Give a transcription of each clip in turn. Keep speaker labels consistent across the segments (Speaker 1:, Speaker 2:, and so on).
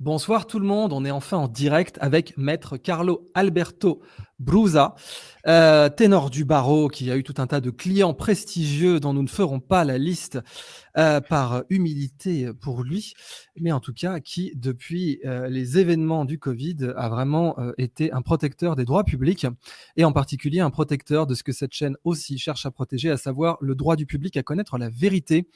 Speaker 1: Bonsoir tout le monde, on est enfin en direct avec Maître Carlo Alberto Brusa, euh, ténor du barreau qui a eu tout un tas de clients prestigieux dont nous ne ferons pas la liste euh, par humilité pour lui, mais en tout cas qui, depuis euh, les événements du Covid, a vraiment été un protecteur des droits publics et en particulier un protecteur de ce que cette chaîne aussi cherche à protéger, à savoir le droit du public à connaître la vérité.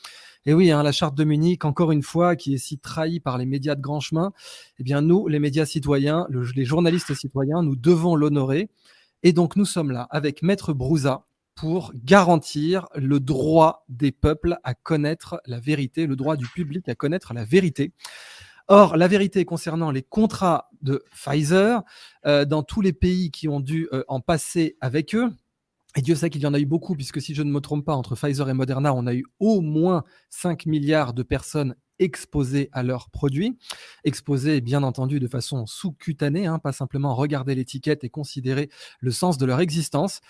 Speaker 1: Et oui, hein, la charte de Munich, encore une fois, qui est si trahie par les médias de grand chemin, eh bien nous, les médias citoyens, les journalistes citoyens, nous devons l'honorer. Et donc nous sommes là avec Maître Brouza pour garantir le droit des peuples à connaître la vérité, le droit du public à connaître la vérité. Or, la vérité concernant les contrats de Pfizer, euh, dans tous les pays qui ont dû euh, en passer avec eux, et Dieu sait qu'il y en a eu beaucoup, puisque si je ne me trompe pas, entre Pfizer et Moderna, on a eu au moins 5 milliards de personnes exposées à leurs produits, exposées bien entendu de façon sous-cutanée, hein, pas simplement regarder l'étiquette et considérer le sens de leur existence.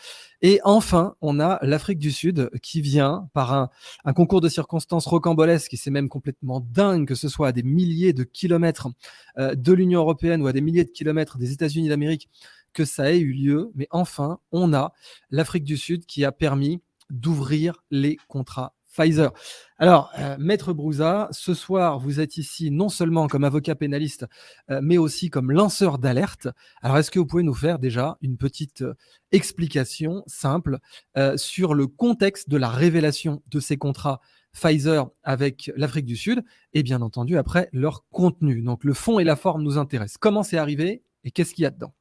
Speaker 1: Et enfin, on a l'Afrique du Sud qui vient par un, concours de circonstances rocambolesques, et c'est même complètement dingue que ce soit à des milliers de kilomètres euh, de l'Union européenne ou à des milliers de kilomètres des États-Unis d'Amérique, que ça ait eu lieu. Mais enfin, on a l'Afrique du Sud qui a permis d'ouvrir les contrats Pfizer. Alors, euh, Maître Brouza, ce soir, vous êtes ici non seulement comme avocat pénaliste, euh, mais aussi comme lanceur d'alerte. Alors, est-ce que vous pouvez nous faire déjà une petite euh, explication simple sur le contexte de la révélation de ces contrats Pfizer avec l'Afrique du Sud et bien entendu après leur contenu? Donc, le fond et la forme nous intéressent. Comment c'est arrivé et qu'est-ce qu'il y a dedans?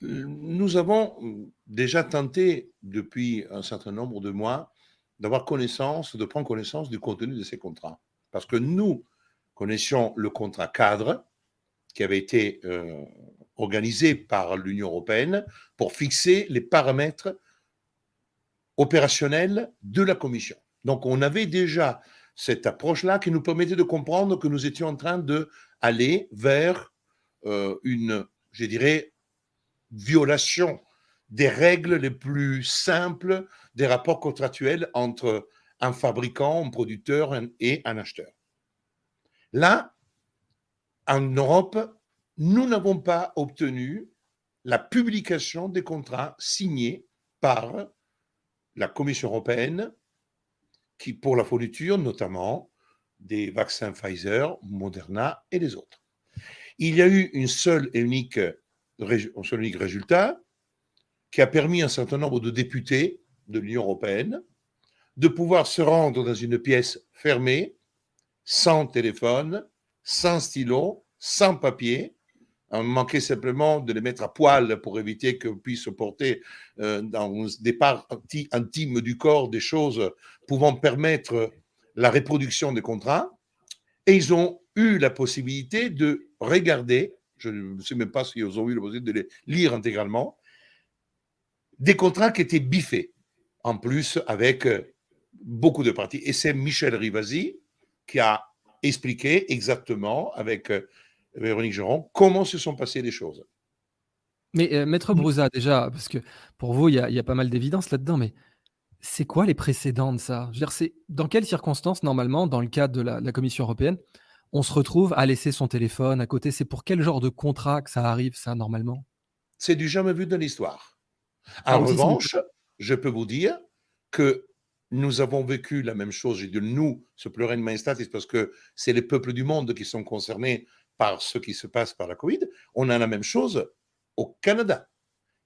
Speaker 2: Nous avons déjà tenté depuis un certain nombre de mois d'avoir connaissance, de prendre connaissance du contenu de ces contrats. Parce que nous connaissions le contrat cadre qui avait été euh, organisé par l'Union européenne pour fixer les paramètres opérationnels de la Commission. Donc on avait déjà cette approche-là qui nous permettait de comprendre que nous étions en train d'aller vers euh, une, je dirais, violation des règles les plus simples des rapports contractuels entre un fabricant, un producteur et un acheteur. Là, en Europe, nous n'avons pas obtenu la publication des contrats signés par la Commission européenne qui, pour la fourniture notamment des vaccins Pfizer, Moderna et les autres. Il y a eu une seule et unique un seul unique résultat, qui a permis à un certain nombre de députés de l'Union européenne de pouvoir se rendre dans une pièce fermée, sans téléphone, sans stylo, sans papier. On manquait simplement de les mettre à poil pour éviter qu'on puisse porter euh, dans des parties intimes du corps des choses pouvant permettre la reproduction des contrats. Et ils ont eu la possibilité de regarder je ne sais même pas si ils ont eu le possibilité de les lire intégralement, des contrats qui étaient biffés, en plus avec euh, beaucoup de parties. Et c'est Michel Rivasi qui a expliqué exactement avec euh, Véronique Geron comment se sont passées les choses.
Speaker 1: Mais euh, Maître Brouza, déjà, parce que pour vous, il y, a pas mal d'évidence là-dedans, mais c'est quoi les précédents de ça? Je veux dire, c'est dans quelles circonstances, normalement, dans le cadre de la Commission européenne, on se retrouve à laisser son téléphone à côté. C'est pour quel genre de contrat que ça arrive, ça, normalement?
Speaker 2: C'est du jamais vu de l'histoire. En revanche, je peux vous dire que nous avons vécu la même chose. J'ai dit nous, ce de majestatis, parce que c'est les peuples du monde qui sont concernés par ce qui se passe par la Covid. On a la même chose au Canada,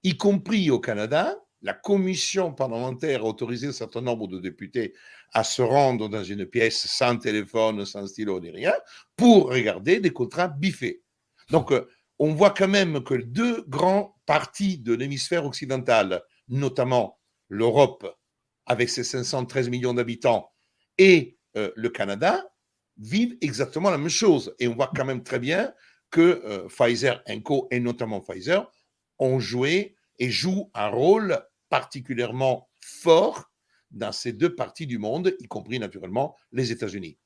Speaker 2: y compris au Canada la commission parlementaire a autorisé un certain nombre de députés à se rendre dans une pièce sans téléphone, sans stylo ni rien, pour regarder des contrats biffés. Donc, euh, on voit quand même que deux grands parties de l'hémisphère occidental, notamment l'Europe avec ses 513 millions d'habitants et euh, le Canada, vivent exactement la même chose. Et on voit quand même très bien que euh, Pfizer Co. et notamment Pfizer ont joué et jouent un rôle particulièrement fort dans ces deux parties du monde, y compris naturellement les États-Unis.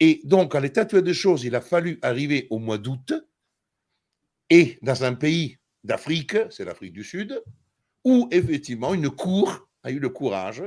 Speaker 2: Et donc, à l'état des choses, il a fallu arriver au mois d'août, et dans un pays d'Afrique, c'est l'Afrique du Sud, où effectivement une cour a eu le courage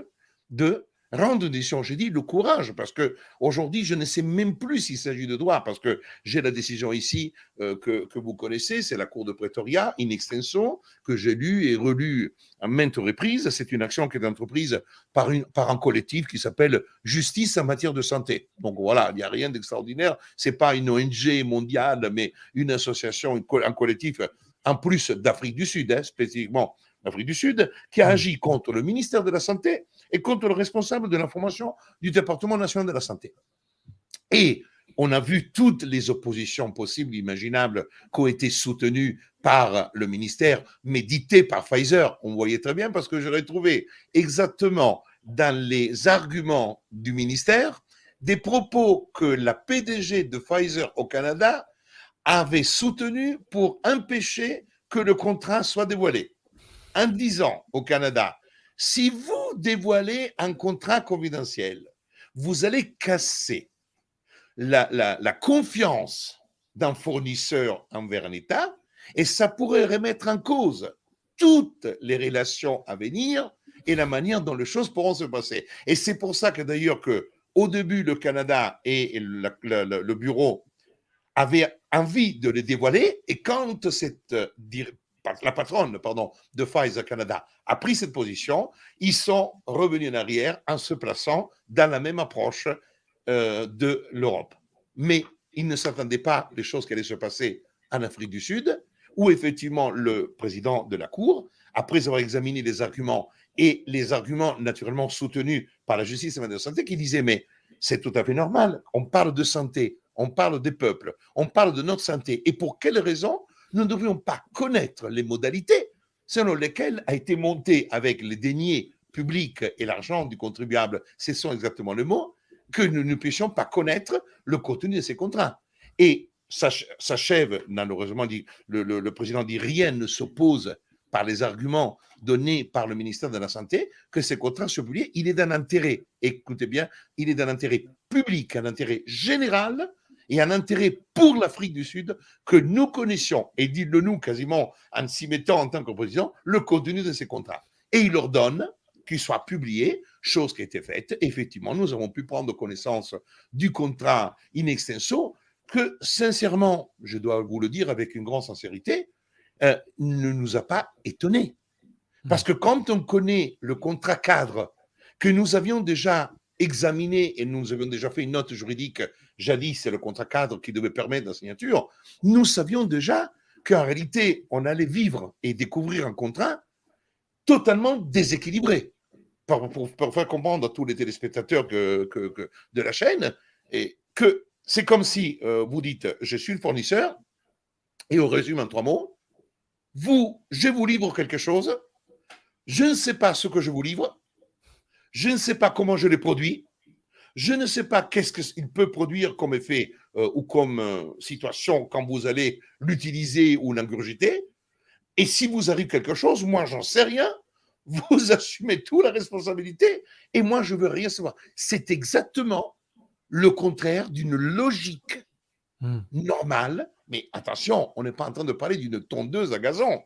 Speaker 2: de rendre une décision. J'ai dit le courage, parce que aujourd'hui, je ne sais même plus s'il s'agit de droit, parce que j'ai la décision ici euh, que, que, vous connaissez, c'est la Cour de Pretoria, in extenso, que j'ai lu et relu à maintes reprises. C'est une action qui est entreprise par, une, par un collectif qui s'appelle Justice en matière de santé. Donc voilà, il n'y a rien d'extraordinaire. C'est pas une ONG mondiale, mais une association, un collectif en plus d'Afrique du Sud, hein, spécifiquement Afrique du Sud, qui a mmh. agi contre le ministère de la Santé et contre le responsable de l'information du département national de la Santé. Et on a vu toutes les oppositions possibles, imaginables, qui ont été soutenues par le ministère, mais dictées par Pfizer. On voyait très bien parce que j'aurais trouvé exactement dans les arguments du ministère des propos que la PDG de Pfizer au Canada avait soutenus pour empêcher que le contrat soit dévoilé en disant au Canada, si vous dévoilez un contrat confidentiel, vous allez casser la, confiance d'un fournisseur envers un État et ça pourrait remettre en cause toutes les relations à venir et la manière dont les choses pourront se passer. Et c'est pour ça que d'ailleurs que au début le Canada et le, le bureau avaient envie de les dévoiler et quand cette la patronne pardon, de Pfizer Canada a pris cette position, ils sont revenus en arrière en se plaçant dans la même approche euh, de l'Europe. Mais ils ne s'attendaient pas les choses qui allaient se passer en Afrique du Sud, où effectivement le président de la Cour, après avoir examiné les arguments et les arguments naturellement soutenus par la justice et la santé, qui disait mais c'est tout à fait normal, on parle de santé, on parle des peuples, on parle de notre santé, et pour quelle raison nous ne devrions pas connaître les modalités selon lesquelles a été monté avec les deniers publics et l'argent du contribuable, ce sont exactement le mot, que nous ne puissions pas connaître le contenu de ces contrats. Et s'achève, malheureusement, le, président dit rien ne s'oppose par les arguments donnés par le ministère de la Santé que ces contrats soient publiés. Il est d'un intérêt, écoutez bien, il est d'un intérêt public, un intérêt général et un intérêt pour l'Afrique du Sud que nous connaissions, et dites-le nous quasiment en s'y mettant en tant qu'opposition, le contenu de ces contrats. Et il leur donne qu'ils soient publiés, chose qui a été faite. Effectivement, nous avons pu prendre connaissance du contrat in extenso que, sincèrement, je dois vous le dire avec une grande sincérité, euh, ne nous a pas étonnés. Parce que quand on connaît le contrat cadre que nous avions déjà examiné et nous avions déjà fait une note juridique jadis, c'est le contrat cadre qui devait permettre la signature, nous savions déjà qu'en réalité, on allait vivre et découvrir un contrat totalement déséquilibré. Pour, faire comprendre à tous les téléspectateurs de la chaîne, et que c'est comme si euh, vous dites, je suis le fournisseur, et on résume en trois mots, vous, je vous livre quelque chose, je ne sais pas ce que je vous livre, je ne sais pas comment je l'ai produit, je ne sais pas qu'est-ce qu'il peut produire comme effet euh, ou comme euh, situation quand vous allez l'utiliser ou l'ingurgiter. Et si vous arrive quelque chose, moi, j'en sais rien. Vous assumez tout la responsabilité et moi, je veux rien savoir. C'est exactement le contraire d'une logique hmm. normale. Mais attention, on n'est pas en train de parler d'une tondeuse à gazon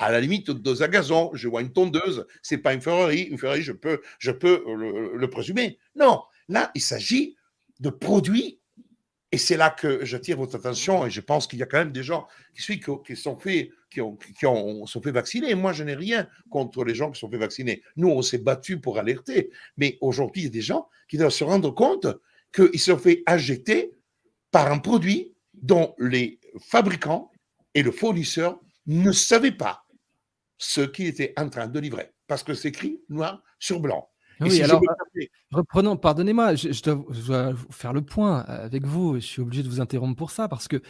Speaker 2: à la limite, tondeuse à gazon, je vois une tondeuse, c'est pas une Ferrari, une Ferrari, je peux, je peux le présumer. Non, Là, il s'agit de produits, et c'est là que j'attire votre attention, et je pense qu'il y a quand même des gens qui, qui sont fait, qui, ont, qui ont, sont fait vacciner. Moi, je n'ai rien contre les gens qui sont fait vacciner. Nous, on s'est battu pour alerter, mais aujourd'hui, il y a des gens qui doivent se rendre compte qu'ils sont fait agiter par un produit dont les fabricants et le fournisseur ne savaient pas ce qu'ils étaient en train de livrer, parce que c'est écrit noir sur blanc.
Speaker 1: Oui, alors, reprenons, pardonnez-moi, je, dois, faire le point avec vous. Je suis obligé de vous interrompre pour ça parce que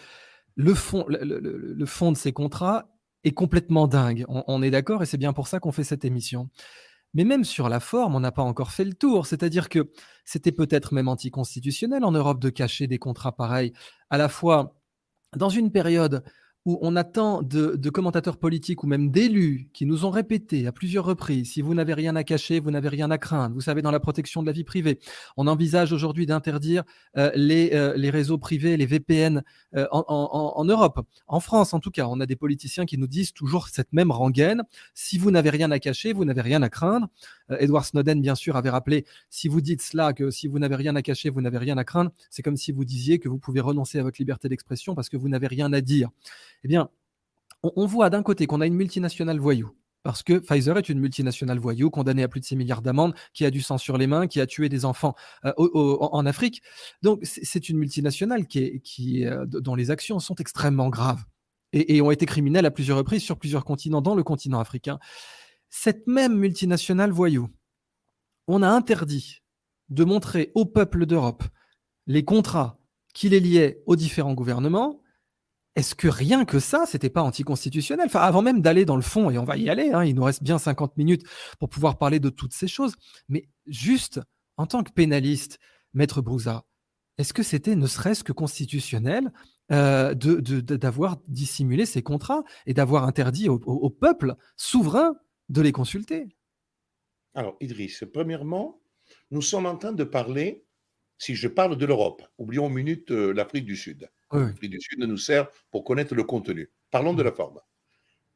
Speaker 1: le fond, le, fond de ces contrats est complètement dingue. On, est d'accord et c'est bien pour ça qu'on fait cette émission. Mais même sur la forme, on n'a pas encore fait le tour. C'est-à-dire que c'était peut-être même anticonstitutionnel en Europe de cacher des contrats pareils, à la fois dans une période où on attend de, commentateurs politiques ou même d'élus qui nous ont répété à plusieurs reprises, si vous n'avez rien à cacher, vous n'avez rien à craindre. Vous savez, dans la protection de la vie privée, on envisage aujourd'hui d'interdire euh, les, euh, les, réseaux privés, les VPN euh, en, Europe. En France, en tout cas, on a des politiciens qui nous disent toujours cette même rengaine. Si vous n'avez rien à cacher, vous n'avez rien à craindre. Edward Snowden, bien sûr, avait rappelé, si vous dites cela, que si vous n'avez rien à cacher, vous n'avez rien à craindre, c'est comme si vous disiez que vous pouvez renoncer à votre liberté d'expression parce que vous n'avez rien à dire. Eh bien, on, voit d'un côté qu'on a une multinationale voyou, parce que Pfizer est une multinationale voyou condamnée à plus de 6 milliards d'amendes, qui a du sang sur les mains, qui a tué des enfants euh, en Afrique. Donc c'est une multinationale qui euh, dont les actions sont extrêmement graves et, et, ont été criminelles à plusieurs reprises sur plusieurs continents, dans le continent africain. Cette même multinationale voyou, on a interdit de montrer au peuple d'Europe les contrats qui les liaient aux différents gouvernements est-ce que rien que ça, c'était pas anticonstitutionnel? Enfin, Avant même d'aller dans le fond, et on va y aller, hein, il nous reste bien 50 minutes pour pouvoir parler de toutes ces choses, mais juste en tant que pénaliste, Maître Brouza, est-ce que c'était ne serait-ce que constitutionnel euh, d'avoir dissimulé ces contrats et d'avoir interdit au, peuple souverain de les consulter?
Speaker 2: Alors, Idriss, premièrement, nous sommes en train de parler, si je parle de l'Europe, oublions une minute euh, l'Afrique du Sud. L'Afrique du Sud nous sert pour connaître le contenu. Parlons de la forme.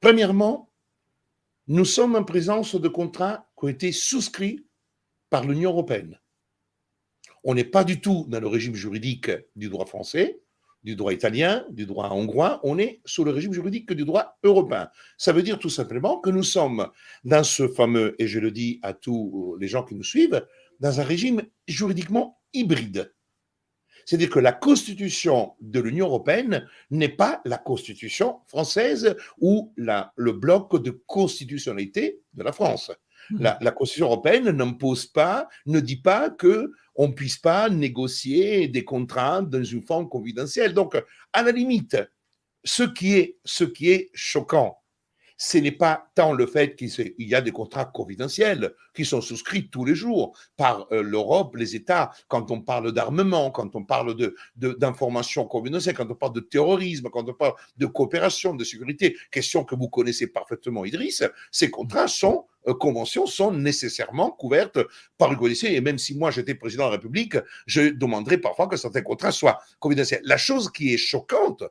Speaker 2: Premièrement, nous sommes en présence de contrats qui ont été souscrits par l'Union européenne. On n'est pas du tout dans le régime juridique du droit français, du droit italien, du droit hongrois, on est sous le régime juridique du droit européen. Ça veut dire tout simplement que nous sommes dans ce fameux, et je le dis à tous les gens qui nous suivent, dans un régime juridiquement hybride. C'est-à-dire que la constitution de l'Union européenne n'est pas la constitution française ou la, le bloc de constitutionnalité de la France. Hmm. La, constitution européenne n'impose pas, ne dit pas que on puisse pas négocier des contrats dans une forme confidentielle. Donc, à la limite, ce qui est, ce qui est choquant, ce n'est pas tant le fait qu'il y a des contrats confidentiels qui sont souscrits tous les jours par euh, l'Europe, les États, quand on parle d'armement, quand on parle d'informations de, confidentielles, quand on parle de terrorisme, quand on parle de coopération, de sécurité, question que vous connaissez parfaitement, Idriss, ces contrats sont euh, conventions sont nécessairement couvertes par le codice. Et même si moi j'étais président de la République, je demanderais parfois que certains contrats soient confidentiels. La chose qui est choquante,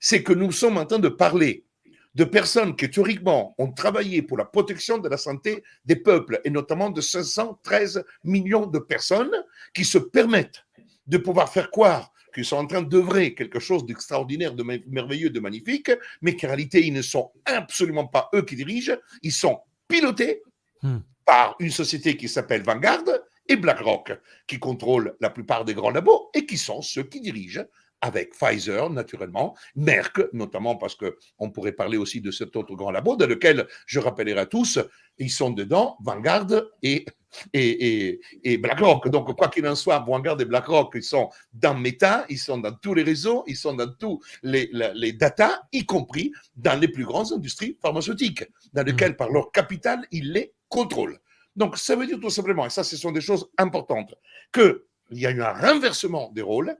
Speaker 2: c'est que nous sommes en train de parler de personnes qui théoriquement ont travaillé pour la protection de la santé des peuples, et notamment de 513 millions de personnes qui se permettent de pouvoir faire croire qu'ils sont en train d'œuvrer quelque chose d'extraordinaire, de merveilleux, de magnifique, mais qu'en réalité, ils ne sont absolument pas eux qui dirigent, ils sont pilotés hmm. par une société qui s'appelle Vanguard et BlackRock, qui contrôlent la plupart des grands labos et qui sont ceux qui dirigent avec Pfizer, naturellement, Merck, notamment parce qu'on pourrait parler aussi de cet autre grand labo, dans lequel, je rappellerai à tous, ils sont dedans, Vanguard et, et, et, BlackRock. Donc, quoi qu'il en soit, Vanguard et BlackRock, ils sont dans Meta, ils sont dans tous les réseaux, ils sont dans tous les, les, data, y compris dans les plus grandes industries pharmaceutiques, dans lesquelles, par leur capital, ils les contrôlent. Donc, ça veut dire tout simplement, et ça, ce sont des choses importantes, qu'il y a eu un renversement des rôles,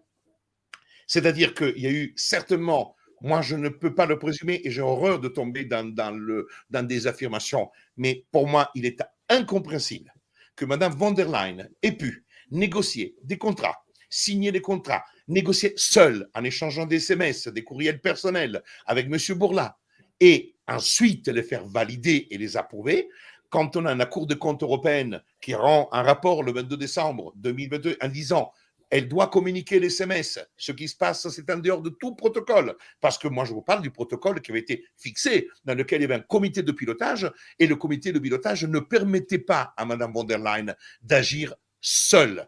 Speaker 2: c'est-à-dire qu'il y a eu certainement, moi je ne peux pas le présumer et j'ai horreur de tomber dans, le, dans des affirmations, mais pour moi il est incompréhensible que Mme von der Leyen ait pu négocier des contrats, signer des contrats, négocier seule en échangeant des SMS, des courriels personnels avec M. Bourla et ensuite les faire valider et les approuver quand on a la Cour de compte européenne qui rend un rapport le 22 décembre 2022 en disant elle doit communiquer les SMS. Ce qui se passe, c'est en dehors de tout protocole. Parce que moi, je vous parle du protocole qui avait été fixé, dans lequel il y avait un comité de pilotage, et le comité de pilotage ne permettait pas à Mme von der Leyen d'agir seule.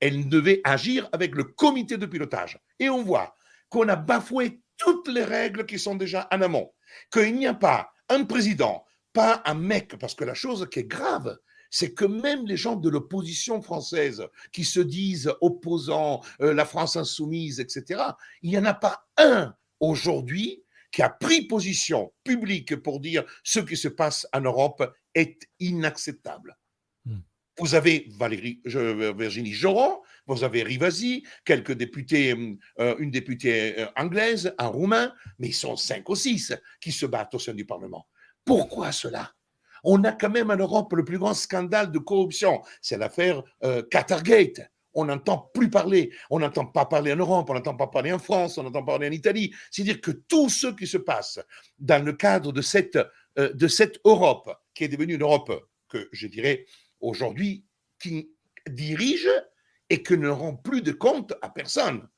Speaker 2: Elle devait agir avec le comité de pilotage. Et on voit qu'on a bafoué toutes les règles qui sont déjà en amont. Qu'il n'y a pas un président, pas un mec, parce que la chose qui est grave, c'est que même les gens de l'opposition française qui se disent opposants, euh, la France insoumise, etc., il n'y en a pas un aujourd'hui qui a pris position publique pour dire ce qui se passe en Europe est inacceptable. Hmm. Vous avez Valérie, Virginie Joron, vous avez Rivasi, quelques députés, une députée anglaise, un roumain, mais ils sont cinq ou six qui se battent au sein du Parlement. Pourquoi cela? On a quand même en Europe le plus grand scandale de corruption, c'est l'affaire Qatargate on n'entend plus parler. On n'entend pas parler en Europe, on n'entend pas parler en France, on n'entend pas parler en Italie. C'est-à-dire que tout ce qui se passe dans le cadre de cette, euh, de cette Europe, qui est devenue une Europe que je dirais aujourd'hui, qui dirige et qui ne rend plus de compte à personne.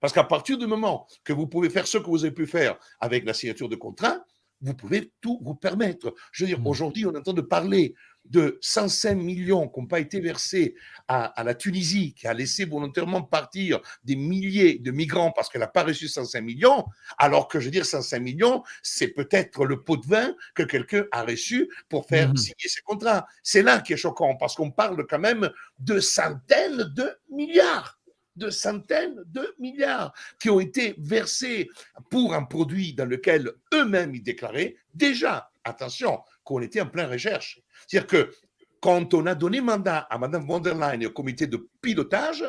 Speaker 2: Parce qu'à partir du moment que vous pouvez faire ce que vous avez pu faire avec la signature de contrat, vous pouvez tout vous permettre. Je veux dire, mmh. aujourd'hui, on entend de parler de 105 millions qui n'ont pas été versés à, la Tunisie, qui a laissé volontairement partir des milliers de migrants parce qu'elle n'a pas reçu 105 millions, alors que je veux dire 105 millions, c'est peut-être le pot de vin que quelqu'un a reçu pour faire mmh. signer ses contrats. C'est là qui est choquant parce qu'on parle quand même de centaines de milliards de centaines de milliards qui ont été versés pour un produit dans lequel eux-mêmes ils déclaraient déjà, attention, qu'on était en pleine recherche. C'est-à-dire que quand on a donné mandat à Mme von der Leyen et au comité de pilotage,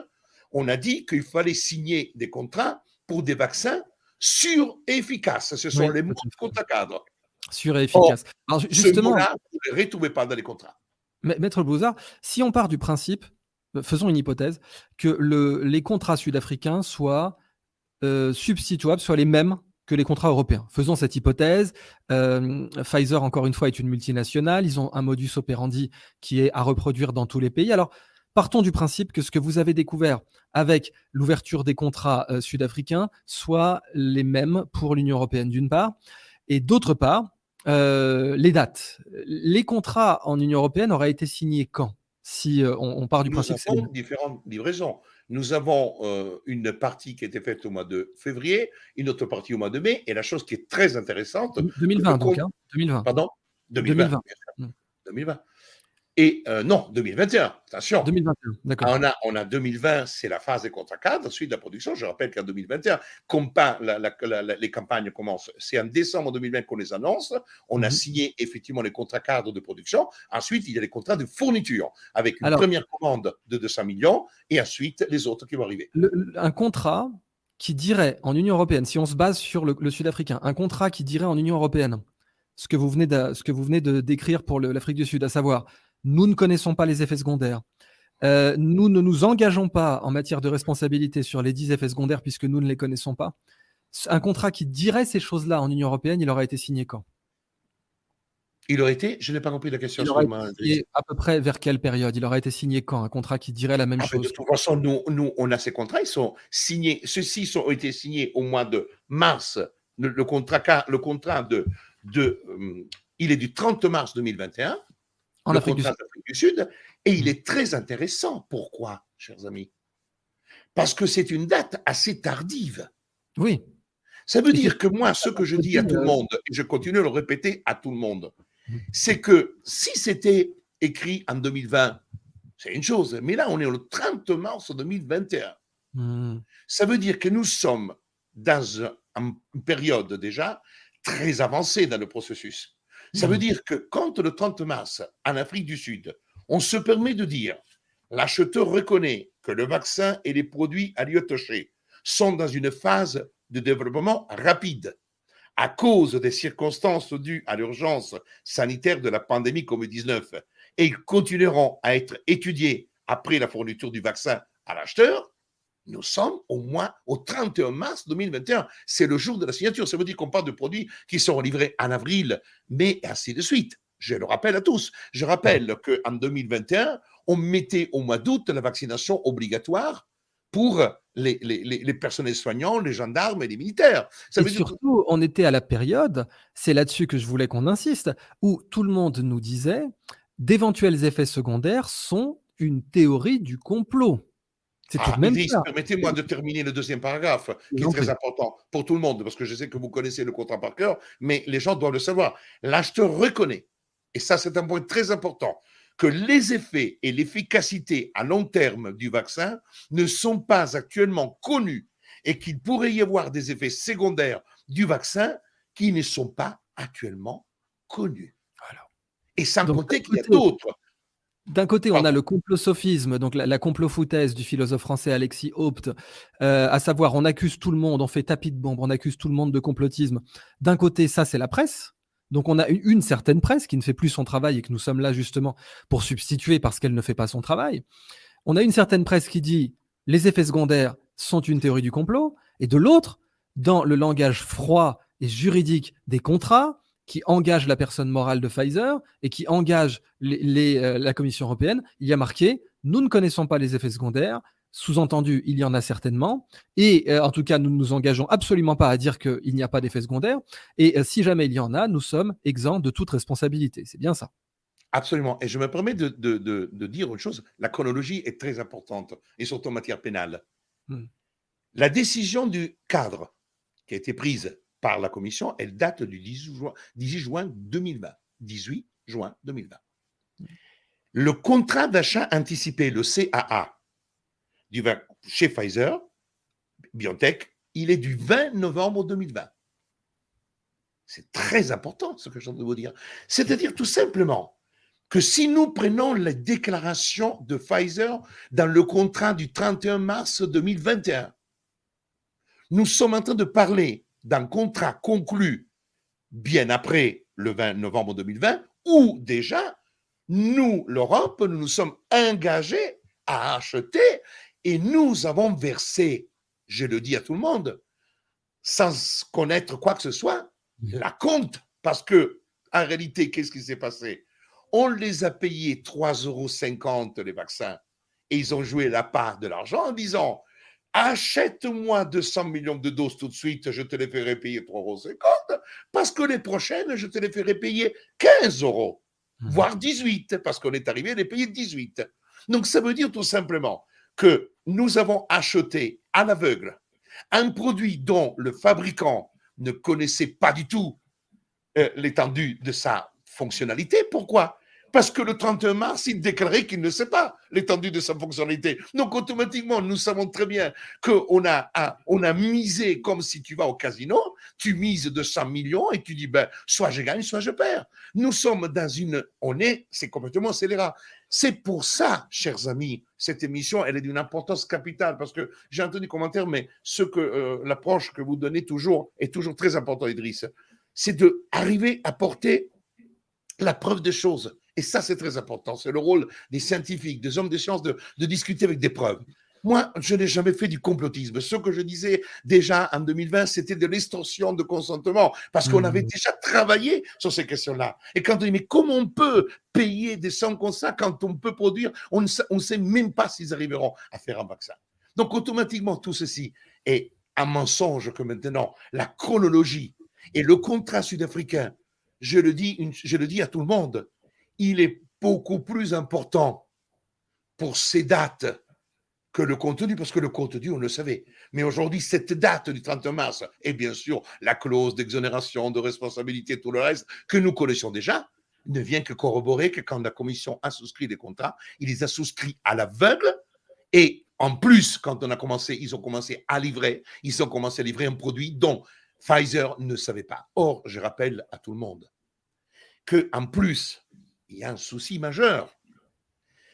Speaker 2: on a dit qu'il fallait signer des contrats pour des vaccins sûrs et efficaces. Ce sont les mots de contrat cadre.
Speaker 1: Sûr et efficace.
Speaker 2: Alors, justement, ce vous ne le retrouvez pas dans les contrats.
Speaker 1: Maître Bouzard, si on part du principe faisons une hypothèse, que les contrats sud-africains soient euh, substituables, soient les mêmes que les contrats européens. Faisons cette hypothèse. Euh, Pfizer, encore une fois, est une multinationale. Ils ont un modus operandi qui est à reproduire dans tous les pays. Alors, partons du principe que ce que vous avez découvert avec l'ouverture des contrats sud-africains soit les mêmes pour l'Union européenne, d'une part. Et d'autre part, les dates. Les contrats en Union européenne auraient été signés quand? Si euh, on, part du principe
Speaker 2: Nous avons différentes livraisons. Nous avons euh, une partie qui a été faite au mois de février, une autre partie au mois de mai, et la chose qui est très intéressante.
Speaker 1: 2020, donc, 2020. Hein,
Speaker 2: Pardon? 2020. 2020. 2020. Et euh, non, 2021, attention.
Speaker 1: 2021, d'accord.
Speaker 2: On a, on a 2020, c'est la phase des contrats cadres, ensuite la production. Je rappelle qu'en 2021, comme pas les campagnes commencent, c'est en décembre 2020 qu'on les annonce. On a mhm. signé effectivement les contrats cadres de production. Ensuite, il y a les contrats de fourniture avec une première commande de 200 millions et ensuite les autres qui vont arriver.
Speaker 1: un contrat qui dirait en Union européenne, si on se base sur le, Sud-Africain, un contrat qui dirait en Union européenne ce que vous venez de, ce que vous venez de décrire pour l'Afrique du Sud, à savoir nous ne connaissons pas les effets secondaires. Euh, nous ne nous engageons pas en matière de responsabilité sur les 10 effets secondaires puisque nous ne les connaissons pas. Un contrat qui dirait ces choses-là en Union européenne, il aurait été signé quand?
Speaker 2: Il aurait été Je n'ai pas compris la question.
Speaker 1: Il aurait été à peu près vers quelle période? Il aurait été signé quand? Un contrat qui dirait la même ah, chose
Speaker 2: De toute façon, nous, nous, on a ces contrats, ils sont signés. Ceux-ci ont été signés au mois de mars. Le, contrat, le contrat de, de euh, il est du 30 mars 2021
Speaker 1: en Afrique
Speaker 2: du, Sud. Et il mm. est très intéressant. Pourquoi, chers amis? Parce que c'est une date assez tardive.
Speaker 1: Oui.
Speaker 2: Ça veut dire que moi, ce que je dis à tout le monde, et je continue à le répéter à tout le monde, mm. c'est que si c'était écrit en 2020, c'est une chose, mais là, on est le 30 mars 2021. Mm. Ça veut dire que nous sommes dans une période déjà très avancée dans le processus. Ça veut dire que quand le 30 mars, en Afrique du Sud, on se permet de dire l'acheteur reconnaît que le vaccin et les produits à lui toucher sont dans une phase de développement rapide à cause des circonstances dues à l'urgence sanitaire de la pandémie Covid-19 et ils continueront à être étudiés après la fourniture du vaccin à l'acheteur, nous sommes au moins au 31 mars 2021. C'est le jour de la signature. Ça veut dire qu'on parle de produits qui seront livrés en avril, mai, et ainsi de suite. Je le rappelle à tous. Je rappelle qu'en 2021, on mettait au mois d'août la vaccination obligatoire pour les, les, personnels soignants, les gendarmes et les militaires.
Speaker 1: Ça et surtout, on était à la période, c'est là-dessus que je voulais qu'on insiste, où tout le monde nous disait d'éventuels effets secondaires sont une théorie du complot.
Speaker 2: Ah, permettez-moi de terminer le deuxième paragraphe, qui est très important pour tout le monde, parce que je sais que vous connaissez le contrat par cœur, mais les gens doivent le savoir. L'acheteur reconnaît, et ça c'est un point très important, que les effets et l'efficacité à long terme du vaccin ne sont pas actuellement connus et qu'il pourrait y avoir des effets secondaires du vaccin qui ne sont pas actuellement connus. Et sans compter qu'il y a d'autres
Speaker 1: d'un côté, on a le complosophisme, donc la, la complofoutaise du philosophe français Alexis Haupt, euh, à savoir on accuse tout le monde, on fait tapis de bombe, on accuse tout le monde de complotisme. D'un côté, ça c'est la presse. Donc on a une, une, certaine presse qui ne fait plus son travail et que nous sommes là justement pour substituer parce qu'elle ne fait pas son travail. On a une certaine presse qui dit les effets secondaires sont une théorie du complot, et de l'autre, dans le langage froid et juridique des contrats, qui engage la personne morale de Pfizer et qui engage les, euh, la Commission européenne, il y a marqué nous ne connaissons pas les effets secondaires. Sous-entendu, il y en a certainement. Et euh, en tout cas, nous ne nous engageons absolument pas à dire qu'il n'y a pas d'effets secondaires. Et euh, si jamais il y en a, nous sommes exempts de toute responsabilité. C'est bien ça.
Speaker 2: Absolument. Et je me permets de, de, de, dire autre chose. La chronologie est très importante, et surtout en matière pénale. Hmm. La décision du cadre qui a été prise par la Commission, elle date du 18 juin, 18 juin 2020. 18 juin 2020. Le contrat d'achat anticipé, le CAA, du, chez Pfizer, BioNTech, il est du 20 novembre 2020. C'est très important ce que je viens de vous dire. C'est-à-dire tout simplement que si nous prenons la déclaration de Pfizer dans le contrat du 31 mars 2021, nous sommes en train de parler d'un contrat conclu bien après le 20 novembre 2020, où déjà, nous, l'Europe, nous nous sommes engagés à acheter et nous avons versé, je le dis à tout le monde, sans connaître quoi que ce soit, la compte. Parce que, en réalité, qu'est-ce qui s'est passé? On les a payés 3,50 euros les vaccins et ils ont joué la part de l'argent en disant achète-moi 200 millions de doses tout de suite, je te les ferai payer 3,50 euros, parce que les prochaines, je te les ferai payer 15 euros, mhm. voire 18, parce qu'on est arrivé à les payer 18. Donc ça veut dire tout simplement que nous avons acheté à l'aveugle un produit dont le fabricant ne connaissait pas du tout euh, l'étendue de sa fonctionnalité. Pourquoi? Parce que le 31 mars, il déclarait qu'il ne sait pas l'étendue de sa fonctionnalité. Donc, automatiquement, nous savons très bien qu'on a, on a misé comme si tu vas au casino, tu mises 200 millions et tu dis, ben, soit je gagne, soit je perds. Nous sommes dans une, on est, c'est complètement scélérat. C'est pour ça, chers amis, cette émission, elle est d'une importance capitale parce que j'ai entendu commentaire, mais ce que, euh, l'approche que vous donnez toujours est toujours très important, Idriss. C'est d'arriver à porter la preuve des choses. Et ça, c'est très important. C'est le rôle des scientifiques, des hommes de science de, discuter avec des preuves. Moi, je n'ai jamais fait du complotisme. Ce que je disais déjà en 2020, c'était de l'extorsion de consentement, parce qu'on avait mmh. déjà travaillé sur ces questions-là. Et quand on dit, mais comment on peut payer des sommes comme ça quand on peut produire? On ne sait même pas s'ils arriveront à faire un vaccin. Donc, automatiquement, tout ceci est un mensonge que maintenant, la chronologie et le contrat sud-africain, je le dis, je le dis à tout le monde, il est beaucoup plus important pour ces dates que le contenu, parce que le contenu, on le savait. Mais aujourd'hui, cette date du 30 mars, et bien sûr la clause d'exonération, de responsabilité, tout le reste, que nous connaissons déjà, ne vient que corroborer que quand la commission a souscrit des contrats, il les a souscrits à l'aveugle, et en plus, quand on a commencé, ils ont commencé à livrer, ils ont commencé à livrer un produit dont Pfizer ne savait pas. Or, je rappelle à tout le monde que en plus, il y a un souci majeur.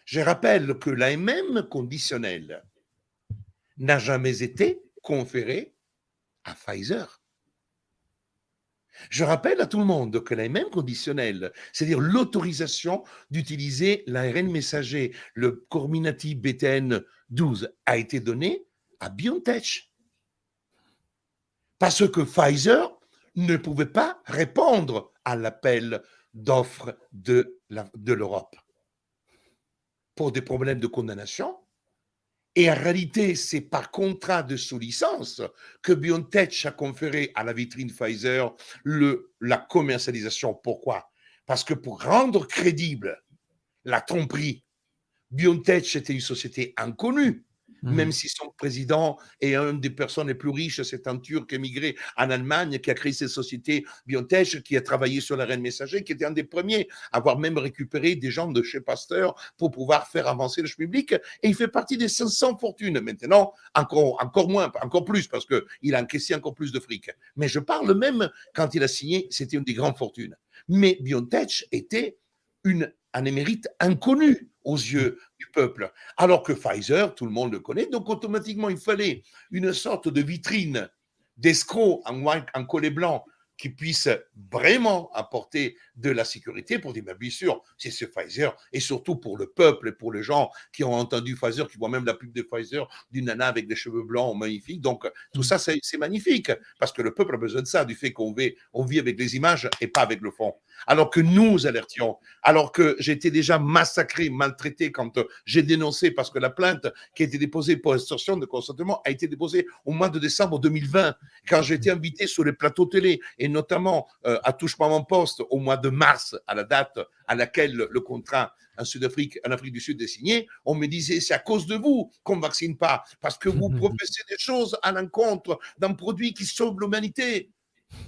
Speaker 2: Je rappelle que l'AMM conditionnel n'a jamais été conféré à Pfizer. Je rappelle à tout le monde que l'AMM conditionnel, c'est-à-dire l'autorisation d'utiliser l'ARN messager, le Corminati BTN 12, a été donné à BioNTech. Parce que Pfizer ne pouvait pas répondre à l'appel d'offres de l'Europe pour des problèmes de condamnation. Et en réalité, c'est par contrat de sous-licence que BioNTech a conféré à la vitrine Pfizer la commercialisation. Pourquoi? Parce que pour rendre crédible la tromperie, BioNTech était une société inconnue même mmh. si son président est une des personnes les plus riches, c'est un Turc émigré en Allemagne qui a créé cette société BioNTech, qui a travaillé sur la reine messager, qui était un des premiers à avoir même récupéré des gens de chez Pasteur pour pouvoir faire avancer le public. Et il fait partie des 500 fortunes. Maintenant, encore, encore moins, encore plus, parce qu'il a encaissé encore plus de fric. Mais je parle même, quand il a signé, c'était une des grandes fortunes. Mais BioNTech était une un émérite inconnu aux yeux du peuple. Alors que Pfizer, tout le monde le connaît, donc automatiquement, il fallait une sorte de vitrine d'escrocs en, en collet blanc qui puisse vraiment apporter de la sécurité pour dire, mais bien sûr, c'est ce Pfizer, et surtout pour le peuple et pour les gens qui ont entendu Pfizer, qui voient même la pub de Pfizer d'une nana avec des cheveux blancs magnifiques. Donc, tout mm. ça, c'est magnifique, parce que le peuple a besoin de ça, du fait qu'on vit, on vit avec les images et pas avec le fond. Alors que nous alertions, alors que j'étais déjà massacré, maltraité quand j'ai dénoncé, parce que la plainte qui a été déposée pour extorsion de consentement a été déposée au mois de décembre 2020, quand j'ai été invité sur les plateaux télé, et notamment euh, à Touche pas mon poste au mois de mars, à la date à laquelle le contrat en Sud-Afrique, en Afrique du Sud est signé, on me disait c'est à cause de vous qu'on ne vaccine pas, parce que vous professez des choses à l'encontre d'un produit qui sauve l'humanité.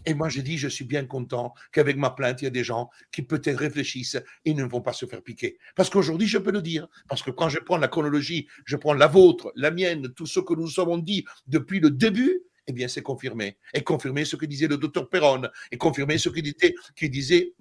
Speaker 2: Et moi, j'ai dit, je suis bien content qu'avec ma plainte, il y a des gens qui peut-être réfléchissent et ne vont pas se faire piquer. Parce qu'aujourd'hui, je peux le dire. Parce que quand je prends la chronologie, je prends la vôtre, la mienne, tout ce que nous avons dit depuis le début, eh bien, c'est confirmé. Et confirmé ce que disait le docteur Perron, et confirmé ce que disait, qui disait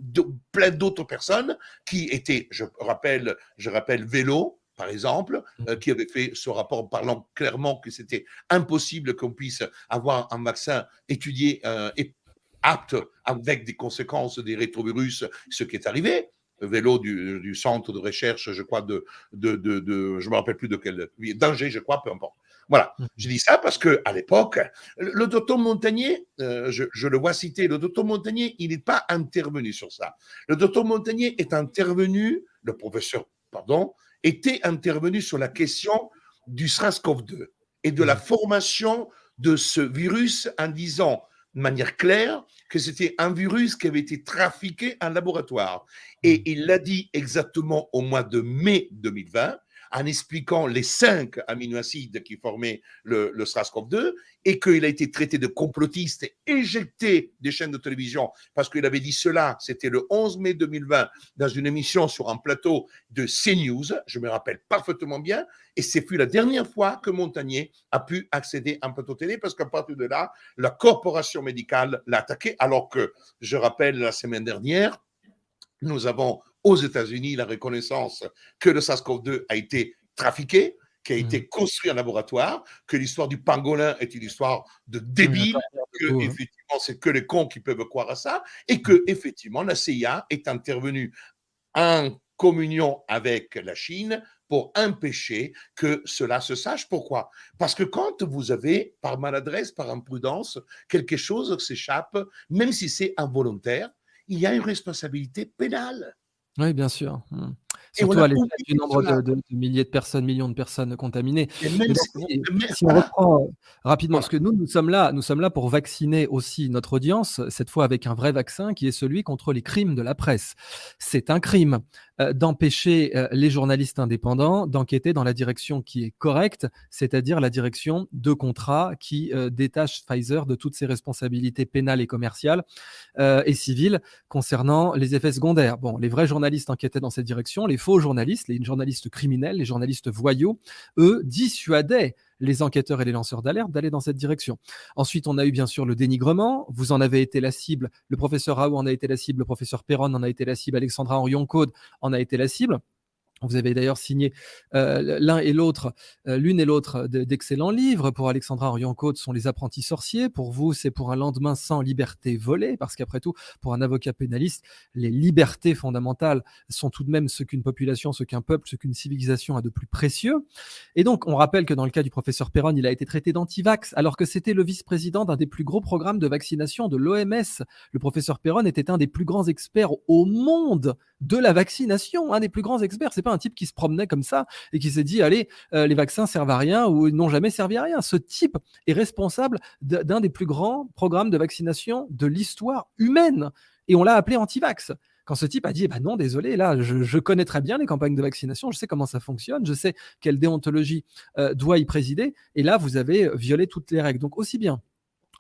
Speaker 2: plein d'autres personnes qui étaient, je rappelle, je rappelle Vélo, par exemple, mmh. euh, qui avait fait ce rapport parlant clairement que c'était impossible qu'on puisse avoir un vaccin étudié euh, et apte avec des conséquences des rétrovirus, ce qui est arrivé vélo du, centre de recherche, je crois, de, de, de, je me rappelle plus de quel, danger, je crois, peu importe. Voilà, mmh. je dis ça parce que à l'époque, le docteur Montagnier, euh, je, le vois citer, le docteur Montagnier, il n'est pas intervenu sur ça. Le docteur Montagnier est intervenu, le professeur, pardon, était intervenu sur la question du SRAS-CoV-2 et de la mmh. formation de ce virus en disant de manière claire que c'était un virus qui avait été trafiqué en laboratoire. Et mmh. il l'a dit exactement au mois de mai 2020 en expliquant les cinq aminoacides qui formaient le, le SRAS-CoV-2 et qu'il a été traité de complotiste éjecté des chaînes de télévision parce qu'il avait dit cela, c'était le 11 mai 2020 dans une émission sur un plateau de CNews, je me rappelle parfaitement bien, et c'est fut la dernière fois que Montagnier a pu accéder à un plateau télé parce qu'à partir de là, la corporation médicale l'a attaqué alors que, je rappelle, la semaine dernière, nous avons aux États-Unis la reconnaissance que le SARS-CoV-2 a été trafiqué, qui a été mmh. construit en laboratoire, que l'histoire du pangolin est une histoire de débile, que hein. effectivement c'est que les cons qui peuvent croire à ça, et que effectivement la CIA est intervenue en communion avec la Chine pour empêcher que cela se sache. Pourquoi? Parce que quand vous avez, par maladresse, par imprudence, quelque chose s'échappe, même si c'est involontaire, il y a une responsabilité pénale.
Speaker 1: Oui, bien sûr. Mmh. Surtout à l'échelle du nombre de, milliers de personnes, millions de personnes contaminées. si, on reprend euh, rapidement, parce que nous, nous sommes là, nous sommes là pour vacciner aussi notre audience, cette fois avec un vrai vaccin qui est celui contre les crimes de la presse. C'est un crime euh, d'empêcher euh, les journalistes indépendants d'enquêter dans la direction qui est correcte, c'est-à-dire la direction de contrat qui détache Pfizer de toutes ses responsabilités pénales et commerciales et civiles concernant les effets secondaires. Bon, les vrais journalistes enquêtaient dans cette direction, les faux journalistes, les journalistes criminels, les journalistes voyous, eux, dissuadaient les enquêteurs et les lanceurs d'alerte d'aller dans cette direction. Ensuite, on a eu bien sûr le dénigrement. Vous en avez été la cible. Le professeur Raoult en a été la cible. Le professeur Perron en a été la cible. Alexandra Henrion-Code en a été la cible. Vous avez d'ailleurs signé euh, l'un et l'autre, euh, l'une et l'autre d'excellents livres. Pour Alexandra Orion-Côte, sont les apprentis sorciers. Pour vous, c'est pour un lendemain sans liberté volée, parce qu'après tout, pour un avocat pénaliste, les libertés fondamentales sont tout de même ce qu'une population, ce qu'un peuple, ce qu'une civilisation a de plus précieux. Et donc, on rappelle que dans le cas du professeur Perron, il a été traité d'antivax, alors que c'était le vice-président d'un des plus gros programmes de vaccination de l'OMS. Le professeur Perron était un des plus grands experts au monde de la vaccination, un des plus grands experts. Un type qui se promenait comme ça et qui s'est dit allez, euh, les vaccins servent à rien ou n'ont jamais servi à rien. Ce type est responsable d'un des plus grands programmes de vaccination de l'histoire humaine et on l'a appelé anti-vax. Quand ce type a dit bah non désolé là je, connais très bien les campagnes de vaccination je sais comment ça fonctionne je sais quelle déontologie euh, doit y présider et là vous avez violé toutes les règles. Donc aussi bien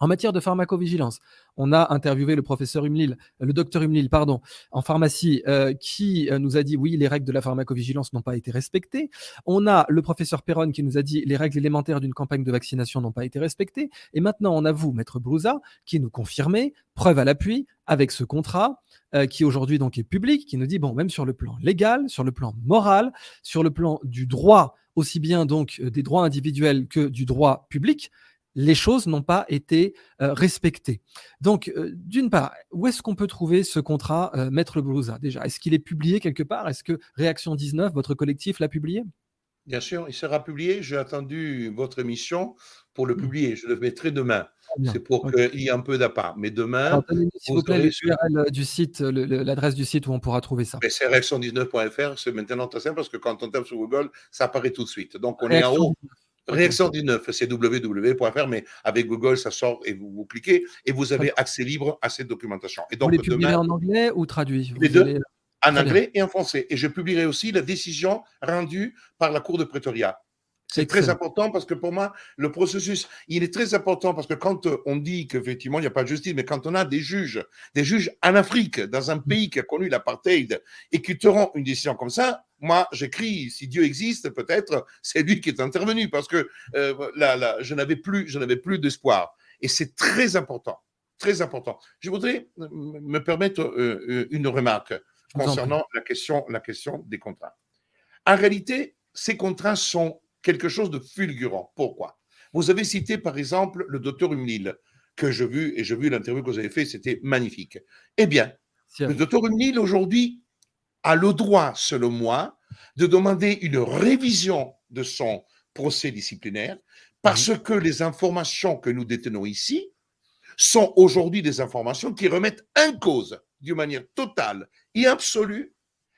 Speaker 1: En matière de pharmacovigilance, on a interviewé le professeur Humlil, le docteur Humlil, pardon, en pharmacie, euh, qui euh, nous a dit oui, les règles de la pharmacovigilance n'ont pas été respectées. On a le professeur Perron qui nous a dit les règles élémentaires d'une campagne de vaccination n'ont pas été respectées. Et maintenant, on a vous, maître Brouza, qui nous confirmez, preuve à l'appui, avec ce contrat, euh, qui aujourd'hui donc est public, qui nous dit bon, même sur le plan légal, sur le plan moral, sur le plan du droit, aussi bien donc des droits individuels que du droit public, les choses n'ont pas été euh, respectées. Donc, euh, d'une part, où est-ce qu'on peut trouver ce contrat euh, Maître Blouza déjà? Est-ce qu'il est publié quelque part? Est-ce que Réaction 19, votre collectif, l'a publié?
Speaker 2: Bien sûr, il sera publié. J'ai attendu votre émission pour le mmh. publier. Je le mettrai demain. C'est pour qu'il y ait un peu d'appart. Mais demain.
Speaker 1: S'il vous plaît, l'URL du site, l'adresse du site où on pourra trouver ça.
Speaker 2: C'est réaction19.fr. C'est maintenant très simple parce que quand on tape sur Google, ça apparaît tout de suite. Donc, on est en haut. Réaction 19, c'est www.fr, mais avec Google, ça sort et vous, vous cliquez et vous avez accès libre à cette documentation. Et
Speaker 1: donc, vous les publiez en anglais ou traduit?
Speaker 2: Les deux, en anglais et en français. Et je publierai aussi la décision rendue par la Cour de Pretoria. C'est très important parce que pour moi, le processus, il est très important parce que quand on dit qu'effectivement, il n'y a pas de justice, mais quand on a des juges, des juges en Afrique, dans un pays qui a connu l'apartheid et qui te rend une décision comme ça, moi, j'écris, si Dieu existe, peut-être, c'est lui qui est intervenu parce que euh, là, là, je n'avais plus, je n'avais plus d'espoir. Et c'est très important, très important. Je voudrais me permettre euh, euh, une remarque concernant la question, la question des contrats. En réalité, ces contrats sont quelque chose de fulgurant. Pourquoi? Vous avez cité par exemple le docteur Humnil, que j'ai vu, et j'ai vu l'interview que vous avez fait, c'était magnifique. Eh bien, le docteur Humnil aujourd'hui a le droit, selon moi, de demander une révision de son procès disciplinaire parce que les informations que nous détenons ici sont aujourd'hui des informations qui remettent en cause, d'une manière totale et absolue,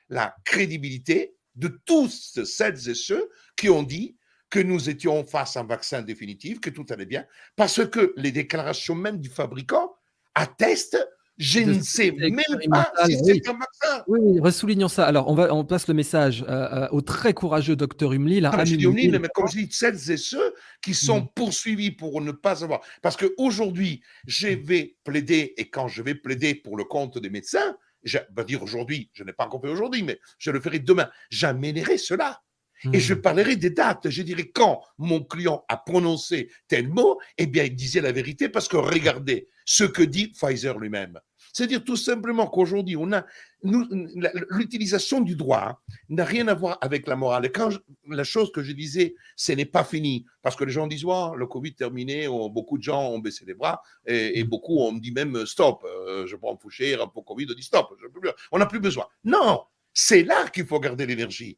Speaker 2: la crédibilité de tous celles et ceux qui ont dit que nous étions face à un vaccin définitif, que tout allait bien, parce que les déclarations même du fabricant attestent je ne sais même pas si c'est un vaccin.
Speaker 1: Oui, oui, ressoulignons ça. Alors, on, va, on passe le message euh, euh, au très courageux docteur Humli.
Speaker 2: Ah, mais comme je dis, celles et ceux qui sont mm. poursuivis pour ne pas avoir. Parce qu'aujourd'hui, je mm. vais plaider, et quand je vais plaider pour le compte des médecins, je vais dire aujourd'hui, je n'ai pas encore fait aujourd'hui, mais je le ferai demain, j'amènerai cela. Et je hmm. parlerai des dates. Je dirai quand mon client a prononcé tel mot, eh bien, il disait la vérité parce que regardez ce que dit Pfizer lui-même. C'est-à-dire tout simplement qu'aujourd'hui, on a l'utilisation du droit n'a rien à voir avec la morale. Et quand la chose que je disais, ce n'est pas fini, parce que les gens disent ouais, le Covid terminé, beaucoup de gens ont baissé les bras et, beaucoup ont dit même stop. Euh, je prends foucher un peu Covid, on dit stop. on n'a plus besoin. Non, c'est là qu'il faut garder l'énergie.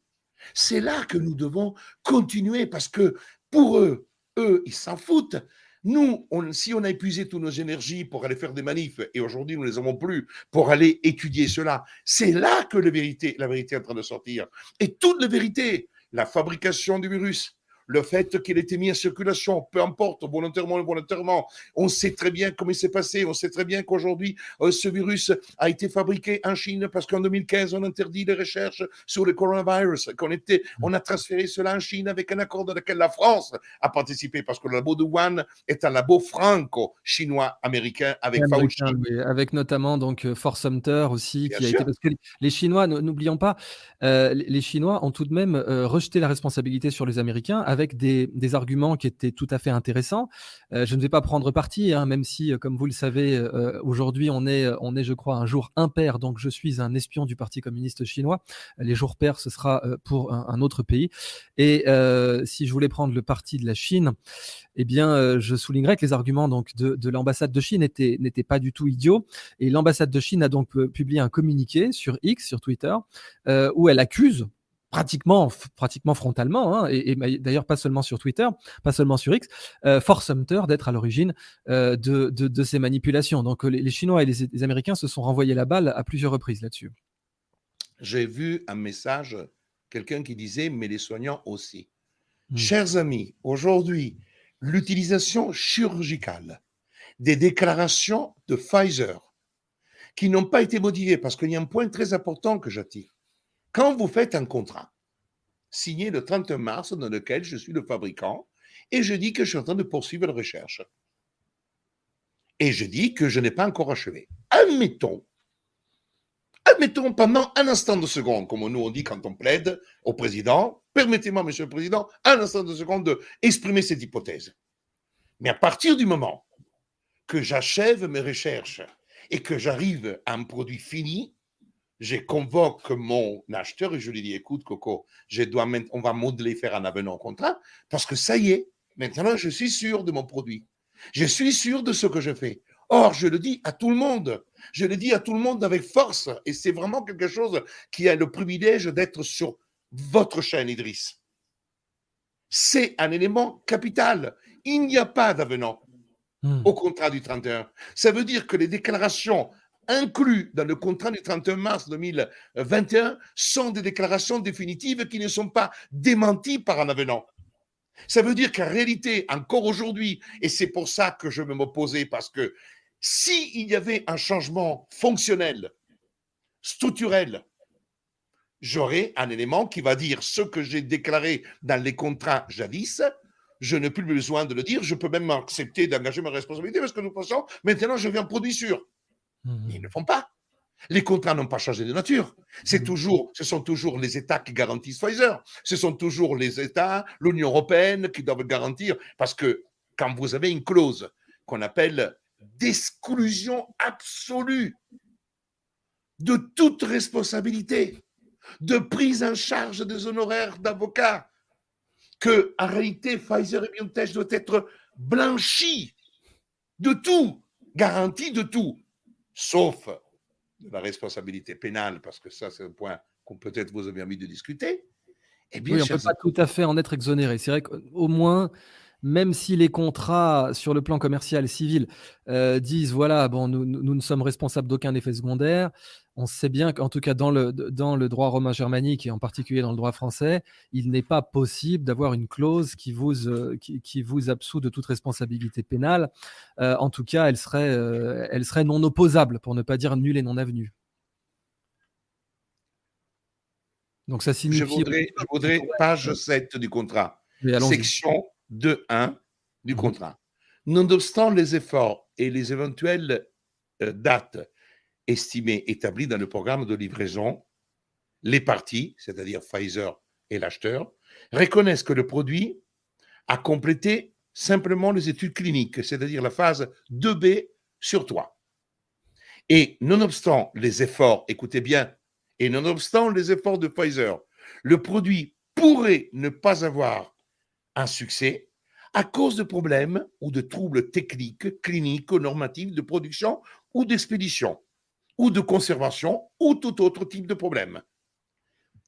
Speaker 2: C'est là que nous devons continuer parce que pour eux, eux, ils s'en foutent. Nous, si on a épuisé toutes nos énergies pour aller faire des manifs, et aujourd'hui nous ne les avons plus, pour aller étudier cela, c'est là que la vérité, la vérité est en train de sortir. Et toute la vérité, la fabrication du virus, le fait qu'il ait été mis en circulation, peu importe, volontairement ou involontairement, on sait très bien comment il s'est passé. On sait très bien qu'aujourd'hui, euh, ce virus a été fabriqué en Chine parce qu'en 2015, on interdit les recherches sur le coronavirus, qu'on était, on a transféré cela en Chine avec un accord dans lequel la France a participé parce que le labo de Wuhan est un labo franco-chinois-américain avec Fauci.
Speaker 1: avec notamment donc euh, Fort Sumter aussi, qui a été parce que les Chinois, n'oublions pas, euh, les Chinois ont tout de même rejeté la responsabilité sur les Américains avec des, arguments qui étaient tout à fait intéressants. Euh, je ne vais pas prendre parti, hein, même si, euh, comme vous le savez, euh, aujourd'hui on est, on est, je crois, un jour impair. Donc je suis un espion du Parti communiste chinois. Les jours pairs, ce sera pour un, autre pays. Et si je voulais prendre le parti de la Chine, eh bien, je soulignerais que les arguments donc de, de l'ambassade de Chine n'étaient pas du tout idiots. Et l'ambassade de Chine a donc publié un communiqué sur X, sur Twitter, où elle accuse pratiquement, pratiquement frontalement, hein, et, d'ailleurs pas seulement sur Twitter, pas seulement sur X, euh, Force Hunter d'être à l'origine euh, de, de, ces manipulations. Donc les, Chinois et les, Américains se sont renvoyés la balle à plusieurs reprises là-dessus.
Speaker 2: J'ai vu un message, quelqu'un qui disait, mais les soignants aussi. Hmm. Chers amis, aujourd'hui, l'utilisation chirurgicale des déclarations de Pfizer qui n'ont pas été modifiées, parce qu'il y a un point très important que j'attire quand vous faites un contrat signé le 31 mars dans lequel je suis le fabricant et je dis que je suis en train de poursuivre la recherche, Et je dis que je n'ai pas encore achevé. Admettons, admettons pendant un instant de seconde, comme nous on dit quand on plaide au président, permettez-moi, monsieur le président, un instant de seconde d'exprimer cette hypothèse. Mais à partir du moment que j'achève mes recherches et que j'arrive à un produit fini, je convoque mon acheteur et je lui dis écoute, Coco, je dois, on va modeler, faire un avenant au contrat parce que ça y est, maintenant je suis sûr de mon produit. Je suis sûr de ce que je fais. Or, je le dis à tout le monde. Je le dis à tout le monde avec force. Et c'est vraiment quelque chose qui a le privilège d'être sur votre chaîne, Idriss. C'est un élément capital. Il n'y a pas d'avenant hmm. au contrat du 31. Ça veut dire que les déclarations inclus dans le contrat du 31 mars 2021 sont des déclarations définitives qui ne sont pas démenties par un avenant. Ça veut dire qu'en réalité, encore aujourd'hui, et c'est pour ça que je me m'opposais, parce que s'il y avait un changement fonctionnel, structurel, j'aurais un élément qui va dire ce que j'ai déclaré dans les contrats jadis, je n'ai plus besoin de le dire, je peux même accepter d'engager ma responsabilité parce que nous pensons, maintenant je viens produit sûr. Mmh ils ne font pas. Les contrats n'ont pas changé de nature. C'est mmh toujours, ce sont toujours les États qui garantissent Pfizer. Ce sont toujours les États, l'Union européenne qui doivent garantir. Parce que quand vous avez une clause qu'on appelle d'exclusion absolue de toute responsabilité, de prise en charge des honoraires d'avocats, que en réalité Pfizer et BioNTech doivent être blanchis de tout, garantis de tout sauf de la responsabilité pénale, parce que ça, c'est un point qu'on peut-être vous avez envie de discuter.
Speaker 1: Eh bien, oui, on ne peut pas tout à fait en être exonéré. C'est vrai qu'au moins, même si les contrats sur le plan commercial civil euh, disent voilà, bon, nous, nous, ne sommes responsables d'aucun effet secondaire, on sait bien qu'en tout cas dans le, dans le droit romain germanique et en particulier dans le droit français, il n'est pas possible d'avoir une clause qui vous, euh, qui, vous absout de toute responsabilité pénale. Euh, en tout cas, elle serait, euh, elle serait non opposable, pour ne pas dire nulle et non avenue.
Speaker 2: Donc ça signifie... Je voudrais, je voudrais page 7 du contrat, section 2.1 du mhm. contrat. Nonobstant les efforts et les éventuelles dates estimés établis dans le programme de livraison, les parties, c'est-à dire Pfizer et l'acheteur, reconnaissent que le produit a complété simplement les études cliniques, c'est-à-dire la phase 2B sur 3. Et nonobstant les efforts, écoutez bien, et nonobstant les efforts de Pfizer, le produit pourrait ne pas avoir un succès à cause de problèmes ou de troubles techniques, cliniques normatifs de production ou d'expédition ou de conservation ou tout autre type de problème.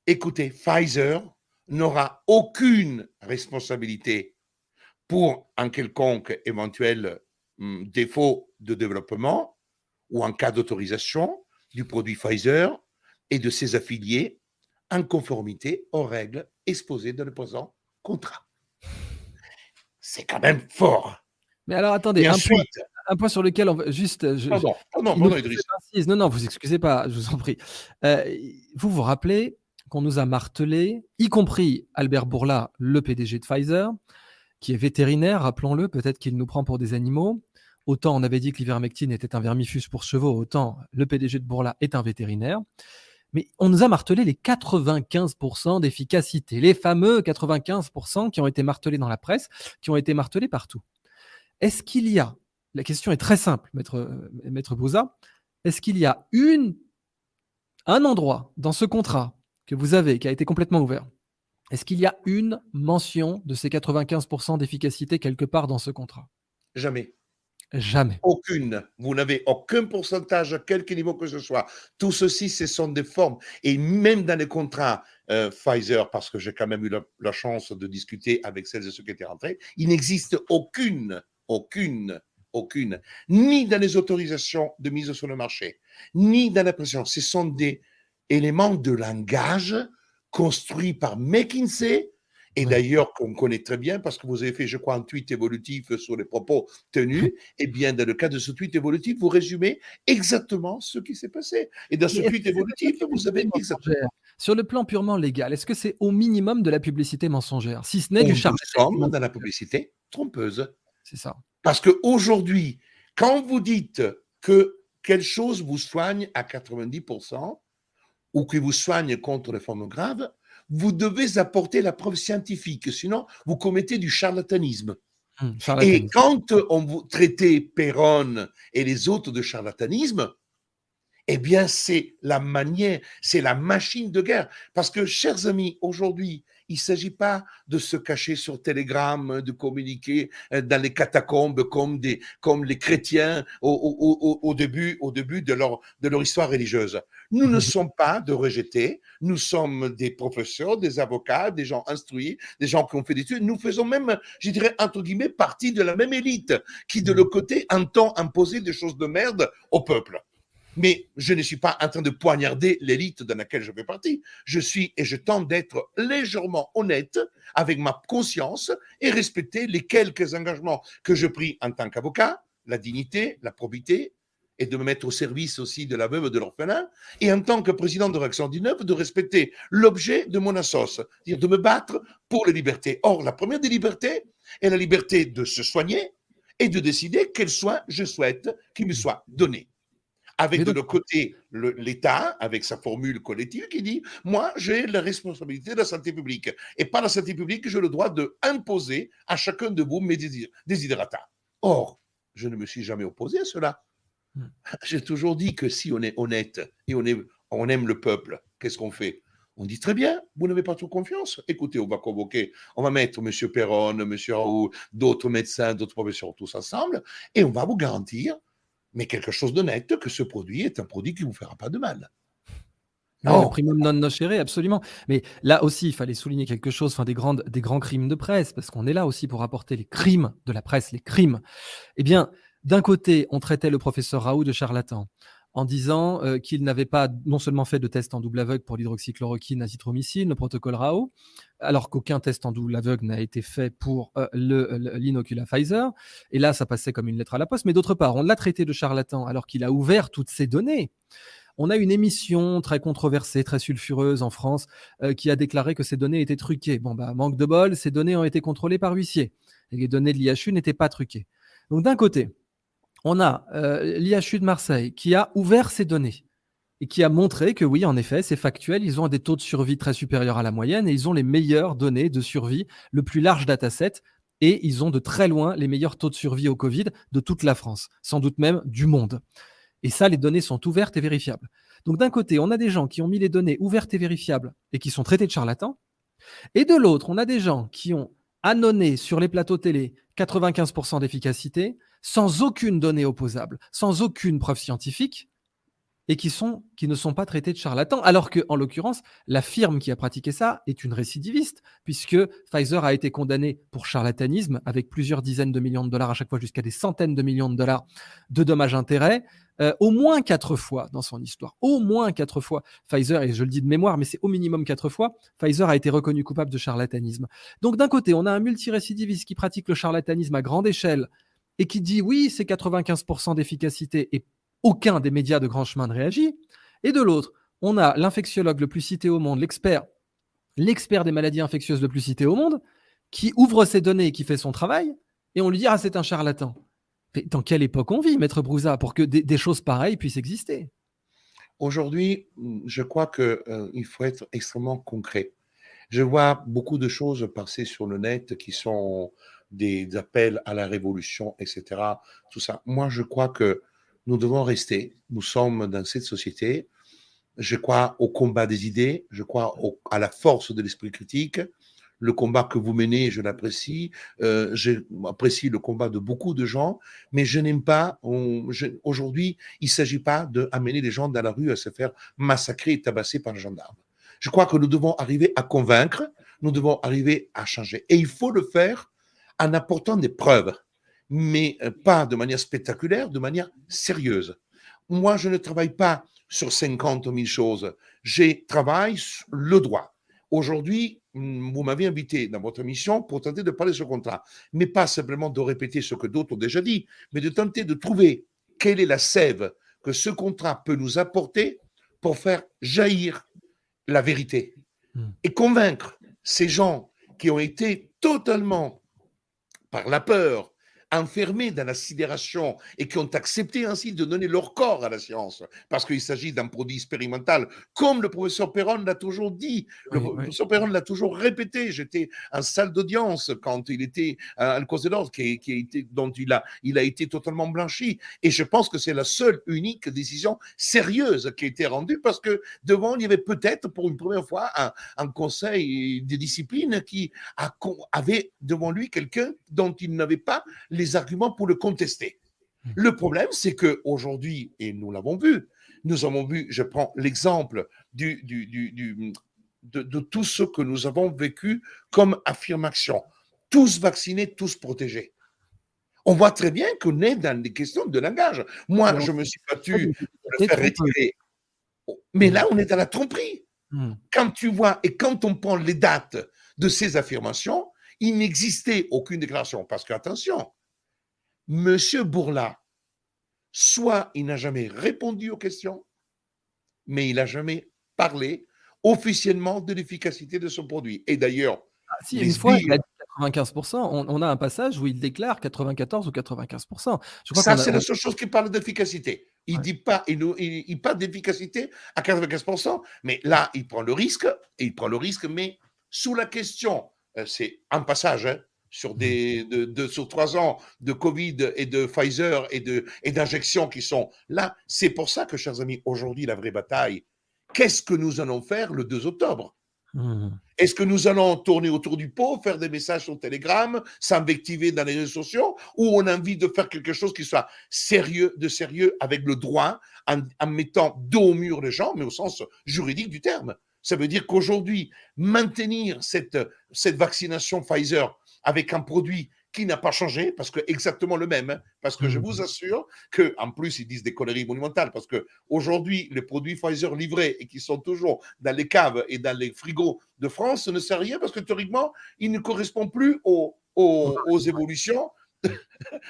Speaker 2: Écoutez, Pfizer n'aura aucune responsabilité pour un quelconque éventuel hum, défaut de développement ou en cas d'autorisation du produit Pfizer et de ses affiliés en conformité aux règles exposées dans le présent contrat. C'est quand même fort.
Speaker 1: Mais alors attendez, ensuite, un point sur lequel on va juste. Je, pardon, pardon, Non, non, vous excusez pas, je vous en prie. Euh, vous vous rappelez qu'on nous a martelé, y compris Albert Bourla, le PDG de Pfizer, qui est vétérinaire, rappelons-le, peut-être qu'il nous prend pour des animaux. Autant on avait dit que l'ivermectine était un vermifus pour chevaux, autant le PDG de Bourla est un vétérinaire. Mais on nous a martelé les 95% d'efficacité, les fameux 95% qui ont été martelés dans la presse, qui ont été martelés partout. Est-ce qu'il y a la question est très simple, maître, euh, maître Bouza. Est-ce qu'il y a une, un endroit dans ce contrat que vous avez, qui a été complètement ouvert, est-ce qu'il y a une mention de ces 95% d'efficacité quelque part dans ce contrat?
Speaker 2: Jamais.
Speaker 1: Jamais.
Speaker 2: Aucune. Vous n'avez aucun pourcentage à quelque niveau que ce soit. Tout ceci, ce sont des formes. Et même dans les contrats euh, Pfizer, parce que j'ai quand même eu la, la, chance de discuter avec celles et ceux qui étaient rentrés, il n'existe aucune, aucune aucune, ni dans les autorisations de mise sur le marché, ni dans la pression. Ce sont des éléments de langage construits par McKinsey, et d'ailleurs qu'on connaît très bien parce que vous avez fait, je crois, un tweet évolutif sur les propos tenus. Et eh bien, dans le cas de ce tweet évolutif, vous résumez exactement ce qui s'est passé. Et dans ce tweet évolutif, vous avez exactement.
Speaker 1: Sur le plan purement légal, est-ce que c'est au minimum de la publicité mensongère, si ce n'est du charme
Speaker 2: dans la publicité trompeuse.
Speaker 1: C'est ça.
Speaker 2: Parce qu'aujourd'hui, Quand vous dites que quelque chose vous soigne à 90% ou que vous soigne contre les formes graves, vous devez apporter la preuve scientifique, sinon vous commettez du charlatanisme. Hum, et quand on vous traitez Perron et les autres de charlatanisme, eh bien, c'est la manière, c'est la machine de guerre. Parce que, chers amis, aujourd'hui, il ne s'agit pas de se cacher sur Telegram, de communiquer euh, dans les catacombes comme, des, comme les chrétiens au, au, début, au début de, leur, de leur histoire religieuse. Nous ne sommes pas de rejetés, nous sommes des professeurs, des avocats, des gens instruits, des gens qui ont fait des études. Nous faisons même, je dirais, entre guillemets, partie de la même élite qui, de l'autre côté, entend imposer des choses de merde au peuple. Mais je ne suis pas en train de poignarder l'élite dans laquelle je fais partie. Je suis et je tente d'être légèrement honnête avec ma conscience et respecter les quelques engagements que je pris en tant qu'avocat, la dignité, la probité, et de me mettre au service aussi de la veuve de l'orphelin, et en tant que président de Réaction 19, de respecter l'objet de mon assos, c'est-à-dire de me battre pour les libertés. Or, la première des libertés est la liberté de se soigner et de décider quels soins je souhaite qu'il me soit donné. Avec de l'autre côté l'État, avec sa formule collective qui dit Moi, j'ai la responsabilité de la santé publique. Et par la santé publique, j'ai le droit d'imposer à chacun de vous mes désidérata. Or, je ne me suis jamais opposé à cela. Hmm. J'ai toujours dit que si on est honnête et on, est, on aime le peuple, qu'est-ce qu'on fait? On dit très bien, vous n'avez pas trop confiance. Écoutez, on va convoquer, on va mettre M. Perron, M. Raoult, d'autres médecins, d'autres professeurs tous ensemble, et on va vous garantir mais quelque chose d'honnête, que ce produit est un produit qui ne vous fera pas de mal.
Speaker 1: Non, primum non nocere, absolument. Mais là aussi, il fallait souligner quelque chose, enfin des, grandes, des grands crimes de presse, parce qu'on est là aussi pour apporter les crimes de la presse, les crimes. Eh bien, d'un côté, on traitait le professeur Raoult de charlatan en disant euh, qu'il n'avait pas non seulement fait de test en double aveugle pour l'hydroxychloroquine azithromycine, le protocole Raoult, alors qu'aucun test en double aveugle n'a été fait pour euh, l'inocula Pfizer. Et là, ça passait comme une lettre à la poste. Mais d'autre part, on l'a traité de charlatan alors qu'il a ouvert toutes ces données. On a une émission très controversée, très sulfureuse en France, euh, qui a déclaré que ces données étaient truquées. Bon, bah, manque de bol, ces données ont été contrôlées par huissier. Et les données de l'IHU n'étaient pas truquées. Donc, d'un côté, on a euh, l'IHU de Marseille qui a ouvert ces données et qui a montré que oui, en effet, c'est factuel, ils ont des taux de survie très supérieurs à la moyenne et ils ont les meilleures données de survie, le plus large dataset, et ils ont de très loin les meilleurs taux de survie au Covid de toute la France, sans doute même du monde. Et ça, les données sont ouvertes et vérifiables. Donc d'un côté, on a des gens qui ont mis les données ouvertes et vérifiables et qui sont traités de charlatans, et de l'autre, on a des gens qui ont annonné sur les plateaux télé 95% d'efficacité, sans aucune donnée opposable, sans aucune preuve scientifique, et qui, sont, qui ne sont pas traités de charlatans, alors que, en l'occurrence, la firme qui a pratiqué ça est une récidiviste, puisque Pfizer a été condamné pour charlatanisme avec plusieurs dizaines de millions de dollars à chaque fois, jusqu'à des centaines de millions de dollars de dommages-intérêts, euh, au moins quatre fois dans son histoire. Au moins quatre fois. Pfizer, et je le dis de mémoire, mais c'est au minimum quatre fois, Pfizer a été reconnu coupable de charlatanisme. Donc d'un côté, on a un multirécidiviste qui pratique le charlatanisme à grande échelle et qui dit oui, c'est 95% d'efficacité et aucun des médias de grand chemin ne réagit. Et de l'autre, on a l'infectiologue le plus cité au monde, l'expert, des maladies infectieuses le plus cité au monde, qui ouvre ses données et qui fait son travail, et on lui dit ah c'est un charlatan. Mais dans quelle époque on vit, maître Brouza, pour que des, choses pareilles puissent exister?
Speaker 2: Aujourd'hui, je crois qu'il euh, faut être extrêmement concret. Je vois beaucoup de choses passer sur le net qui sont des appels à la révolution, etc. Tout ça. Moi, je crois que nous devons rester. Nous sommes dans cette société. Je crois au combat des idées. Je crois à la force de l'esprit critique. Le combat que vous menez, je l'apprécie. Euh, J'apprécie le combat de beaucoup de gens, mais je n'aime pas. Aujourd'hui, il ne s'agit pas d'amener les gens dans la rue à se faire massacrer et tabasser par les gendarmes. Je crois que nous devons arriver à convaincre, nous devons arriver à changer. Et il faut le faire en apportant des preuves, mais euh, pas de manière spectaculaire, de manière sérieuse. Moi, je ne travaille pas sur 50 000 choses, je travaille sur le droit. Aujourd'hui, mm, vous m'avez invité dans votre émission pour tenter de parler de ce contrat, mais pas simplement de répéter ce que d'autres ont déjà dit, mais de tenter de trouver quelle est la sève que ce contrat peut nous apporter pour faire jaillir la vérité hmm. et convaincre ces gens qui ont été totalement par la peur, enfermés dans la sidération et qui ont accepté ainsi de donner leur corps à la science, parce qu'il s'agit d'un produit expérimental, comme le professeur Perron l'a toujours dit, le professeur Perron l'a toujours répété. J'étais en salle d'audience quand il était à Conseil d'ordre, qui, qui a été, dont il a, il a été totalement blanchi. Et je pense que c'est la seule, unique décision sérieuse qui a été rendue, parce que devant, il y avait peut-être pour une première fois un, un conseil de discipline qui a, avait devant lui quelqu'un dont il n'avait pas les arguments pour le contester. Le problème, c'est que aujourd'hui, et nous l'avons vu, nous avons vu, je prends l'exemple du, du, du, de, de, tout ce que nous avons vécu comme affirmation. Tous vaccinés, tous protégés. On voit très bien qu'on est dans des questions de langage. Moi, je me suis battu pour le faire retirer. Mais là, on est dans la tromperie. Mmh. Quand tu vois et quand on prend les dates de ces affirmations, il n'existait aucune déclaration. Parce qu'attention, M. Bourla, soit il n'a jamais répondu aux questions, mais il n'a jamais parlé officiellement de l'efficacité de son produit. Et d'ailleurs,
Speaker 1: ah, si, une fois, il a dit 95%, on, a un passage où il déclare 94 ou 95%.
Speaker 2: Je Ça, c'est la seule chose qui parle d'efficacité. Il dit pas, il, il, il parle d'efficacité à 95%, mais là, il prend le risque, et il prend le risque, mais sous la question euh, c'est un passage hein, sur, mmh. de, sur trois ans de Covid et de Pfizer et, de, et d'injections qui sont là. C'est pour ça que, chers amis, aujourd'hui, la vraie bataille, qu'est-ce que nous allons faire le 2 octobre? Mmh. Est-ce que nous allons tourner autour du pot, faire des messages sur Telegram, s'invectiver dans les réseaux sociaux, ou on a envie de faire quelque chose qui soit sérieux, de sérieux, avec le droit, en, en mettant dos au mur les gens, mais au sens juridique du terme? Ça veut dire qu'aujourd'hui, maintenir cette, cette vaccination Pfizer avec un produit qui n'a pas changé, parce que exactement le même, hein, parce que je vous mmh. assure que, en plus, ils disent des conneries monumentales, parce que aujourd'hui, les produits Pfizer livrés et qui sont toujours dans les caves et dans les frigos de France, ne sert à rien, parce que théoriquement, ils ne correspondent plus aux, aux, évolutions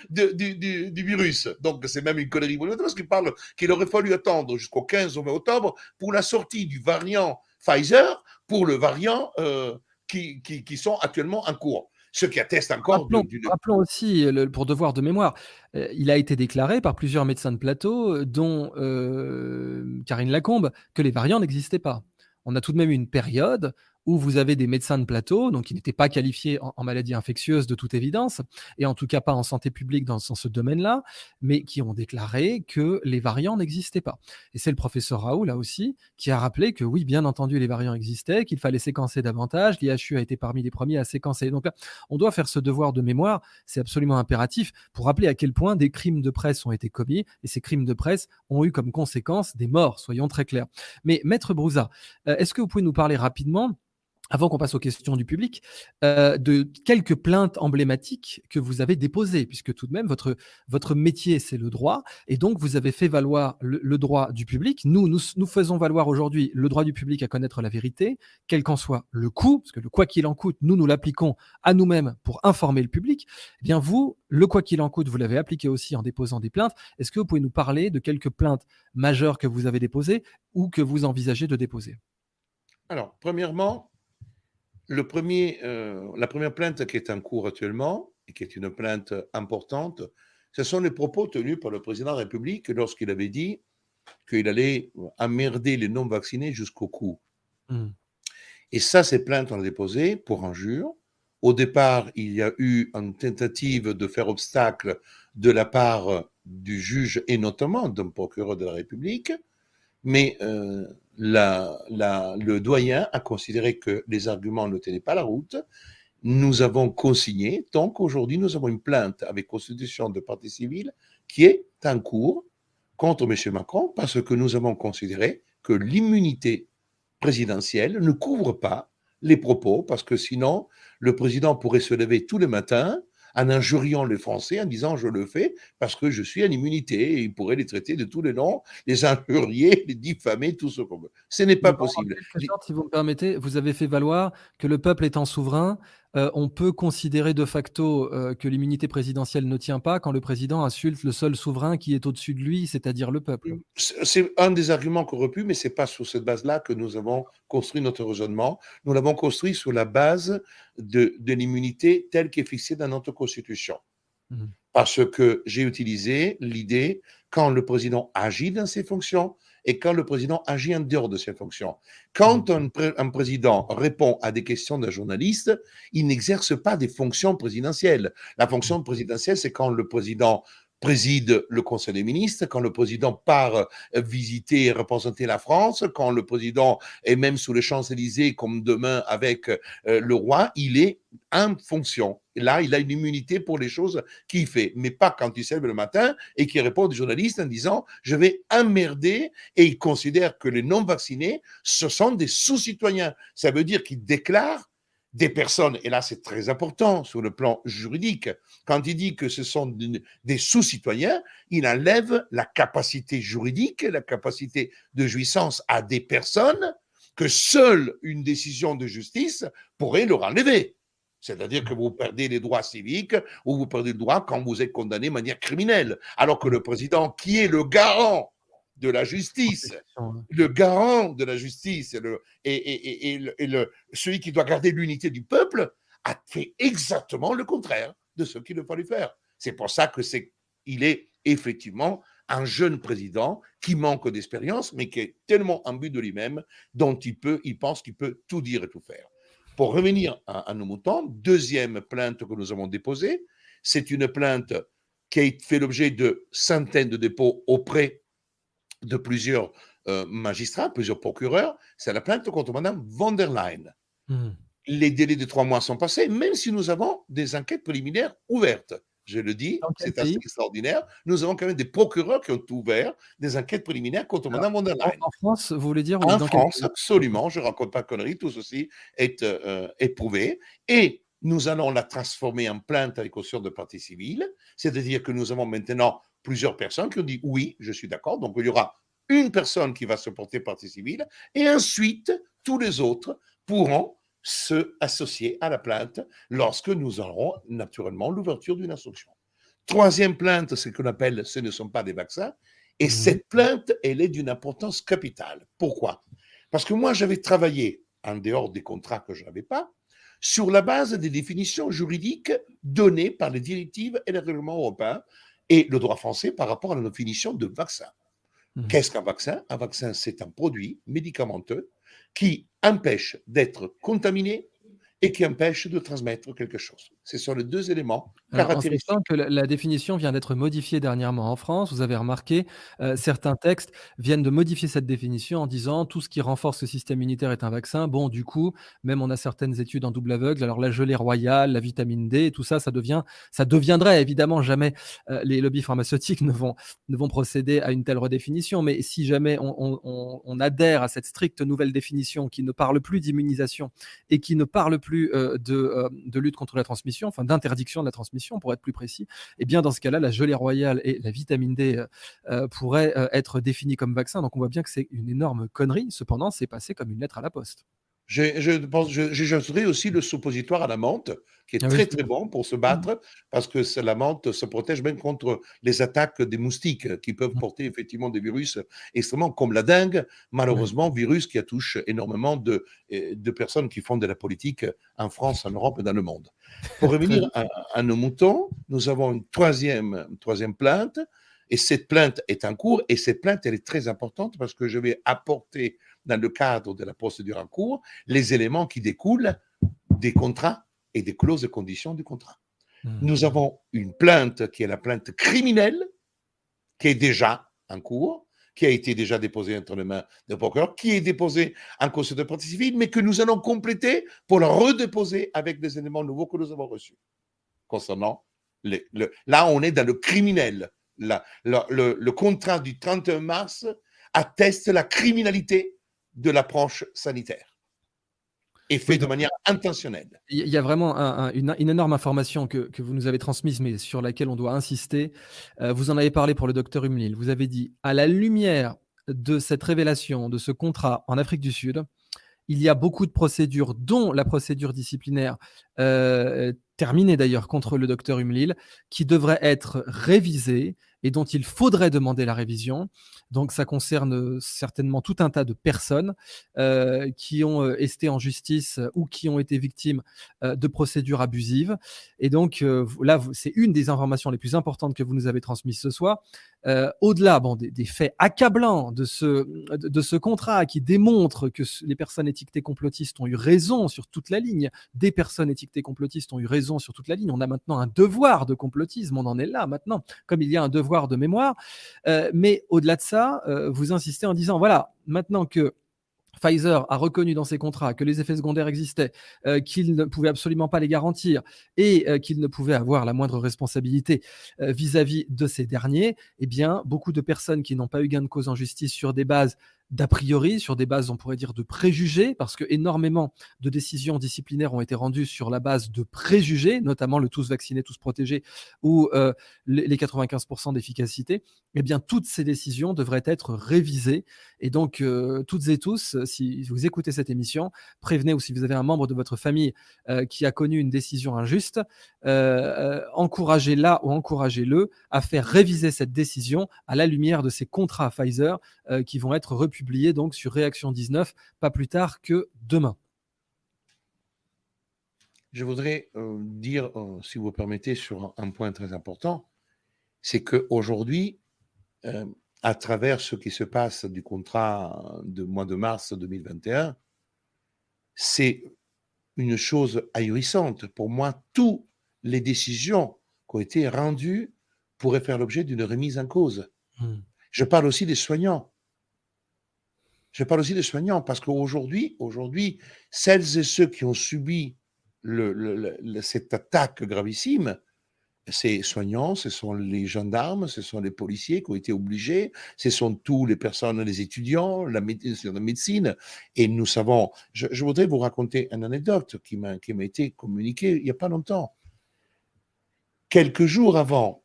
Speaker 2: du, du, virus. Donc, c'est même une connerie monumentale, parce qu'ils parlent qu'il aurait fallu attendre jusqu'au 15 ou 20 octobre pour la sortie du variant Pfizer pour le variant euh, qui, qui, sont actuellement en cours. Ce qui atteste encore
Speaker 1: rappelons, aussi, pour devoir de mémoire, euh, il a été déclaré par plusieurs médecins de plateau, dont euh, Karine Lacombe, que les variants n'existaient pas. On a tout de même une période où vous avez des médecins de plateau, donc qui n'étaient pas qualifiés en, maladie infectieuse de toute évidence, et en tout cas pas en santé publique dans, ce domaine-là, mais qui ont déclaré que les variants n'existaient pas. Et c'est le professeur Raoult, là aussi, qui a rappelé que oui, bien entendu, les variants existaient, qu'il fallait séquencer davantage, l'IHU a été parmi les premiers à séquencer. Donc là, on doit faire ce devoir de mémoire, c'est absolument impératif, pour rappeler à quel point des crimes de presse ont été commis, et ces crimes de presse ont eu comme conséquence des morts, soyons très clairs. Mais Maître Brouza, euh, est-ce que vous pouvez nous parler rapidement avant qu'on passe aux questions du public, euh, de quelques plaintes emblématiques que vous avez déposées, puisque tout de même, votre, votre métier, c'est le droit, et donc vous avez fait valoir le, droit du public. Nous, nous, nous faisons valoir aujourd'hui le droit du public à connaître la vérité, quel qu'en soit le coût, parce que le quoi qu'il en coûte, nous, nous l'appliquons à nous-mêmes pour informer le public. Eh bien, vous, le quoi qu'il en coûte, vous l'avez appliqué aussi en déposant des plaintes. Est-ce que vous pouvez nous parler de quelques plaintes majeures que vous avez déposées ou que vous envisagez de déposer?
Speaker 2: Alors, premièrement, le premier, euh, la première plainte qui est en cours actuellement, et qui est une plainte importante, ce sont les propos tenus par le président de la République lorsqu'il avait dit qu'il allait emmerder les non-vaccinés jusqu'au cou. Mmh. Et ça, ces plaintes, on les déposées pour injure. Au départ, il y a eu une tentative de faire obstacle de la part du juge et notamment d'un procureur de la République, mais euh, le doyen a considéré que les arguments ne tenaient pas la route. Nous avons consigné, donc aujourd'hui nous avons une plainte avec constitution de partie civile qui est en cours contre M. Macron parce que nous avons considéré que l'immunité présidentielle ne couvre pas les propos parce que sinon le président pourrait se lever tous les matins en injuriant les Français, en disant je le fais parce que je suis en immunité et il pourrait les traiter de tous les noms, les injurier, les diffamer, tout ce qu'on veut. Ce n'est pas possible.
Speaker 1: si vous me permettez, vous avez fait valoir que le peuple étant souverain, euh, on peut considérer de facto euh, que l'immunité présidentielle ne tient pas quand le président insulte le seul souverain qui est au-dessus de lui, c'est-à-dire le peuple.
Speaker 2: C'est un des arguments qu'on mais ce n'est pas sur cette base-là que nous avons construit notre raisonnement. Nous l'avons construit sur la base de, l'immunité telle qu'est fixée dans notre Constitution. Mmh. parce que j'ai utilisé l'idée quand le président agit dans ses fonctions et quand le président agit en dehors de ses fonctions. Quand un, un président répond à des questions d'un journaliste, il n'exerce pas des fonctions présidentielles. La fonction présidentielle, c'est quand le président préside le Conseil des ministres, quand le président part euh, visiter et représenter la France, quand le président est même sous les Champs-Élysées, comme demain avec euh, le roi, il est en fonction. Là, il a une immunité pour les choses qu'il fait, mais pas quand il se lève le matin et qu'il répond aux journalistes en disant je vais emmerder et il considère que les non-vaccinés, ce sont des sous-citoyens. Ça veut dire qu'il déclare des personnes, et là c'est très important sur le plan juridique, quand il dit que ce sont des sous-citoyens, il enlève la capacité juridique, la capacité de jouissance à des personnes que seule une décision de justice pourrait leur enlever. C'est-à-dire que vous perdez les droits civiques ou vous perdez le droit quand vous êtes condamné de manière criminelle. Alors que le président, qui est le garant de la justice, le garant de la justice et, le, et, le, celui qui doit garder l'unité du peuple, a fait exactement le contraire de ce qu'il fallait faire. C'est pour ça que c'est, il est effectivement un jeune président qui manque d'expérience, mais qui est tellement but de lui-même dont il peut, il pense qu'il peut tout dire et tout faire. Pour revenir à, à nos moutons, deuxième plainte que nous avons déposée, c'est une plainte qui a fait l'objet de centaines de dépôts auprès de plusieurs euh, magistrats, plusieurs procureurs, c'est la plainte contre Mme von der Leyen. Hmm. Les délais de trois mois sont passés, même si nous avons des enquêtes préliminaires ouvertes. Je le dis, c'est assez extraordinaire. Nous avons quand même des procureurs qui ont ouvert des enquêtes préliminaires contre Mme von der Leyen.
Speaker 1: En, France, vous voulez dire
Speaker 2: En France, absolument. Je ne raconte pas de conneries. Tout ceci est euh, éprouvé. Et nous allons la transformer en plainte avec caution de partie civile. C'est-à-dire que nous avons maintenant plusieurs personnes qui ont dit oui, je suis d'accord. Donc il y aura une personne qui va se porter partie civile et ensuite tous les autres pourront se associer à la plainte lorsque nous aurons naturellement l'ouverture d'une instruction. Troisième plainte, c'est ce qu'on appelle ce ne sont pas des vaccins. Et mmh cette plainte, elle est d'une importance capitale. Pourquoi? Parce que moi, j'avais travaillé, en dehors des contrats que je n'avais pas, sur la base des définitions juridiques données par les directives et les règlements européens et le droit français par rapport à la définition de vaccin. Mmh. Qu'est-ce qu'un vaccin? Un vaccin, c'est un produit médicamenteux qui empêche d'être contaminé et qui empêche de transmettre quelque chose. Ce sont les deux éléments caractéristiques.
Speaker 1: En que la, définition vient d'être modifiée dernièrement en France, vous avez remarqué, euh, certains textes viennent de modifier cette définition en disant tout ce qui renforce le système immunitaire est un vaccin. Bon, du coup, même on a certaines études en double aveugle, alors la gelée royale, la vitamine D, tout ça, ça devient, ça deviendrait évidemment jamais euh, les lobbies pharmaceutiques ne vont, ne vont procéder à une telle redéfinition. Mais si jamais on, adhère à cette stricte nouvelle définition qui ne parle plus d'immunisation et qui ne parle plus euh, de, de lutte contre la transmission, enfin d'interdiction de la transmission pour être plus précis, et eh bien dans ce cas-là, la gelée royale et la vitamine D euh, euh, pourraient euh, être définies comme vaccin. Donc on voit bien que c'est une énorme connerie. Cependant, c'est passé comme une lettre à la poste.
Speaker 2: Je, j'ajouterais aussi le suppositoire à la menthe, qui est ah très très bon pour se battre, mmh. parce que la menthe se protège même contre les attaques des moustiques, qui peuvent mmh. porter effectivement des virus extrêmement, comme la dengue, malheureusement, virus qui touche énormément de, de personnes qui font de la politique en France, en Europe et dans le monde. Pour revenir à, nos moutons, nous avons une troisième, une troisième plainte, et cette plainte est en cours, et cette plainte, elle est très importante parce que je vais apporter dans le cadre de la procédure en cours les éléments qui découlent des contrats et des clauses et conditions du contrat. Hmm. Nous avons une plainte qui est la plainte criminelle, qui est déjà en cours, qui a été déjà déposée entre les mains des procureurs, qui est déposée en conseil de partie civile, mais que nous allons compléter pour la redéposer avec des éléments nouveaux que nous avons reçus. Concernant les, le, là, on est dans le criminel. le, le contrat du 31 mars atteste la criminalité de l'approche sanitaire et fait de manière intentionnelle.
Speaker 1: Il y a vraiment une, énorme information que, vous nous avez transmise, mais sur laquelle on doit insister. Euh, vous en avez parlé pour le docteur Humlil. Vous avez dit, à la lumière de cette révélation, de ce contrat en Afrique du Sud, il y a beaucoup de procédures, dont la procédure disciplinaire euh, terminée d'ailleurs contre le docteur Humlil, qui devrait être révisée et dont il faudrait demander la révision. Donc ça concerne certainement tout un tas de personnes euh, qui ont euh, été en justice ou qui ont été victimes de procédures abusives. Et donc là, c'est une des informations les plus importantes que vous nous avez transmises ce soir. Au-delà bon, des, faits accablants de ce, de ce contrat qui démontre que les personnes étiquetées complotistes ont eu raison sur toute la ligne, des personnes étiquetées complotistes ont eu raison sur toute la ligne, on a maintenant un devoir de complotisme, on en est là maintenant, comme il y a un devoir de mémoire. Euh, mais au-delà de ça, euh, vous insistez en disant, voilà, maintenant que Pfizer a reconnu dans ses contrats que les effets secondaires existaient, euh, qu'il ne pouvait absolument pas les garantir et qu'il ne pouvait avoir la moindre responsabilité vis-à-vis -vis de ces derniers, eh bien, beaucoup de personnes qui n'ont pas eu gain de cause en justice sur des bases d'a priori, sur des bases, on pourrait dire, de préjugés, parce que énormément de décisions disciplinaires ont été rendues sur la base de préjugés, notamment le tous vaccinés, tous protégés, ou euh, les 95% d'efficacité, eh bien, toutes ces décisions devraient être révisées. Et donc, euh, toutes et tous, si vous écoutez cette émission, prévenez, ou si vous avez un membre de votre famille euh, qui a connu une décision injuste, encouragez-la ou encouragez-le à faire réviser cette décision à la lumière de ces contrats Pfizer qui vont être republiés publié donc sur Réaction 19, pas plus tard que demain.
Speaker 2: Je voudrais euh, dire, euh, si vous permettez, sur un, point très important, c'est qu'aujourd'hui, euh, à travers ce qui se passe du contrat de mois de mars 2021, c'est une chose ahurissante. Pour moi, toutes les décisions qui ont été rendues pourraient faire l'objet d'une remise en cause. Hmm. Je parle aussi des soignants. Je parle aussi des soignants parce qu'aujourd'hui, aujourd'hui, celles et ceux qui ont subi cette attaque gravissime, ces soignants, ce sont les gendarmes, ce sont les policiers qui ont été obligés, ce sont tous les personnes, les étudiants, la médecine. Et nous savons, je, voudrais vous raconter une anecdote qui m'a été communiquée il n'y a pas longtemps. Quelques jours avant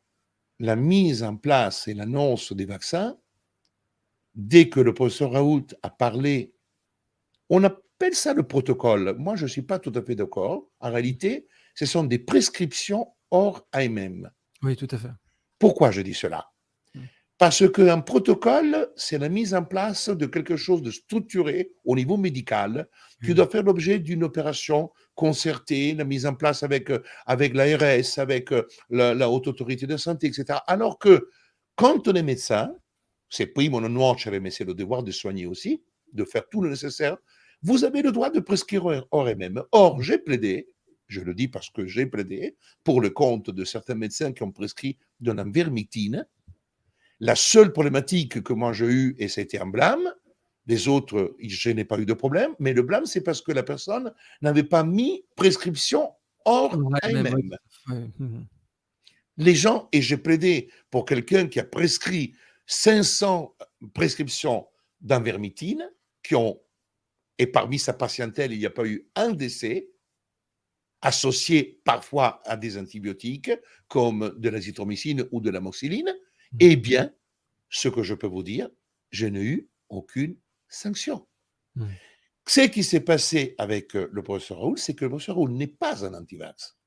Speaker 2: la mise en place et l'annonce des vaccins, dès que le professeur Raoult a parlé, on appelle ça le protocole. Moi, je ne suis pas tout à fait d'accord. En réalité, ce sont des prescriptions hors AMM.
Speaker 1: Oui, tout à fait.
Speaker 2: Pourquoi je dis cela? Mm. Parce qu'un protocole, c'est la mise en place de quelque chose de structuré au niveau médical qui mm. doit faire l'objet d'une opération concertée, la mise en place avec, avec l'ARS, avec la, la Haute Autorité de Santé, etc. Alors que quand on est médecin, c'est primo non nuocere, mais c'est le devoir de soigner aussi, de faire tout le nécessaire. Vous avez le droit de prescrire hors MM. Or, j'ai plaidé, je le dis parce que j'ai plaidé, pour le compte de certains médecins qui ont prescrit de la vermictine. La seule problématique que moi j'ai eue, et c'était un blâme, les autres, je n'ai pas eu de problème, mais le blâme, c'est parce que la personne n'avait pas mis prescription hors MM. Les gens, et j'ai plaidé pour quelqu'un qui a prescrit 500 prescriptions d'envermictine qui ont, et parmi sa patientèle, il n'y a pas eu un décès, associé parfois à des antibiotiques comme de l'azithromycine ou de l'amoxicilline, mmh. eh bien, ce que je peux vous dire, je n'ai eu aucune sanction. Mmh. Ce qui s'est passé avec euh, le professeur Raoul, c'est que le professeur Raoul n'est pas un antivax.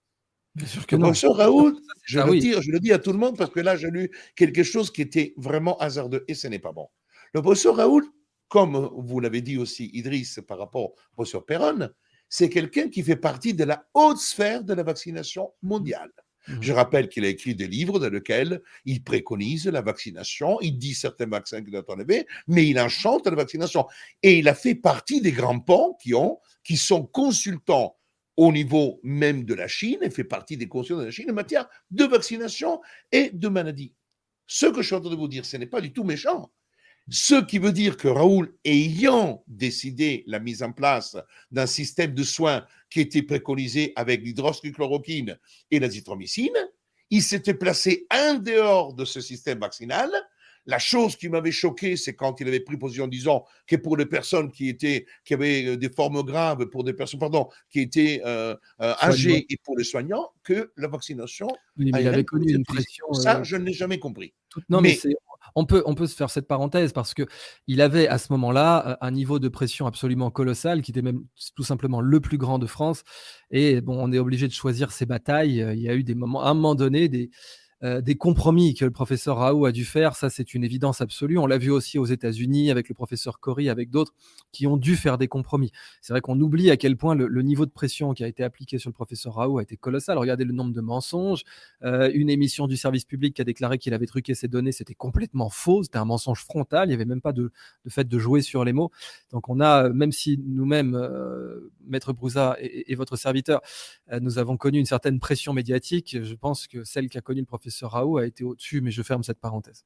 Speaker 1: Bien sûr que
Speaker 2: non. Raoul, je, le dis, je le dis à tout le monde parce que là, j'ai lu quelque chose qui était vraiment hasardeux et ce n'est pas bon. Le professeur Raoul, comme vous l'avez dit aussi, Idriss, par rapport au professeur Perron, c'est quelqu'un qui fait partie de la haute sphère de la vaccination mondiale. Mmh. Je rappelle qu'il a écrit des livres dans lesquels il préconise la vaccination, il dit certains vaccins qu'il doivent enlever, mais il enchante la vaccination. Et il a fait partie des grands ponts qui, ont, qui sont consultants au niveau même de la Chine et fait partie des consciences de la Chine en matière de vaccination et de maladies. Ce que je suis en train de vous dire, ce n'est pas du tout méchant. Ce qui veut dire que Raoul, ayant décidé la mise en place d'un système de soins qui était préconisé avec l'hydroxychloroquine et l'azithromycine, il s'était placé en dehors de ce système vaccinal la chose qui m'avait choqué, c'est quand il avait pris position en disant que pour les personnes qui étaient, qui avaient euh, des formes graves, pour des personnes, pardon, qui étaient euh, euh, âgées et pour les soignants, que la vaccination.
Speaker 1: il avait connu une pression.
Speaker 2: Ça, je ne l'ai jamais compris.
Speaker 1: Non, mais, on peut, on peut se faire cette parenthèse parce que il avait à ce moment-là un niveau de pression absolument colossal, qui était même tout simplement le plus grand de France. Et bon, on est obligé de choisir ses batailles. Il y a eu des moments, à un moment donné, des, euh, des compromis que le professeur Raoult a dû faire. Ça, c'est une évidence absolue. On l'a vu aussi aux États-Unis avec le professeur Corey, avec d'autres qui ont dû faire des compromis. C'est vrai qu'on oublie à quel point le, niveau de pression qui a été appliqué sur le professeur Raoult a été colossal. Regardez le nombre de mensonges. Euh, une émission du service public qui a déclaré qu'il avait truqué ses données, c'était complètement faux. C'était un mensonge frontal. Il n'y avait même pas de, fait de jouer sur les mots. Donc on a, même si nous-mêmes, euh, Maître Brouza et, votre serviteur, nous avons connu une certaine pression médiatique, je pense que celle qu'a connue le professeur Raoult a été au-dessus, mais je ferme cette parenthèse.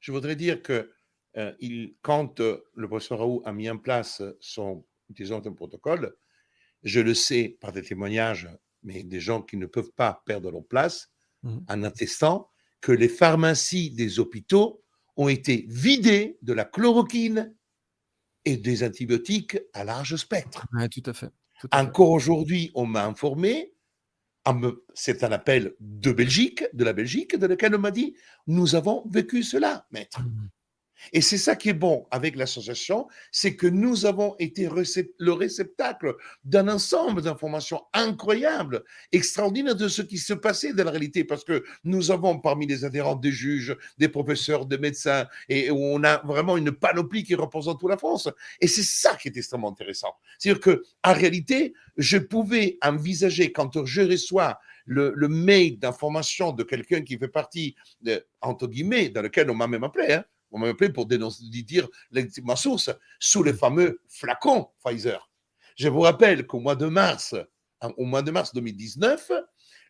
Speaker 2: Je voudrais dire que euh, il, quand euh, le professeur Raoult a mis en place son, disons, un protocole, je le sais par des témoignages, mais des gens qui ne peuvent pas perdre leur place, mmh. en attestant que les pharmacies des hôpitaux ont été vidées de la chloroquine et des antibiotiques à large spectre.
Speaker 1: Oui, tout à fait.
Speaker 2: Encore aujourd'hui, on m'a informé c'est un appel de Belgique, de la Belgique, de lequel on m'a dit, nous avons vécu cela, maître. Mmh. Et c'est ça qui est bon avec l'association, c'est que nous avons été le réceptacle d'un ensemble d'informations incroyables, extraordinaires de ce qui se passait dans la réalité, parce que nous avons parmi les adhérents des juges, des professeurs, des médecins, et on a vraiment une panoplie qui représente toute la France. Et c'est ça qui est extrêmement intéressant. C'est-à-dire que, en réalité, je pouvais envisager quand je reçois le, mail d'information de quelqu'un qui fait partie, de, entre guillemets, dans lequel on m'a même appelé, hein, on m'a appelé pour dénoncer, dire ma source, sous les fameux flacons Pfizer. Je vous rappelle qu'au mois de mars, au mois de mars 2019,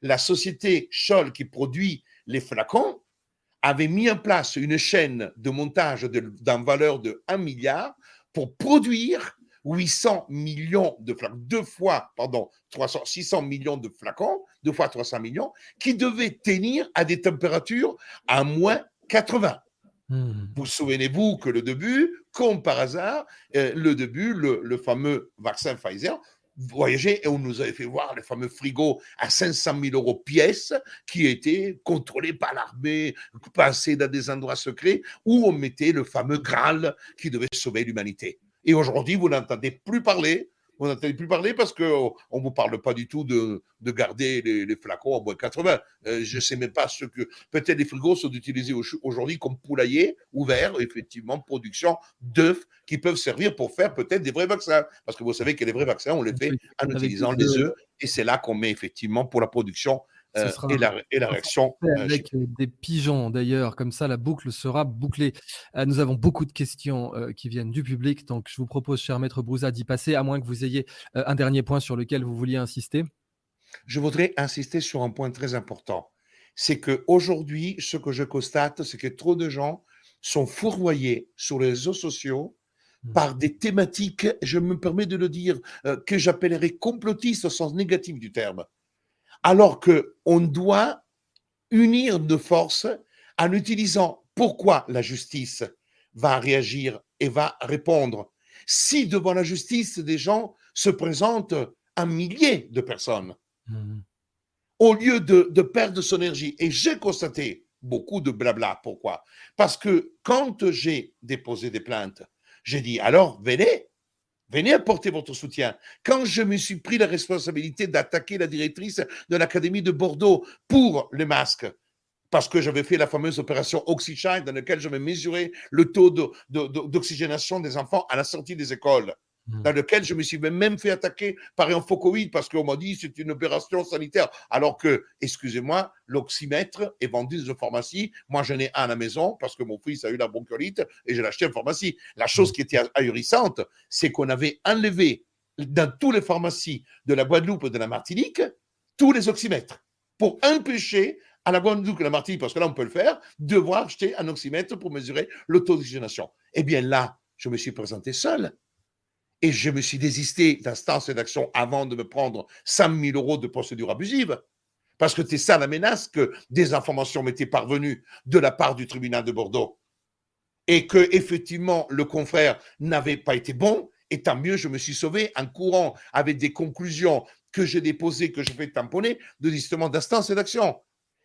Speaker 2: la société Scholl qui produit les flacons avait mis en place une chaîne de montage d'une valeur de 1 milliard pour produire 800 millions de flacons, deux fois, pardon, 300, 600 millions de flacons, deux fois 300 millions, qui devaient tenir à des températures à moins 80. Hmm. Vous souvenez-vous que le début, comme par hasard, euh, le début, le, fameux vaccin Pfizer, voyageait et on nous avait fait voir le fameux frigo à 500 000 euros pièce qui était contrôlé par l'armée, passé dans des endroits secrets où on mettait le fameux Graal qui devait sauver l'humanité. Et aujourd'hui, vous n'entendez plus parler on n'entend plus parler parce qu'on ne vous parle pas du tout de, garder les, flacons à moins 80. Euh, je ne sais même pas ce que. Peut-être les frigos sont utilisés aujourd'hui comme poulailler ouvert, effectivement, production d'œufs qui peuvent servir pour faire peut-être des vrais vaccins. Parce que vous savez que les vrais vaccins, on les fait en utilisant les œufs et c'est là qu'on met effectivement pour la production euh, et, la, réaction.
Speaker 1: Euh, avec des pigeons d'ailleurs, comme ça la boucle sera bouclée. Euh, nous avons beaucoup de questions qui viennent du public, donc je vous propose, cher maître Brouza, d'y passer, à moins que vous ayez un dernier point sur lequel vous vouliez insister.
Speaker 2: Je voudrais insister sur un point très important. C'est qu'aujourd'hui, ce que je constate, c'est que trop de gens sont fourvoyés sur les réseaux sociaux mmh. par des thématiques, je me permets de le dire, que j'appellerais complotistes au sens négatif du terme alors qu'on doit unir nos forces en utilisant pourquoi la justice va réagir et va répondre. Si devant la justice, des gens se présentent un millier de personnes, mmh. au lieu de, de perdre son énergie. Et j'ai constaté beaucoup de blabla. Pourquoi? Parce que quand j'ai déposé des plaintes, j'ai dit alors venez, Venez apporter votre soutien. Quand je me suis pris la responsabilité d'attaquer la directrice de l'Académie de Bordeaux pour les masques, parce que j'avais fait la fameuse opération Oxyshine dans laquelle j'avais mesuré le taux d'oxygénation des enfants à la sortie des écoles. Mmh. dans lequel je me suis même fait attaquer par un faux Covid parce qu'on m'a dit c'est une opération sanitaire. Alors que, excusez-moi, l'oxymètre est vendu dans une pharmacie. Moi, j'en ai un à la maison parce que mon fils a eu la bronchiolite et j'ai acheté en pharmacie. La chose mmh. qui était ahurissante, c'est qu'on avait enlevé dans toutes les pharmacies de la Guadeloupe et de la Martinique tous les oxymètres pour empêcher à la Guadeloupe et à la Martinique, parce que là on peut le faire, de devoir acheter un oxymètre pour mesurer d'oxygénation. Eh bien là, je me suis présenté seul et je me suis désisté d'instance et d'action avant de me prendre 100 000 euros de procédure abusive. Parce que c'est ça la menace que des informations m'étaient parvenues de la part du tribunal de Bordeaux. Et que, effectivement, le confrère n'avait pas été bon. Et tant mieux, je me suis sauvé en courant avec des conclusions que j'ai déposées, que je vais tamponner, de justement d'instance et d'action.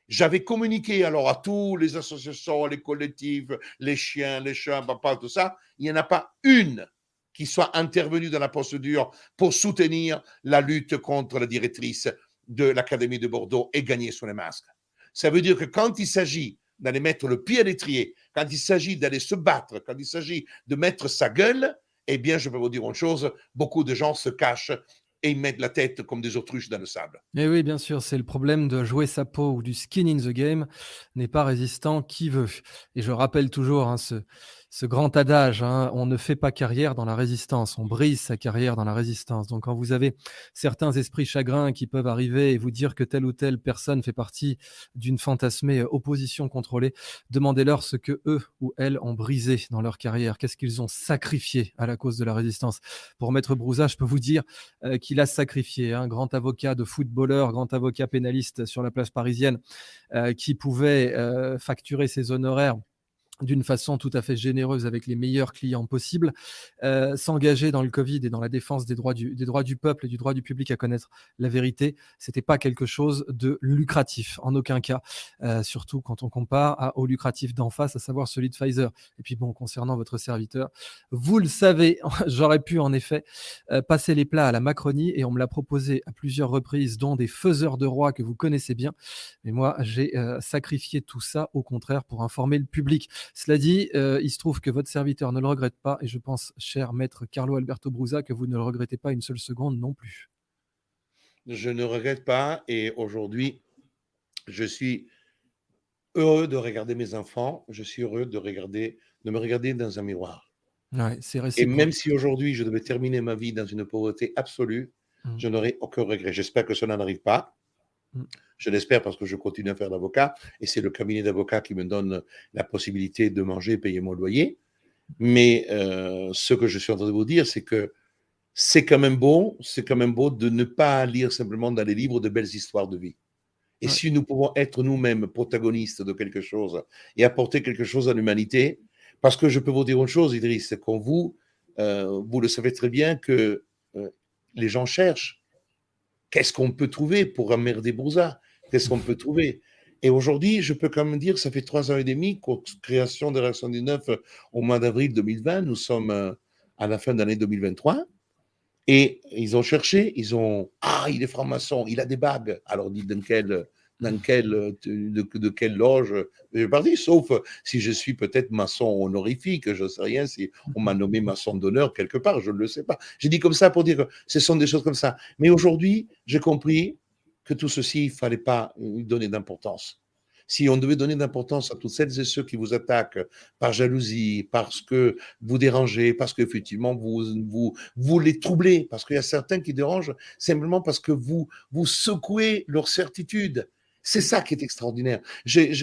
Speaker 2: J'avais communiqué alors à tous les associations, les collectifs, les chiens, les chats, papa, tout ça. Il n'y en a pas une qui soit intervenu dans la procédure pour soutenir la lutte contre la directrice de l'Académie de Bordeaux et gagner sur les masques. Ça veut dire que quand il s'agit d'aller mettre le pied à l'étrier, quand il s'agit d'aller se battre, quand il s'agit de mettre sa gueule, eh bien, je peux vous dire une chose, beaucoup de gens se cachent et ils mettent la tête comme des autruches dans le sable.
Speaker 1: Et eh oui, bien sûr, c'est le problème de jouer sa peau ou du skin in the game n'est pas résistant qui veut. Et je rappelle toujours hein, ce, ce grand adage, hein, on ne fait pas carrière dans la résistance, on brise sa carrière dans la résistance. Donc quand vous avez certains esprits chagrins qui peuvent arriver et vous dire que telle ou telle personne fait partie d'une fantasmée euh, opposition contrôlée, demandez-leur ce que eux ou elles ont brisé dans leur carrière, qu'est-ce qu'ils ont sacrifié à la cause de la résistance? Pour Maître Brouza, je peux vous dire euh, qu'il a sacrifié un grand avocat de footballeur, grand avocat pénaliste sur la place parisienne, euh, qui pouvait facturer ses honoraires d'une façon tout à fait généreuse avec les meilleurs clients possibles, euh, s'engager dans le Covid et dans la défense des droits, du, des droits du peuple et du droit du public à connaître la vérité, c'était pas quelque chose de lucratif, en aucun cas, euh, surtout quand on compare au lucratif d'en face, à savoir celui de Pfizer. Et puis bon, concernant votre serviteur, vous le savez, j'aurais pu en effet euh, passer les plats à la Macronie et on me l'a proposé à plusieurs reprises, dont des faiseurs de rois que vous connaissez bien. Mais moi, j'ai sacrifié tout ça, au contraire, pour informer le public. Cela dit, euh, il se trouve que votre serviteur ne le regrette pas et je pense, cher maître Carlo Alberto Brusa, que vous ne le regrettez pas une seule seconde non plus.
Speaker 2: Je ne regrette pas et aujourd'hui, je suis heureux de regarder mes enfants, je suis heureux de, regarder, de me regarder dans un miroir. et même si aujourd'hui je devais terminer ma vie dans une pauvreté absolue, mmh. je n'aurais aucun regret. J'espère que cela n'arrive pas. Mmh. Je l'espère parce que je continue à faire d'avocat et c'est le cabinet d'avocat qui me donne la possibilité de manger et payer mon loyer. Mais euh, ce que je suis en train de vous dire, c'est que c'est quand même beau, c'est quand même beau de ne pas lire simplement dans les livres de belles histoires de vie. Et si nous pouvons être nous-mêmes protagonistes de quelque chose et apporter quelque chose à l'humanité, parce que je peux vous dire une chose, Idriss, c'est qu'on vous, euh, vous le savez très bien que euh, les gens cherchent. Qu'est-ce qu'on peut trouver pour emmerder Brouza Qu'est-ce qu'on peut trouver? Et aujourd'hui, je peux quand même dire, ça fait trois ans et demi, création de Réaction 19 au mois d'avril 2020, nous sommes euh, à la fin de l'année 2023. Et ils ont cherché, ils ont Ah, il est franc-maçon, il a des bagues. Alors, dites dans quelle, dans quelle, de, de quelle loge je parti, sauf si je suis peut-être maçon honorifique, je ne sais rien, si on m'a nommé maçon d'honneur quelque part, je ne le sais pas. J'ai dit comme ça pour dire que ce sont des choses comme ça. Mais aujourd'hui, j'ai compris que tout ceci, il ne fallait pas lui donner d'importance. Si on devait donner d'importance à toutes celles et ceux qui vous attaquent par jalousie, parce que vous dérangez, parce qu'effectivement vous, vous, vous les troublez, parce qu'il y a certains qui dérangent simplement parce que vous, vous secouez leur certitude. C'est ça qui est extraordinaire.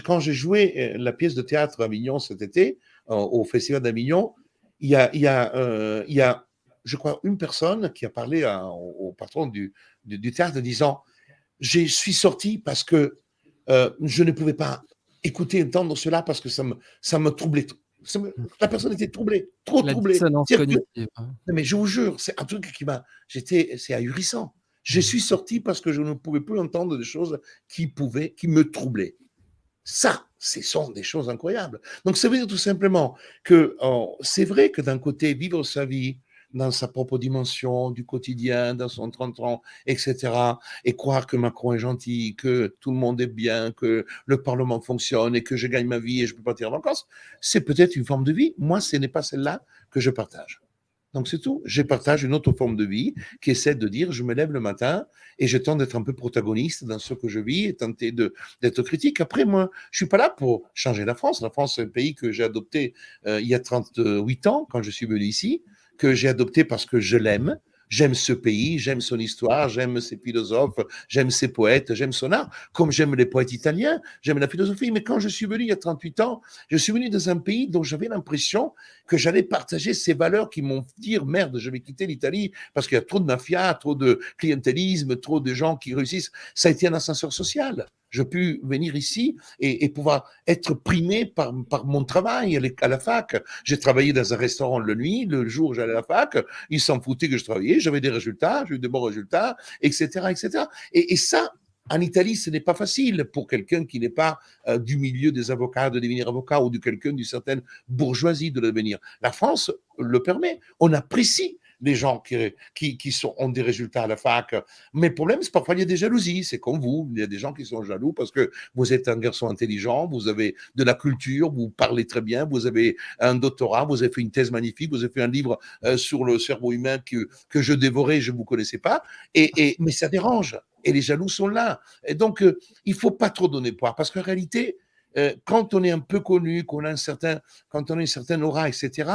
Speaker 2: quand j'ai joué euh, la pièce de théâtre à Avignon cet été, au Festival d'Avignon, il y a, il y, a, euh, il y a, je crois, une personne qui a parlé au, patron du, du, du théâtre en disant je suis sorti parce que euh, je ne pouvais pas écouter, entendre cela parce que ça me, ça me troublait. la personne était troublée, trop troublée. Hein. Mais je vous jure, c'est un truc qui m'a. J'étais, c'est ahurissant. Je suis sorti parce que je ne pouvais plus entendre des choses qui pouvaient, qui me troublaient. Ça, ce sont des choses incroyables. Donc, ça veut dire tout simplement que oh, c'est vrai que d'un côté, vivre sa vie, dans sa propre dimension du quotidien, dans son 30 ans, etc. Et croire que Macron est gentil, que tout le monde est bien, que le Parlement fonctionne et que je gagne ma vie et je peux partir en vacances, c'est peut-être une forme de vie. Moi, ce n'est pas celle-là que je partage. Donc c'est tout. Je partage une autre forme de vie qui essaie de dire je me lève le matin et je tente d'être un peu protagoniste dans ce que je vis et tenter d'être critique. Après, moi, je suis pas là pour changer la France. La France, c'est un pays que j'ai adopté euh, il y a 38 ans quand je suis venu ici que j'ai adopté parce que je l'aime. J'aime ce pays, j'aime son histoire, j'aime ses philosophes, j'aime ses poètes, j'aime son art, comme j'aime les poètes italiens, j'aime la philosophie. Mais quand je suis venu il y a 38 ans, je suis venu dans un pays dont j'avais l'impression que j'allais partager ces valeurs qui m'ont dit merde, je vais quitter l'Italie parce qu'il y a trop de mafia, trop de clientélisme, trop de gens qui réussissent. Ça a été un ascenseur social je pu venir ici et, pouvoir être primé par, mon travail à la fac. J'ai travaillé dans un restaurant le nuit, le jour j'allais à la fac, ils s'en foutaient que je travaillais, j'avais des résultats, j'ai eu de bons résultats, etc. etc. Et, ça, en Italie, ce n'est pas facile pour quelqu'un qui n'est pas euh, du milieu des avocats de devenir avocat ou de quelqu'un d'une certaine bourgeoisie de devenir. La France le permet. On apprécie les gens qui, qui, sont, ont des résultats à la fac. Mais le problème, c'est parfois il y a des jalousies. C'est comme vous, il y a des gens qui sont jaloux parce que vous êtes un garçon intelligent, vous avez de la culture, vous parlez très bien, vous avez un doctorat, vous avez fait une thèse magnifique, vous avez fait un livre euh, sur le cerveau humain que, que je dévorais, je ne vous connaissais pas. Et, et, mais ça dérange. Et les jaloux sont là. Et donc, euh, il faut pas trop donner poids parce qu'en réalité, euh, quand on est un peu connu, qu'on a un certain, quand on a une certaine aura, etc.,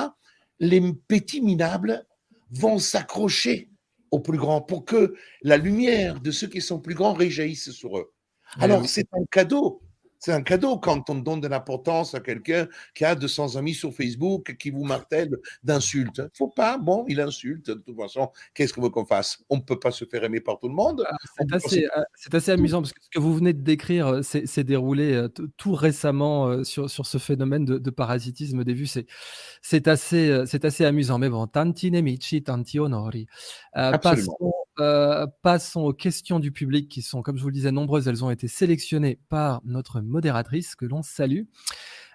Speaker 2: les petits minables vont s'accrocher aux plus grands pour que la lumière de ceux qui sont plus grands réjaillisse sur eux. Alors, c'est un cadeau. C'est un cadeau quand on donne de l'importance à quelqu'un qui a 200 amis sur Facebook, qui vous martèle d'insultes. Faut pas, bon, il insulte. De toute façon, qu'est-ce qu'on veut qu'on fasse? On ne peut pas se faire aimer par tout le monde.
Speaker 1: Ah, euh, c'est assez, amusant parce que ce que vous venez de décrire euh, s'est déroulé euh, tout récemment sur, sur ce phénomène de, parasitisme des vues. C'est assez, assez amusant. Mais bon, tanti nemici, tanti honori. Passons, passons aux questions du public qui sont, comme je vous le disais, nombreuses. Elles ont été sélectionnées par notre modératrice que l'on salue.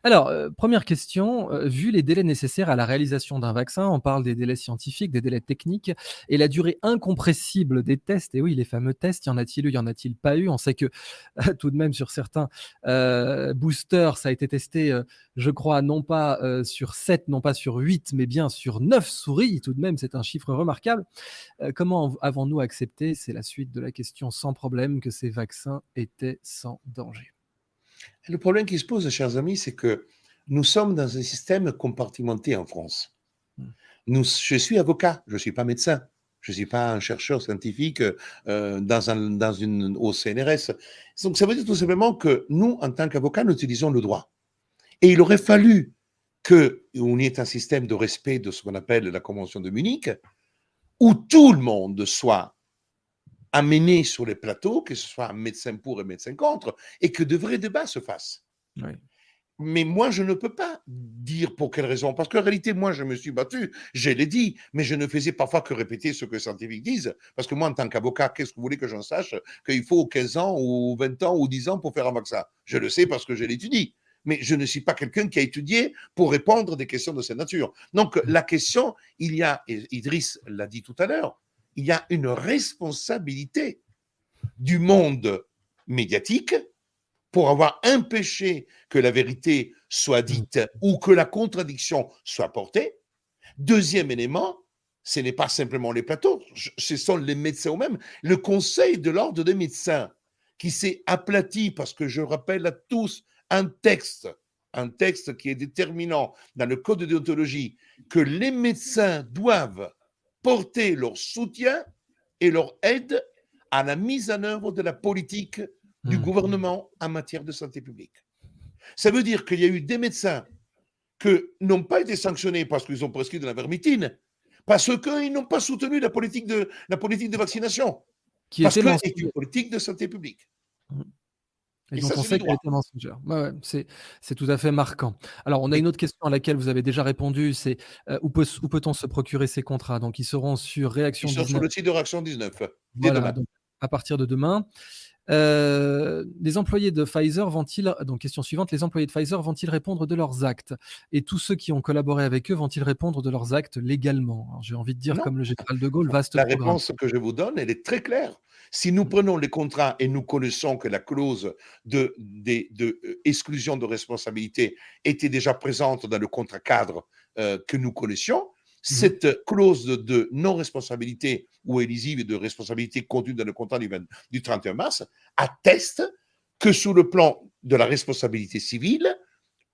Speaker 1: Alors, euh, première question, euh, vu les délais nécessaires à la réalisation d'un vaccin, on parle des délais scientifiques, des délais techniques et la durée incompressible des tests. Et oui, les fameux tests, y en a-t-il eu, y en a-t-il pas eu? On sait que tout de même sur certains euh, boosters, ça a été testé, je crois, non pas sur 7, non pas sur 8, mais bien sur 9 souris. Tout de même, c'est un chiffre remarquable. comment avons-nous accepté, c'est la suite de la question sans problème, que ces vaccins étaient sans danger
Speaker 2: le problème qui se pose, chers amis, c'est que nous sommes dans un système compartimenté en France. Hmm. Nous, je suis avocat, je ne suis pas médecin. Je ne suis pas un chercheur scientifique euh, dans, un, dans une, au CNRS. Donc, ça veut dire tout simplement que nous, en tant qu'avocats, nous utilisons le droit. Et il aurait fallu qu'on y ait un système de respect de ce qu'on appelle la Convention de Munich, où tout le monde soit amener sur les plateaux, que ce soit médecin pour et médecin contre, et que de vrais débats se fassent. Mais moi, je ne peux pas dire pour quelle raison. Parce qu'en réalité, moi, je me suis battu, je l'ai dit, mais je ne faisais parfois que répéter ce que les scientifiques disent. Parce que moi, en tant qu'avocat, qu'est-ce que vous voulez que j'en sache Qu'il faut 15 ans ou 20 ans ou 10 ans pour faire un vaccin? Je le sais parce que je l'étudie. Mais je ne suis pas quelqu'un qui a étudié pour répondre à des questions de cette nature. Donc, la question, il y a, et Idriss l'a dit tout à l'heure, il y a une responsabilité du monde médiatique pour avoir empêché que la vérité soit dite ou que la contradiction soit portée. Deuxième élément, ce n'est pas simplement les plateaux, ce sont les médecins eux-mêmes. Le Conseil de l'ordre des médecins qui s'est aplati parce que je rappelle à tous un texte, un texte qui est déterminant dans le code de déontologie, que les médecins doivent porter leur soutien et leur aide à la mise en œuvre de la politique du mmh. gouvernement en matière de santé publique. Ça veut dire qu'il y a eu des médecins qui n'ont pas été sanctionnés parce qu'ils ont prescrit de la vermitine, parce qu'ils n'ont pas soutenu la politique de, la politique de vaccination, qui parce que c'est une politique de santé publique. Mmh.
Speaker 1: Et, donc on sait qu'elle était mensongère. c'est tout à fait marquant. Alors on a une autre question à laquelle vous avez déjà répondu, c'est euh, où peut-on se procurer ces contrats? Donc ils seront sur Réaction
Speaker 2: ils sont sur le site de Réaction 19.
Speaker 1: à partir de demain. Euh, les employés de Pfizer vont-ils, donc question suivante, les employés de Pfizer vont-ils répondre de leurs actes? Et tous ceux qui ont collaboré avec eux vont-ils répondre de leurs actes légalement? J'ai envie de dire, comme le général de Gaulle, vaste
Speaker 2: La réponse que je vous donne, elle est très claire. Si nous prenons les contrats et nous connaissons que la clause de, de, de, euh, exclusion de responsabilité était déjà présente dans le contrat cadre euh, que nous connaissions, cette clause de, non-responsabilité ou élisive de responsabilité contenue dans le contrat du, du 31 mars atteste que sous le plan de la responsabilité civile,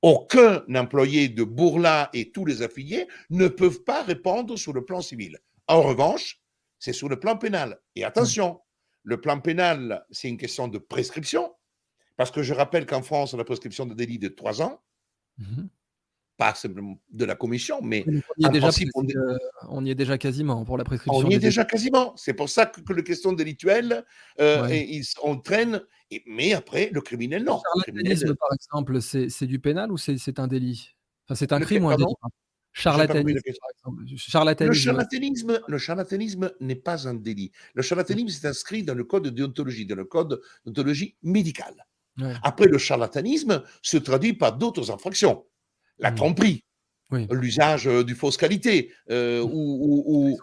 Speaker 2: aucun employé de Bourla et tous les affiliés ne peuvent pas répondre sur le plan civil. En revanche, c'est sur le plan pénal. Et attention, le plan pénal, c'est une question de prescription, parce que je rappelle qu'en France, la prescription de délit de trois ans, mhm. Pas simplement de la commission, mais
Speaker 1: on y, est déjà, on... y est déjà quasiment pour la prescription.
Speaker 2: On y est déjà quasiment. C'est pour ça que, le question délictuelle, euh, ils, on traîne, mais après, le criminel, non.
Speaker 1: Le criminel, par exemple, c'est du pénal ou c'est un délit? Enfin, C'est un crime ou un délit Charlatanisme,
Speaker 2: Le charlatanisme, le charlatanisme n'est pas un délit. Le charlatanisme, c'est inscrit dans le code de déontologie, dans le code de déontologie médicale. Après, le charlatanisme se traduit par d'autres infractions. La mmh. tromperie, l'usage du fausse qualité mmh. ou,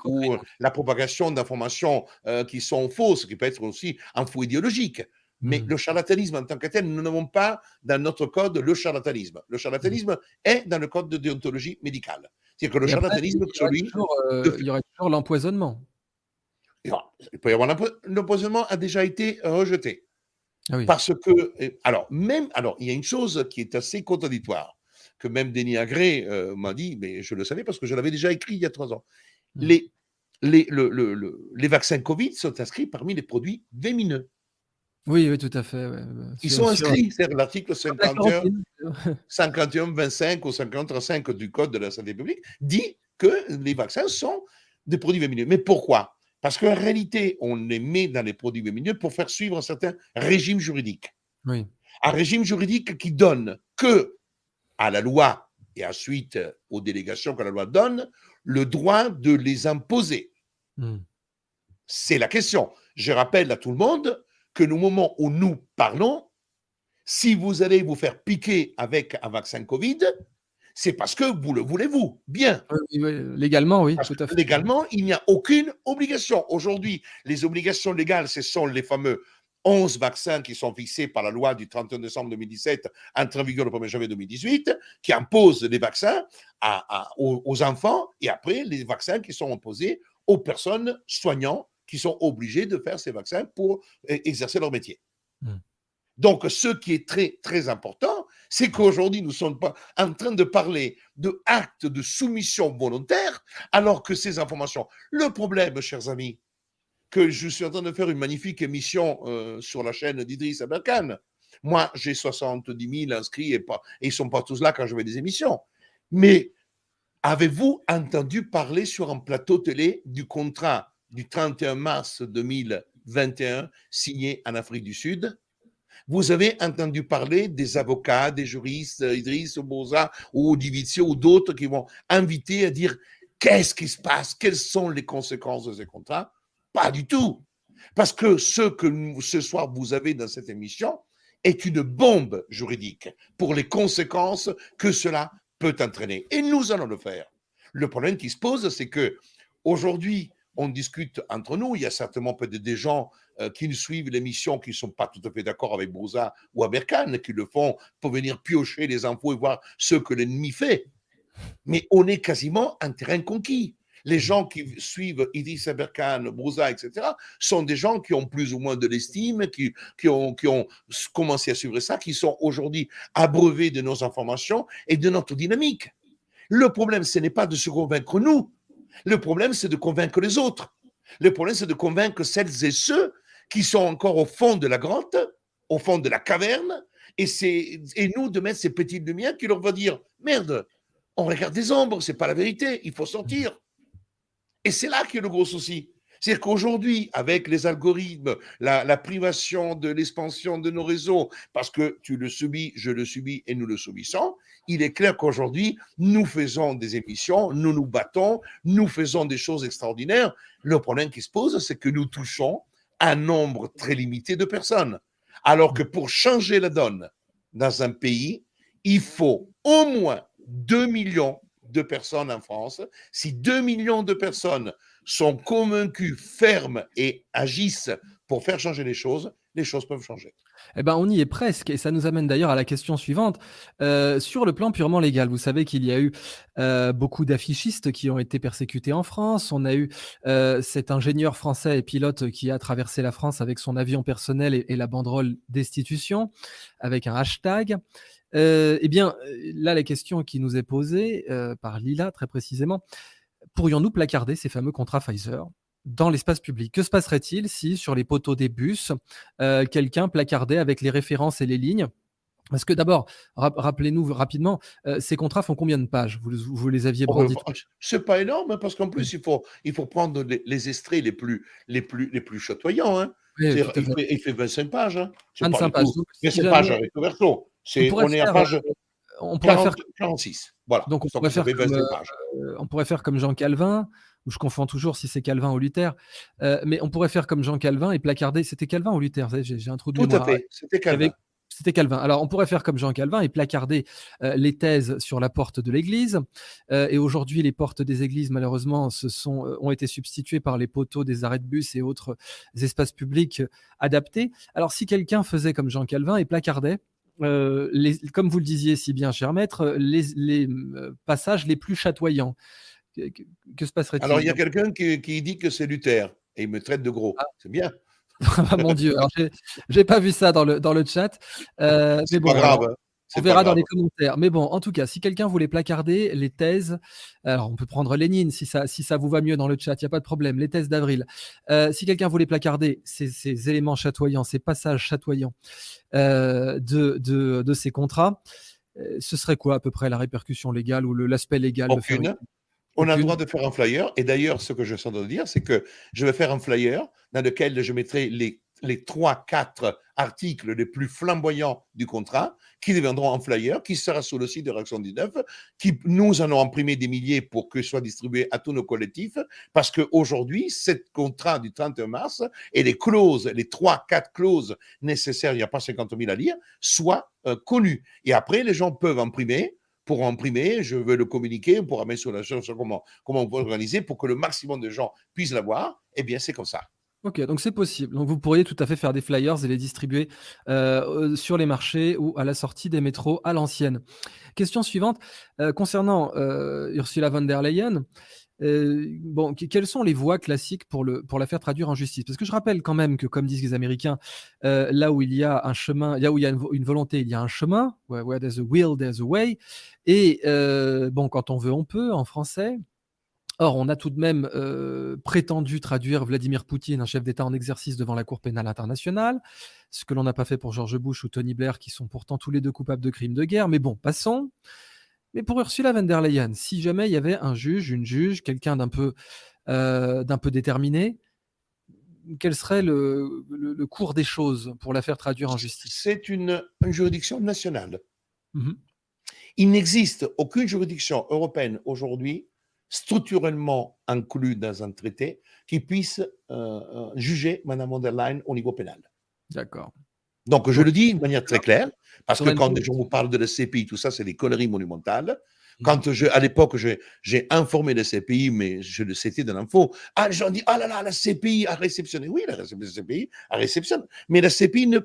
Speaker 2: la propagation d'informations qui sont fausses, qui peut être aussi un faux idéologique. Mais mmh. le charlatanisme en tant que tel, nous n'avons pas dans notre code le charlatanisme. Le charlatanisme est dans le code de déontologie médicale. C'est-à-dire que le charlatanisme,
Speaker 1: celui. il y aurait toujours l'empoisonnement.
Speaker 2: Il peut y avoir l'empoisonnement a déjà été rejeté. Ah Parce que, alors, même, alors, il y a une chose qui est assez contradictoire, que même Denis Agré euh, m'a dit, mais je le savais parce que je l'avais déjà écrit il y a trois ans. Mmh. Les, les, le, les vaccins Covid sont inscrits parmi les produits vémineux.
Speaker 1: Oui, oui, tout à fait.
Speaker 2: Ils sont inscrits, c'est l'article 51, 51, 25 ou 55 du Code de la santé publique dit que les vaccins sont des produits vémineux. Mais pourquoi? Parce qu'en réalité, on les met dans les produits vémineux pour faire suivre un certain régime juridique.
Speaker 1: Oui.
Speaker 2: Un régime juridique qui donne que à la loi et ensuite aux délégations que la loi donne le droit de les imposer. Hmm. C'est la question. Je rappelle à tout le monde que au moment où nous parlons, si vous allez vous faire piquer avec un vaccin Covid, c'est parce que vous le voulez-vous. Bien.
Speaker 1: légalement, oui,
Speaker 2: tout à fait. Légalement, il n'y a aucune obligation. Aujourd'hui, les obligations légales, ce sont les fameux 11 vaccins qui sont fixés par la loi du 31 décembre 2017, entrée en vigueur le 1er janvier 2018, qui imposent les vaccins aux, enfants et après les vaccins qui sont imposés aux personnes soignantes qui sont obligées de faire ces vaccins pour e-, exercer leur métier. Hmm. Donc, ce qui est très, très important, c'est qu'aujourd'hui, nous ne sommes pas en train de parler de actes de soumission volontaire, alors que ces informations. Le problème, chers amis, que je suis en train de faire une magnifique émission euh, sur la chaîne d'Idriss Aberkan. Moi, j'ai 70 000 inscrits et, ils ne sont pas tous là quand je fais des émissions. Mais avez-vous entendu parler sur un plateau télé du contrat du 31 mars 2021 signé en Afrique du Sud? Vous avez entendu parler des avocats, des juristes, Idriss Boza ou Divizio ou d'autres qui vont inviter à dire qu'est-ce qui se passe, quelles sont les conséquences de ces contrats? Pas du tout. Parce que ce que ce soir vous avez dans cette émission est une bombe juridique pour les conséquences que cela peut entraîner. Et nous allons le faire. Le problème qui se pose, c'est que aujourd'hui, on discute entre nous. Il y a certainement peut-être des gens euh, qui suivent l'émission qui ne sont pas tout à fait d'accord avec Brouza ou Aberkan, qui le font pour venir piocher les infos et voir ce que l'ennemi fait. Mais on est quasiment un terrain conquis. Les gens qui suivent Idriss Aberkan, Brouza, etc., sont des gens qui ont plus ou moins de l'estime, qui, ont, commencé à suivre ça, qui sont aujourd'hui abreuvés de nos informations et de notre dynamique. Le problème, ce n'est pas de se convaincre nous, le problème, c'est de convaincre les autres. Le problème, c'est de convaincre celles et ceux qui sont encore au fond de la grotte, au fond de la caverne, et, nous de mettre ces petites lumières qui leur vont dire Merde, on regarde des ombres, c'est pas la vérité, il faut sortir. Et c'est là qu'il y a le gros souci. C'est-à-dire qu'aujourd'hui, avec les algorithmes, la, privation de l'expansion de nos réseaux, parce que tu le subis, je le subis et nous le subissons, il est clair qu'aujourd'hui, nous faisons des émissions, nous nous battons, nous faisons des choses extraordinaires. Le problème qui se pose, c'est que nous touchons un nombre très limité de personnes. Alors que pour changer la donne dans un pays, il faut au moins 2 millions de personnes en France. Si 2 millions de personnes sont convaincus, fermes et agissent pour faire changer les choses, les choses peuvent changer.
Speaker 1: Eh ben, on y est presque, et ça nous amène d'ailleurs à la question suivante. Euh, sur le plan purement légal, vous savez qu'il y a eu euh, beaucoup d'affichistes qui ont été persécutés en France. On a eu euh, cet ingénieur français et pilote qui a traversé la France avec son avion personnel et, et la banderole destitution, avec un hashtag. Eh bien, là, la question qui nous est posée par Lila, très précisément, pourrions-nous placarder ces fameux contrats Pfizer dans l'espace public? Que se passerait-il si sur les poteaux des bus, euh, quelqu'un placardait avec les références et les lignes? Parce que d'abord, rappelez-nous rapidement, euh, ces contrats font combien de pages? Vous, les aviez oh, brandis
Speaker 2: oh, C'est pas énorme, hein, parce qu'en plus, il faut, il faut prendre les, extraits les plus, les plus, les plus chatoyants. Hein. il, fait, 25 pages. Hein.
Speaker 1: 25 pages.
Speaker 2: 25 pages avec le verso. On, est à page euh, on pourrait faire 46. Voilà.
Speaker 1: Donc on pourrait, faire comme, euh, on pourrait faire comme Jean Calvin, ou je confonds toujours si c'est Calvin ou Luther, euh, mais on pourrait faire comme Jean Calvin et placarder. C'était Calvin ou Luther? J'ai introduit.
Speaker 2: Tout à fait. C'était Calvin.
Speaker 1: C'était Calvin. Alors, on pourrait faire comme Jean Calvin et placarder euh, les thèses sur la porte de l'église. Euh, et aujourd'hui, les portes des églises, malheureusement, se sont, euh, ont été substituées par les poteaux des arrêts de bus et autres espaces publics adaptés. Alors, si quelqu'un faisait comme Jean Calvin et placardait, les, comme vous le disiez si bien, cher maître, les, passages les plus chatoyants, que, se passerait-il
Speaker 2: Alors, il y a quelqu'un qui, dit que c'est Luther et il me traite de gros. Ah. C'est bien.
Speaker 1: Ah, mon Dieu, j'ai pas vu ça dans le, dans le chat.
Speaker 2: Euh, c'est pas grave.
Speaker 1: On verra dans les commentaires. Mais bon, en tout cas, si quelqu'un voulait placarder les thèses, alors on peut prendre Lénine si ça, si ça vous va mieux dans le chat, il n'y a pas de problème, les thèses d'avril. Euh, si quelqu'un voulait placarder ces, éléments chatoyants, ces passages chatoyants euh, de, de, ces contrats, ce serait quoi à peu près la répercussion légale ou l'aspect légal
Speaker 2: Aucune. On a le droit de faire un flyer. Et d'ailleurs, ce que je sens de dire, c'est que je vais faire un flyer dans lequel je mettrai les, les 3-4 articles les plus flamboyants du contrat qui deviendront un flyer qui sera sur le site de Réaction 19, qui nous en avons imprimé des milliers pour que soit distribué à tous nos collectifs, parce qu'aujourd'hui, ce contrat du 31 mars et les clauses, les 3-4 clauses nécessaires, il n'y a pas 50 000 à lire, soient euh, connues. Et après, les gens peuvent imprimer pour imprimer, je veux le communiquer, on pourra mettre sur la chaîne comment, comment on peut organiser pour que le maximum de gens puissent l'avoir. Eh bien, c'est comme ça.
Speaker 1: Donc c'est possible. Donc vous pourriez tout à fait faire des flyers et les distribuer euh, sur les marchés ou à la sortie des métros à l'ancienne. Question suivante euh, concernant euh, Ursula von der Leyen. Bon, quelles sont les voies classiques pour, le, pour la faire traduire en justice? Parce que je rappelle quand même que, comme disent les Américains, là où il y a un chemin, là où il y a une, volonté, il y a un chemin. Where, there's a will, there's a way. Et bon, quand on veut, on peut en français. Or, on a tout de même prétendu traduire Vladimir Poutine, un chef d'État en exercice devant la Cour pénale internationale, ce que l'on n'a pas fait pour George Bush ou Tony Blair, qui sont pourtant tous les deux coupables de crimes de guerre. Mais bon, passons. Mais pour Ursula von der Leyen, si jamais il y avait un juge, une juge, quelqu'un d'un peu, euh, d'un peu déterminé, quel serait le, cours des choses pour la faire traduire en justice?
Speaker 2: C'est une, juridiction nationale. Mmh il n'existe aucune juridiction européenne aujourd'hui structurellement inclue dans un traité qui puisse euh, euh, juger Mme von der Leyen au niveau pénal.
Speaker 1: D'accord.
Speaker 2: Donc, je le dis de manière très claire, parce que quand les gens vous parlent de la CPI, tout ça, c'est des conneries monumentales. Mmh. Quand je, à l'époque, j'ai informé la CPI, mais je le c'était de l'info. Ah, les gens disent, ah là là, la CPI a réceptionné. Oui, la CPI a réceptionné. Mais la CPI, ne,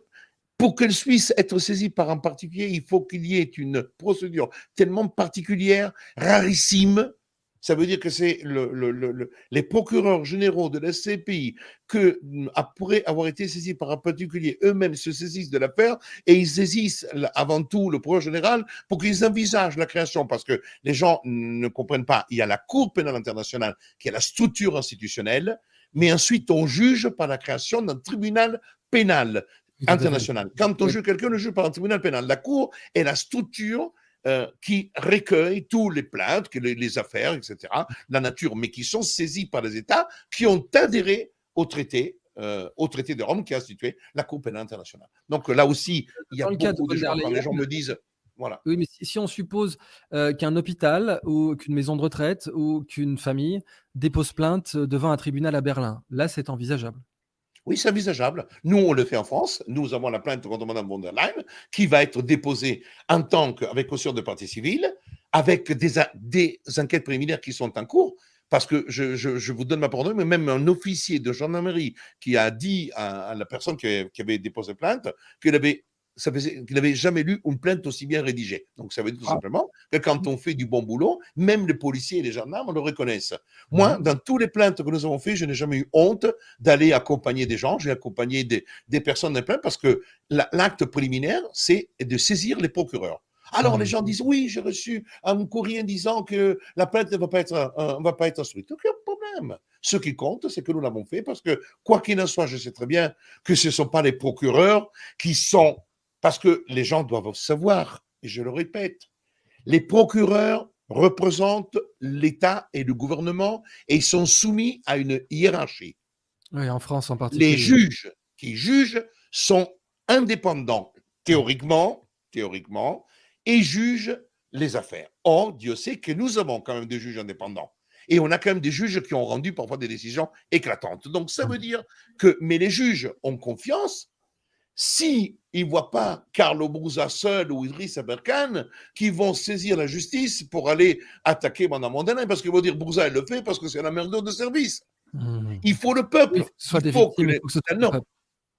Speaker 2: pour qu'elle puisse être saisie par un particulier, il faut qu'il y ait une procédure tellement particulière, rarissime, ça veut dire que c'est le, les procureurs généraux de la CPI que mm, pourraient avoir été saisis par un particulier eux-mêmes se saisissent de l'affaire et ils saisissent avant tout le procureur général pour qu'ils envisagent la création parce que les gens ne comprennent pas. Il y a la Cour pénale internationale qui est la structure institutionnelle, mais ensuite on juge par la création d'un tribunal pénal international. Quand on juge quelqu'un, on le juge par un tribunal pénal. La Cour est la structure euh, qui recueille tous les plaintes, les, affaires, etc., la nature, mais qui sont saisies par les États qui ont adhéré au traité euh, au traité de Rome qui a institué la Cour pénale internationale. Donc là aussi, il y a beaucoup de, gens, les gens me disent, voilà.
Speaker 1: Oui, mais si, on suppose euh, qu'un hôpital ou qu'une maison de retraite ou qu'une famille dépose plainte devant un tribunal à Berlin, là, c'est envisageable.
Speaker 2: Oui, c'est envisageable. Nous, on le fait en France. Nous avons la plainte contre Mme von der Leyen qui va être déposée en tant qu'avec caution de partie civile, avec des, des enquêtes préliminaires qui sont en cours. Parce que je, je, vous donne ma parole, mais même un officier de gendarmerie qui a dit à, la personne qui, qui avait déposé plainte qu'il avait qu'il n'avait jamais lu une plainte aussi bien rédigée. Donc, ça veut dire tout ah. simplement que quand on fait du bon boulot, même les policiers et les gendarmes le reconnaissent. Moi, mhm. dans tous les plaintes que nous avons fait, je n'ai jamais eu honte d'aller accompagner des gens. J'ai accompagné des, des personnes dans plaintes parce que l'acte préliminaire, c'est de saisir les procureurs. Alors, les mhm. gens disent, oui, j'ai reçu un courrier disant que la plainte ne va pas être, va pas être instruite. Aucun problème. Ce qui compte, c'est que nous l'avons fait parce que, quoi qu'il en soit, je sais très bien que ce ne sont pas les procureurs qui sont parce que les gens doivent savoir, et je le répète, les procureurs représentent l'État et le gouvernement et ils sont soumis à une hiérarchie.
Speaker 1: Oui, en France en particulier.
Speaker 2: Les juges qui jugent sont indépendants théoriquement, théoriquement, et jugent les affaires. Or, Dieu sait que nous avons quand même des juges indépendants. Et on a quand même des juges qui ont rendu parfois des décisions éclatantes. Donc ça veut dire que, mais les juges ont confiance si ils ne voient pas Carlo Bouza seul ou Idriss Aberkan qui vont saisir la justice pour aller attaquer Mme Mondana parce qu'ils vont dire Bouza, elle le fait parce que c'est la merde de service. Mmh. Il faut le peuple. il faut que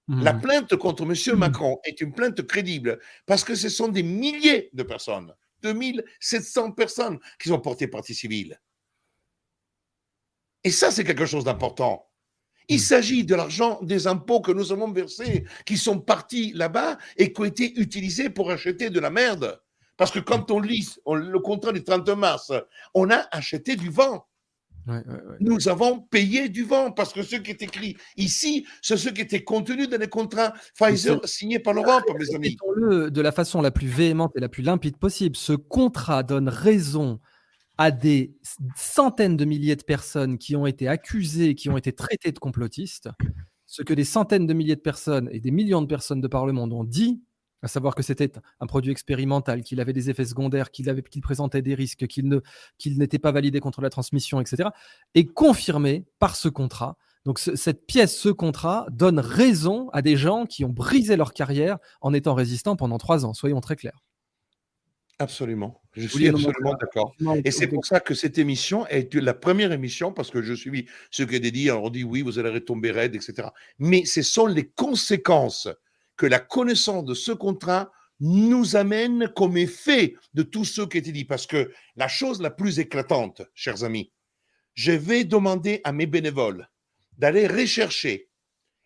Speaker 2: La mmh. plainte contre M. Mmh. Macron est une plainte crédible parce que ce sont des milliers de personnes, 2700 personnes qui sont portées partie civile. Et ça, c'est quelque chose d'important. Il s'agit de l'argent des impôts que nous avons versés, qui sont partis là-bas et qui ont été utilisés pour acheter de la merde. Parce que quand on lit le contrat du 30 mars, on a acheté du vent. Nous avons payé du vent parce que ce qui est écrit ici, c'est ce qui était contenu dans les contrats Pfizer signés par l'Europe, mes amis.
Speaker 1: Le de la façon la plus véhémente et la plus limpide possible. Ce contrat donne raison à des centaines de milliers de personnes qui ont été accusées, qui ont été traitées de complotistes, ce que des centaines de milliers de personnes et des millions de personnes de par le monde ont dit, à savoir que c'était un produit expérimental, qu'il avait des effets secondaires, qu'il présentait des risques, qu'il n'était pas validé contre la transmission, etc., est confirmé par ce contrat. Donc cette pièce, ce contrat, donne raison à des gens qui ont brisé leur carrière en étant résistants pendant trois ans, soyons très clairs.
Speaker 2: Absolument. Je suis absolument d'accord. Et c'est pour ça que cette émission est la première émission, parce que je suis ce que dit, on dit oui, vous allez retomber raide, etc. Mais ce sont les conséquences que la connaissance de ce contrat nous amène comme effet de tout ce qui a été dit. Parce que la chose la plus éclatante, chers amis, je vais demander à mes bénévoles d'aller rechercher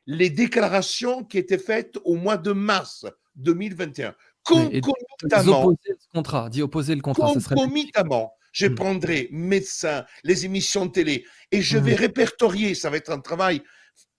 Speaker 2: les déclarations qui étaient faites au mois de mars 2021
Speaker 1: concomitamment. ce contrat, d'y opposer le contrat.
Speaker 2: Concomitamment, je hmm. prendrai médecins, les émissions de télé, et je vais hmm. répertorier. Ça va être un travail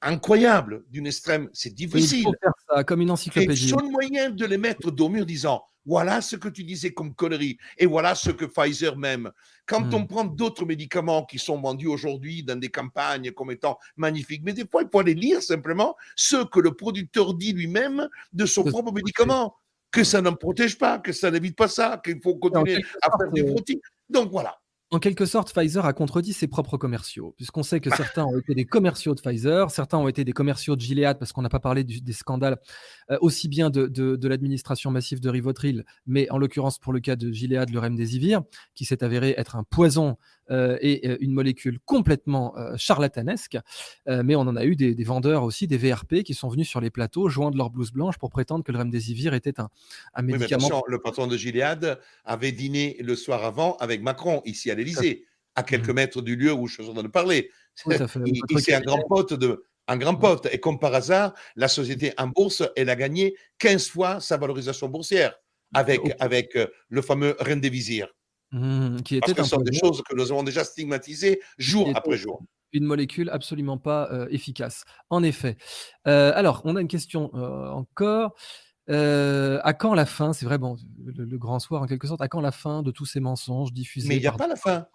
Speaker 2: incroyable, d'une extrême. C'est difficile. Il faut
Speaker 1: faire ça comme une encyclopédie.
Speaker 2: Et seul moyen de les mettre dos mur disant voilà ce que tu disais comme connerie et voilà ce que Pfizer même. Quand hmm. on prend d'autres médicaments qui sont vendus aujourd'hui dans des campagnes comme étant magnifiques, mais des fois il faut aller lire simplement ce que le producteur dit lui-même de son propre médicament que ça ne protège pas, que ça n'évite pas ça, qu'il faut continuer à faire des frottis. Donc voilà.
Speaker 1: En quelque sorte, Pfizer a contredit ses propres commerciaux, puisqu'on sait que certains ont été des commerciaux de Pfizer, certains ont été des commerciaux de Gilead, parce qu'on n'a pas parlé des scandales euh, aussi bien de, l'administration massive de Rivotril, mais en l'occurrence pour le cas de Gilead, le remdesivir, qui s'est avéré être un poison euh, et euh, une molécule complètement charlatanesque. mais on en a eu des, vendeurs aussi, des VRP, qui sont venus sur les plateaux, joindre leur blouse blanche pour prétendre que le remdesivir était un, un médicament.
Speaker 2: Le patron de Gilead avait dîné le soir avant avec Macron ici à l'Élysée, à quelques mmh. mètres du lieu où je suis en train de parler. c'est un grand pote de, un grand pote. Et comme par hasard, la société en bourse, elle a gagné 15 fois sa valorisation boursière avec, avec euh, le fameux Rendez-Vizir. Mmh, qui était Parce que ce sont des choses que nous avons déjà stigmatisées jour après jour.
Speaker 1: Une molécule absolument pas euh, efficace. En effet. Euh, alors, on a une question encore. Euh, à quand la fin C'est vrai, bon, le, grand soir en quelque sorte. À quand la fin de tous ces mensonges diffusés
Speaker 2: Mais il n'y a pas la fin.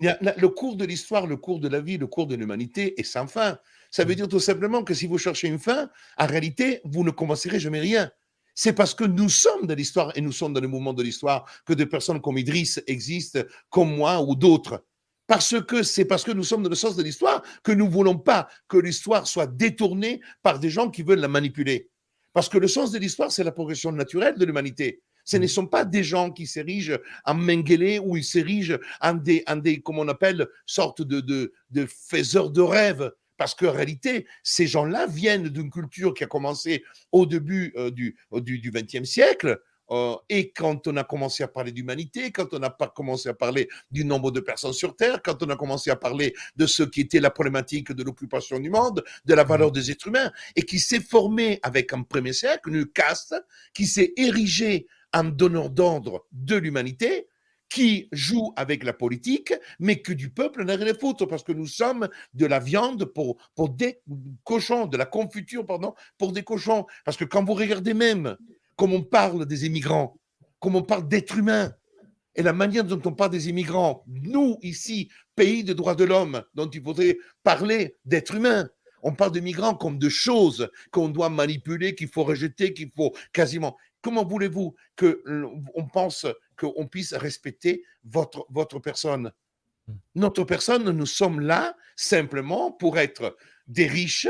Speaker 2: Y a, le cours de l'histoire, le cours de la vie, le cours de l'humanité est sans fin. Ça veut mmh. dire tout simplement que si vous cherchez une fin, en réalité, vous ne commencerez jamais rien. C'est parce que nous sommes de l'histoire et nous sommes dans le mouvement de l'histoire que des personnes comme Idriss existent, comme moi ou d'autres. Parce que c'est parce que nous sommes dans le sens de l'histoire que nous ne voulons pas que l'histoire soit détournée par des gens qui veulent la manipuler. Parce que le sens de l'histoire, c'est la progression naturelle de l'humanité. Ce ne mm. sont pas des gens qui s'érigent en Mengele ou ils s'érigent en des, en des, comme on appelle, sortes de, de, de faiseurs de rêves. Parce qu'en réalité, ces gens-là viennent d'une culture qui a commencé au début euh, du, XXe siècle, euh, et quand on a commencé à parler d'humanité, quand on a commencé à parler du nombre de personnes sur Terre, quand on a commencé à parler de ce qui était la problématique de l'occupation du monde, de la valeur des êtres humains, et qui s'est formé avec un premier siècle, une caste, qui s'est érigée en donneur d'ordre de l'humanité, qui joue avec la politique, mais que du peuple n'a rien à foutre, parce que nous sommes de la viande pour, pour des cochons, de la confiture, pardon, pour des cochons. Parce que quand vous regardez même comme on parle des immigrants, comme on parle d'êtres humains, et la manière dont on parle des immigrants, nous, ici, pays de droits de l'homme, dont il faudrait parler d'êtres humains, on parle de migrants comme de choses qu'on doit manipuler, qu'il faut rejeter, qu'il faut quasiment. Comment voulez-vous qu'on pense qu'on puisse respecter votre, votre personne? Hmm. Notre personne, nous sommes là simplement pour être des riches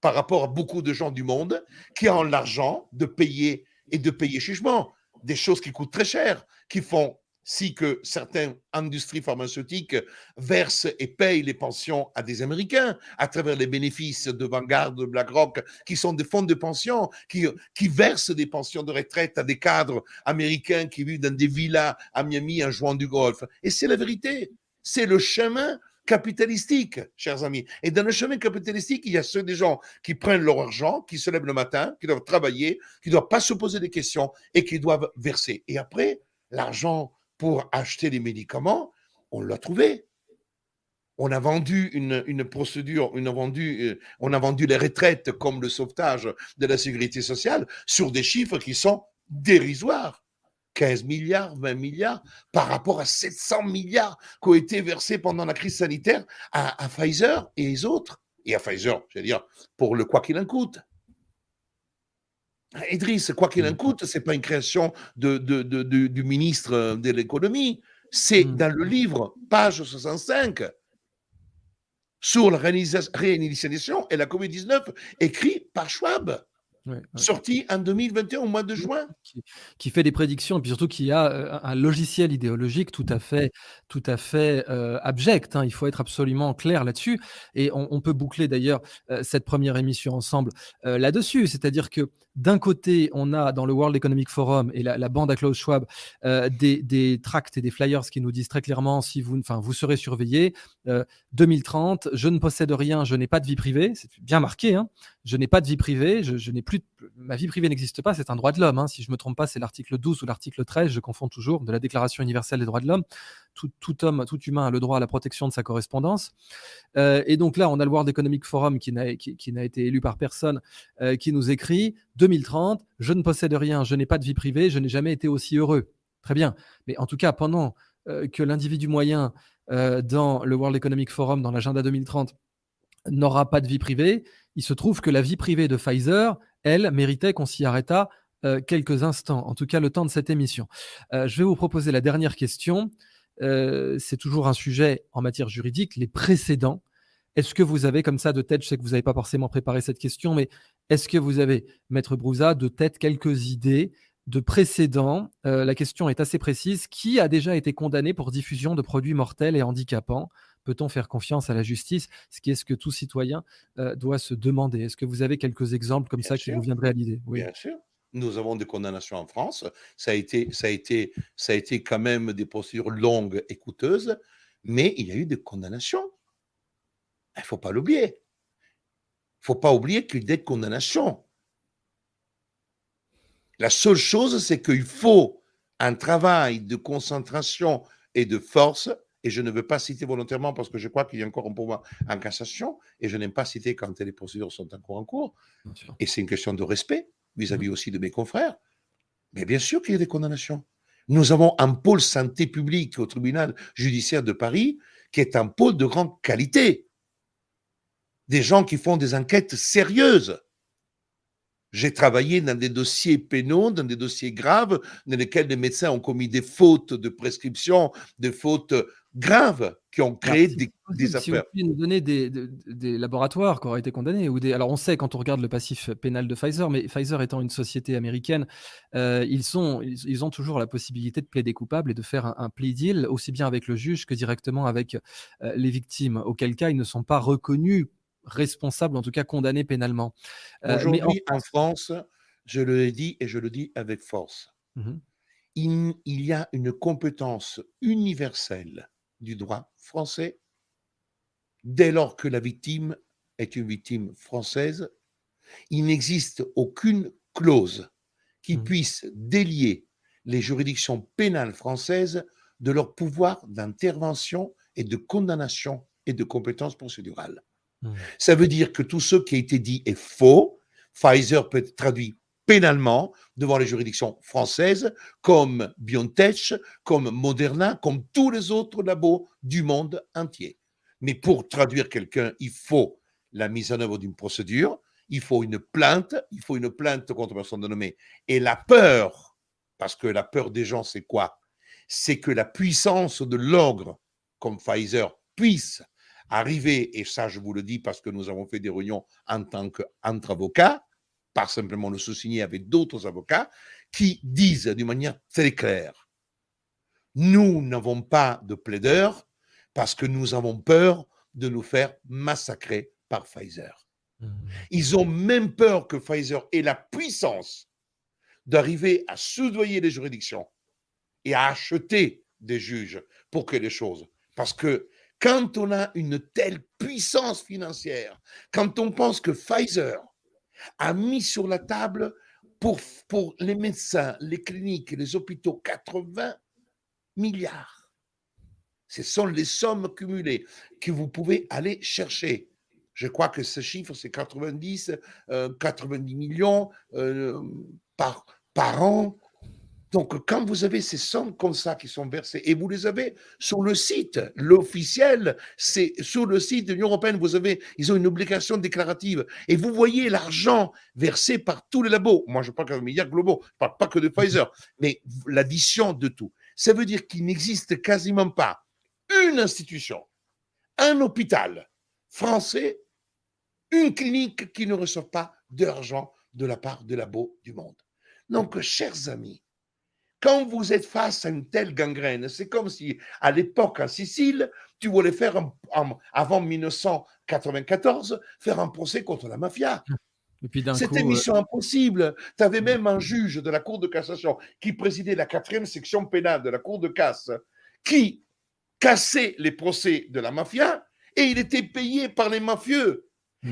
Speaker 2: par rapport à beaucoup de gens du monde qui ont l'argent de payer et de payer chichement des choses qui coûtent très cher, qui font si que certaines industries pharmaceutiques versent et payent les pensions à des Américains à travers les bénéfices de Vanguard, de BlackRock, qui sont des fonds de pension, qui, qui versent des pensions de retraite à des cadres américains qui vivent dans des villas à Miami en jouant du golf. Et c'est la vérité. C'est le chemin capitalistique, chers amis. Et dans le chemin capitalistique, il y a ceux des gens qui prennent leur argent, qui se lèvent le matin, qui doivent travailler, qui ne doivent pas se poser des questions et qui doivent verser. Et après, l'argent pour acheter des médicaments, on l'a trouvé. On a vendu une, procédure, on a vendu, euh, on a vendu les retraites comme le sauvetage de la sécurité sociale sur des chiffres qui sont dérisoires. 15 milliards, 20 milliards, par rapport à 700 milliards qui ont été versés pendant la crise sanitaire à, Pfizer et les autres. Et à Pfizer, je veux dire, pour le quoi qu'il en coûte. Idriss, quoi qu'il en coûte, ce n'est pas une création de, du ministre de l'économie. C'est mmh. dans le livre, page 65, sur la réinitialisation et la COVID-19, écrit par Schwab sorti en 2021 au mois de juin.
Speaker 1: Qui, fait des prédictions et puis surtout qui a euh, un logiciel idéologique tout à fait, tout à fait euh, abject. Hein. Il faut être absolument clair là-dessus. Et on, peut boucler d'ailleurs euh, cette première émission ensemble là-dessus. C'est-à-dire que d'un côté, on a dans le World Economic Forum et la, bande à Klaus Schwab des, des, tracts et des flyers qui nous disent très clairement si vous, enfin, vous serez surveillé. 2030, je ne possède rien, je n'ai pas de vie privée. C'est bien marqué. Hein. Je n'ai pas de vie privée, je, n'ai plus ma vie privée n'existe pas, c'est un droit de l'homme. Hein. Si je me trompe pas, c'est l'article 12 ou l'article 13, je confonds toujours, de la Déclaration universelle des droits de l'homme. Tout, homme, tout humain a le droit à la protection de sa correspondance. Euh, et donc là, on a le World Economic Forum qui n'a, été élu par personne, euh, qui nous écrit 2030, je ne possède rien, je n'ai pas de vie privée, je n'ai jamais été aussi heureux. Très bien. Mais en tout cas, pendant euh, que l'individu moyen dans le World Economic Forum, dans l'agenda 2030, n'aura pas de vie privée, il se trouve que la vie privée de Pfizer elle, méritait qu'on s'y arrêtât euh, quelques instants, en tout cas le temps de cette émission. Euh, je vais vous proposer la dernière question. Euh, c'est toujours un sujet en matière juridique, les précédents. Est-ce que vous avez comme ça de tête, je sais que vous n'avez pas forcément préparé cette question, mais est-ce que vous avez, Maître Brouza, de tête quelques idées de précédents? La question est assez précise. Qui a déjà été condamné pour diffusion de produits mortels et handicapants? Peut-on faire confiance à la justice? Ce qui est ce que tout citoyen euh, doit se demander. Est-ce que vous avez quelques exemples comme ça qui vous viendraient à l'idée
Speaker 2: oui. Bien sûr. Nous avons des condamnations en France. Ça a été, ça a été, ça a été quand même des procédures longues et coûteuses, mais il y a eu des condamnations. Il ne faut pas l'oublier. Il ne faut pas oublier qu'il y a des condamnations. La seule chose, c'est qu'il faut un travail de concentration et de force et je ne veux pas citer volontairement parce que je crois qu'il y a encore un pouvoir en cassation, et je n'aime pas citer quand les procédures sont encore en cours. Et c'est une question de respect vis-à-vis mmh. aussi de mes confrères. Mais bien sûr qu'il y a des condamnations. Nous avons un pôle santé publique au tribunal judiciaire de Paris qui est un pôle de grande qualité. Des gens qui font des enquêtes sérieuses. J'ai travaillé dans des dossiers pénaux, dans des dossiers graves, dans lesquels les médecins ont commis des fautes de prescription, des fautes graves qui ont créé des, des, affaires. Si vous
Speaker 1: pouvez nous donner des, laboratoires qui auraient été condamnés ou des. Alors on sait quand on regarde le passif pénal de Pfizer, mais Pfizer étant une société américaine, euh, ils sont, ils, ont toujours la possibilité de plaider coupable et de faire un, plea deal aussi bien avec le juge que directement avec euh, les victimes. Auquel cas ils ne sont pas reconnus responsables, en tout cas condamnés pénalement.
Speaker 2: Euh, Aujourd'hui en... France, je le dis et je le dis avec force. Mmh il, il y a une compétence universelle du droit français, dès lors que la victime est une victime française, il n'existe aucune clause qui mmh. puisse délier les juridictions pénales françaises de leur pouvoir d'intervention et de condamnation et de compétence procédurale. Mmh. Ça veut dire que tout ce qui a été dit est faux. Pfizer peut être traduit pénalement devant les juridictions françaises, comme BioNTech, comme Moderna, comme tous les autres labos du monde entier. Mais pour traduire quelqu'un, il faut la mise en œuvre d'une procédure, il faut une plainte, il faut une plainte contre personne nommée. Et la peur, parce que la peur des gens, c'est quoi? C'est que la puissance de l'ogre, comme Pfizer, puisse arriver, et ça je vous le dis parce que nous avons fait des réunions en tant qu'entre avocats, pas simplement le sous-signer avec d'autres avocats, qui disent d'une manière très claire, nous n'avons pas de plaideur parce que nous avons peur de nous faire massacrer par Pfizer. Mmh. Ils ont même peur que Pfizer ait la puissance d'arriver à soudoyer les juridictions et à acheter des juges pour que les choses. Parce que quand on a une telle puissance financière, quand on pense que Pfizer a mis sur la table pour, les médecins, les cliniques, les hôpitaux 80 milliards. Ce sont les sommes cumulées que vous pouvez aller chercher. Je crois que ce chiffre, c'est 90, 90 euh, millions euh, par, par an donc, quand vous avez ces sommes comme ça qui sont versées, et vous les avez sur le site, l'officiel, c'est sur le site de l'Union européenne, vous avez, ils ont une obligation déclarative, et vous voyez l'argent versé par tous les labos. Moi, je parle de médias globaux, je parle pas que de Pfizer, mais l'addition de tout. Ça veut dire qu'il n'existe quasiment pas une institution, un hôpital français, une clinique qui ne reçoit pas d'argent de la part des labos du monde. Donc, chers amis, quand vous êtes face à une telle gangrène, c'est comme si à l'époque en Sicile, tu voulais faire avant 1994 faire un procès contre la mafia. C'était mission impossible. Tu avais même un juge de la Cour de cassation qui présidait la quatrième section pénale de la Cour de casse qui cassait les procès de la mafia et il était payé par les mafieux.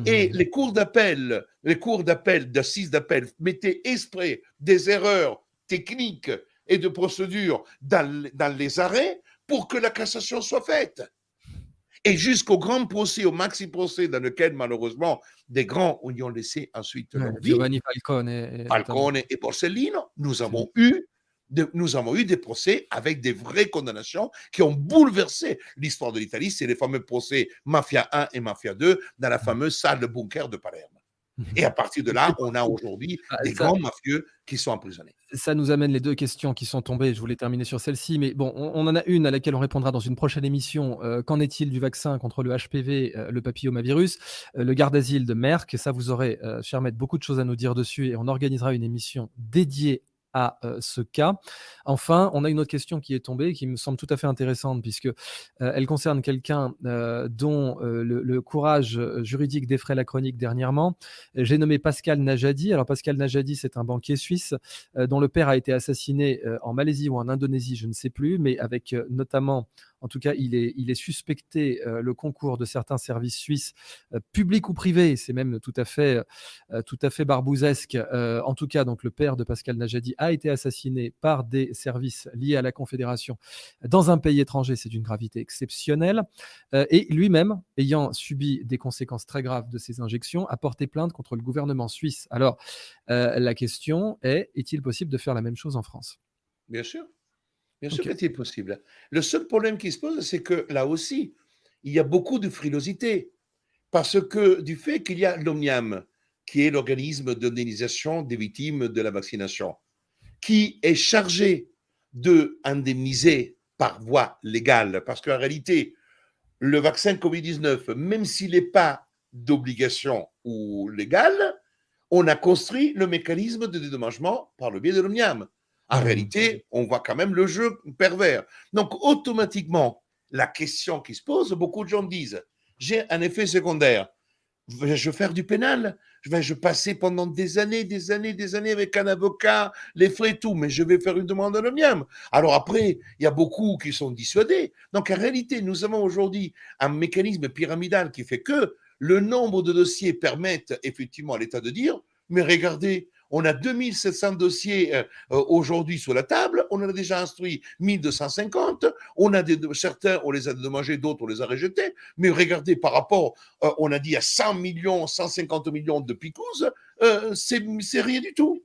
Speaker 2: Et mmh. les cours d'appel, les cours d'appel, d'assises d'appel mettaient exprès des erreurs techniques et de procédure dans, dans les arrêts pour que la cassation soit faite. Et jusqu'au grand procès, au maxi procès, dans lequel malheureusement des grands y ont laissé ensuite leur vie.
Speaker 1: Giovanni Falcone. Et,
Speaker 2: Falcone et Borsellino, nous avons eu nous avons eu des procès avec des vraies condamnations qui ont bouleversé l'histoire de l'Italie. C'est les fameux procès Mafia 1 et Mafia 2 dans la fameuse salle de bunker de Palerme. Et à partir de là, on a aujourd'hui ah, des grands mafieux qui sont emprisonnés.
Speaker 1: Ça nous amène les deux questions qui sont tombées. Je voulais terminer sur celle-ci, mais bon, on, en a une à laquelle on répondra dans une prochaine émission. Euh, qu'en est-il du vaccin contre le HPV, euh, le papillomavirus, euh, le garde d'asile de Merck Ça, vous aurez, cher maître, beaucoup de choses à nous dire dessus et on organisera une émission dédiée à ce cas. Enfin, on a une autre question qui est tombée, qui me semble tout à fait intéressante, puisque elle concerne quelqu'un dont le, courage juridique défraie la chronique dernièrement. J'ai nommé Pascal Najadi. Alors Pascal Najadi, c'est un banquier suisse dont le père a été assassiné en Malaisie ou en Indonésie, je ne sais plus, mais avec notamment en tout cas, il est, suspecté euh, le concours de certains services suisses, euh, publics ou privés. C'est même tout à fait, euh, tout à fait barbouzesque. en tout cas, donc le père de Pascal Najadi a été assassiné par des services liés à la Confédération dans un pays étranger. C'est d'une gravité exceptionnelle. et lui-même, ayant subi des conséquences très graves de ces injections, a porté plainte contre le gouvernement suisse. Alors, la question est est-il possible de faire la même chose en France?
Speaker 2: Bien sûr. Bien sûr que c'est possible. Le seul problème qui se pose, c'est que là aussi, il y a beaucoup de frilosité. Parce que du fait qu'il y a l'OMNIAM, qui est l'organisme d'indemnisation des victimes de la vaccination, qui est chargé de indemniser par voie légale, parce qu'en réalité, le vaccin Covid-19, même s'il n'est pas d'obligation ou légal, on a construit le mécanisme de dédommagement par le biais de l'OMNIAM. En réalité, on voit quand même le jeu pervers. Donc, automatiquement, la question qui se pose, beaucoup de gens disent, j'ai un effet secondaire. Je vais faire du pénal? Je vais je passer pendant des années, des années, des années avec un avocat, les frais et tout, mais je vais faire une demande anonyme. Alors après, il y a beaucoup qui sont dissuadés. Donc en réalité, nous avons aujourd'hui un mécanisme pyramidal qui fait que le nombre de dossiers permettent effectivement à l'État de dire, mais regardez, on a 2700 dossiers euh, euh, aujourd'hui sur la table. On en a déjà instruit 1250. On a certains, on les a dédommagés, d'autres, on les a rejetés. Mais regardez, par rapport, euh, on a dit à 100 millions, 150 millions de picouses, c'est rien du tout.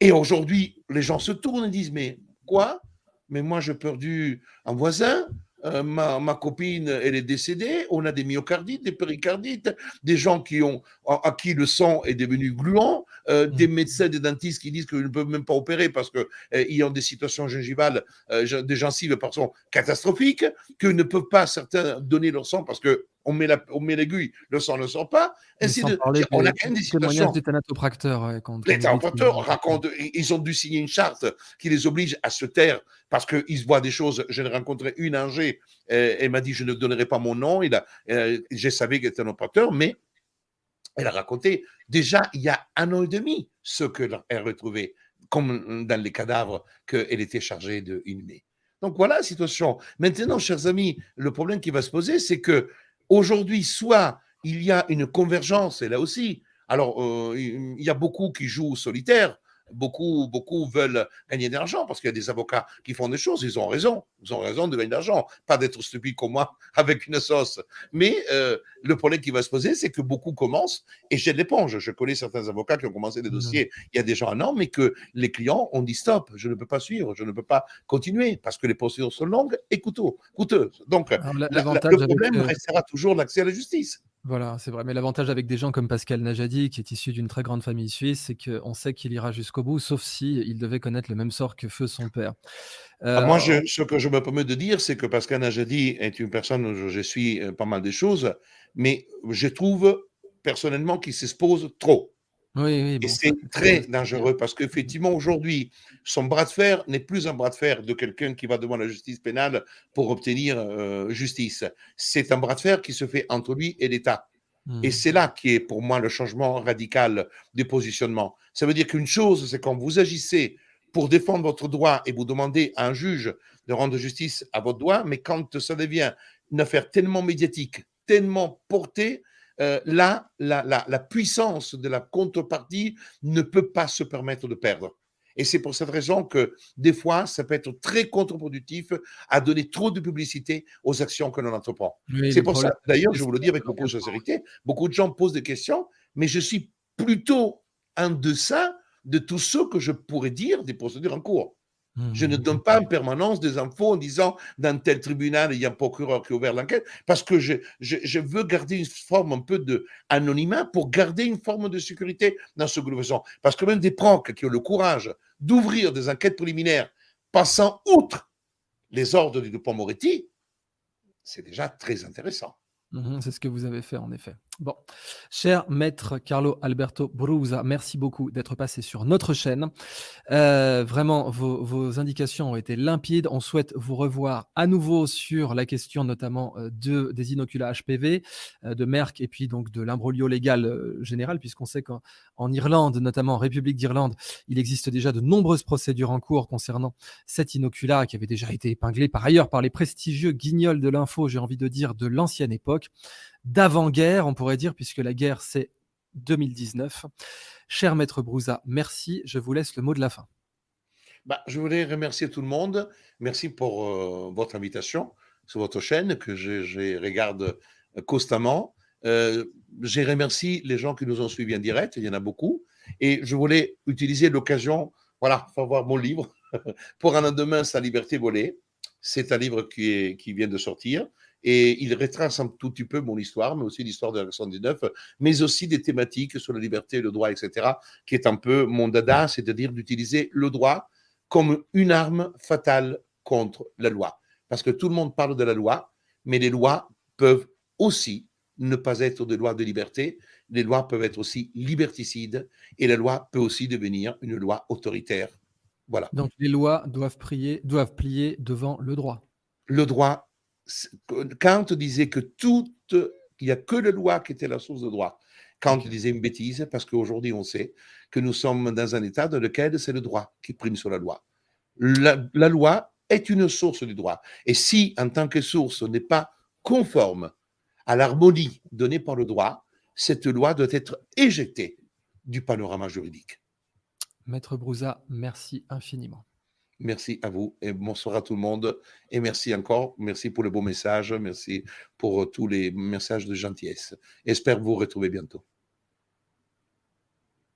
Speaker 2: Et aujourd'hui, les gens se tournent et disent, mais quoi? Mais moi, j'ai perdu un voisin, euh, ma, copine, elle est décédée, on a des myocardites, des péricardites, des gens qui ont, à, qui le sang est devenu gluant, euh, des mm. médecins, des dentistes qui disent qu'ils ne peuvent même pas opérer parce qu'ils euh, ont des situations gingivales, des gencives, pardon, catastrophiques, qu'ils ne peuvent pas, certains, donner leur sang parce que on met la, on met l'aiguille, le sang ne sort pas. Ainsi de,
Speaker 1: on a des situations. des
Speaker 2: les racontent, ils ont dû signer une charte qui les oblige à se taire parce qu'ils voient des choses. J'ai rencontré une euh, elle m'a dit je ne donnerai pas mon nom. Il a, euh, je savais qu'elle était un opérateur, mais elle a raconté déjà il y a un an et demi ce qu'elle a retrouvé, comme dans les cadavres qu'elle était chargée de inhumer. Donc voilà la situation. Maintenant, chers amis, le problème qui va se poser, c'est que aujourd'hui, soit il y a une convergence, et là aussi, alors euh, il y a beaucoup qui jouent solitaire, Beaucoup, beaucoup veulent gagner de l'argent parce qu'il y a des avocats qui font des choses. Ils ont raison. Ils ont raison de gagner de l'argent. Pas d'être stupide comme moi avec une sauce. Mais euh, le problème qui va se poser, c'est que beaucoup commencent et jettent l'éponge. Je connais certains avocats qui ont commencé des mmh dossiers il y a déjà un an, mais que les clients ont dit stop, je ne peux pas suivre, je ne peux pas continuer parce que les procédures sont longues et coûteuses. Donc, le problème euh, restera toujours l'accès à la justice.
Speaker 1: Voilà, c'est vrai. Mais l'avantage avec des gens comme Pascal Najadi, qui est issu d'une très grande famille suisse, c'est qu'on sait qu'il ira jusqu'au bout, sauf si il devait connaître le même sort que feu son père.
Speaker 2: Ah, moi, euh, ce que je me permets de dire, c'est que Pascal Najadi est une personne où je suis euh, pas mal de choses, mais je trouve personnellement qu'il s'expose trop.
Speaker 1: Oui,
Speaker 2: et c'est très dangereux parce qu'effectivement, aujourd'hui, son bras de fer n'est plus un bras de fer de quelqu'un qui va devant la justice pénale pour obtenir euh, justice. C'est un bras de fer qui se fait entre lui et l'État. Et mmh. c'est là qui est pour moi le changement radical du positionnement. Ça veut dire qu'une chose, c'est quand vous agissez pour défendre votre droit et vous demandez à un juge de rendre justice à votre droit, mais quand ça devient une affaire tellement médiatique, tellement portée, euh, là, la, puissance de la contrepartie ne peut pas se permettre de perdre. Et c'est pour cette raison que des fois, ça peut être très contre-productif à donner trop de publicité aux actions que l'on entreprend. c'est pour ça, d'ailleurs, je vous le dis avec beaucoup de sincérité, beaucoup de gens posent des questions, mais je suis plutôt en deçà de tout ce que je pourrais dire des procédures en cours. Je ne donne pas en permanence des infos en disant dans tel tribunal, il y a un procureur qui a ouvert l'enquête, parce que je, veux garder une forme un peu d'anonymat pour garder une forme de sécurité dans ce gouvernement. Parce que même des procs qui ont le courage d'ouvrir des enquêtes préliminaires passant outre les ordres du Dupont Moretti, c'est déjà très intéressant.
Speaker 1: Mmh c'est ce que vous avez fait en effet. Bon, cher maître Carlo Alberto Brusa, merci beaucoup d'être passé sur notre chaîne. Euh, vraiment, vos, indications ont été limpides. On souhaite vous revoir à nouveau sur la question notamment euh, de, des inoculats HPV, euh, de Merck et puis donc de l'imbroglio légal général, puisqu'on sait qu'en Irlande, notamment en République d'Irlande, il existe déjà de nombreuses procédures en cours concernant cet inoculat qui avait déjà été épinglé par ailleurs par les prestigieux guignols de l'info, j'ai envie de dire, de l'ancienne époque d'avant-guerre, on pourrait dire, puisque la guerre, c'est 2019. Cher maître Brouza, merci. Je vous laisse le mot de la fin.
Speaker 2: Bah, je voulais remercier tout le monde. Merci pour euh, votre invitation sur votre chaîne que je, regarde euh, constamment. Euh, je remercie les gens qui nous ont suivis en direct, il y en a beaucoup. Et je voulais utiliser l'occasion, voilà, pour voir mon livre, pour un lendemain, sa liberté volée. C'est un livre qui vient de sortir. Et il retrace un tout petit peu mon histoire, mais aussi l'histoire de la 119, mais aussi des thématiques sur la liberté, le droit, etc., qui est un peu mon dada, c'est-à-dire d'utiliser le droit comme une arme fatale contre la loi. Parce que tout le monde parle de la loi, mais les lois peuvent aussi ne pas être des lois de liberté, les lois peuvent être aussi liberticides, et la loi peut aussi devenir une loi autoritaire. Voilà.
Speaker 1: Donc les lois doivent, prier, doivent plier devant le droit.
Speaker 2: Le droit Kant disait que tout, il n'y a que la loi qui était la source de droit. Kant disait une bêtise parce qu'aujourd'hui on sait que nous sommes dans un état dans lequel c'est le droit qui prime sur la loi. La, loi est une source du droit. Et si, en tant que source, n'est pas conforme à l'harmonie donnée par le droit, cette loi doit être éjectée du panorama juridique.
Speaker 1: Maître Brouza, merci infiniment.
Speaker 2: Merci à vous et bonsoir à tout le monde. Et merci encore. Merci pour le beau message. Merci pour tous les messages de gentillesse. J'espère vous retrouver bientôt.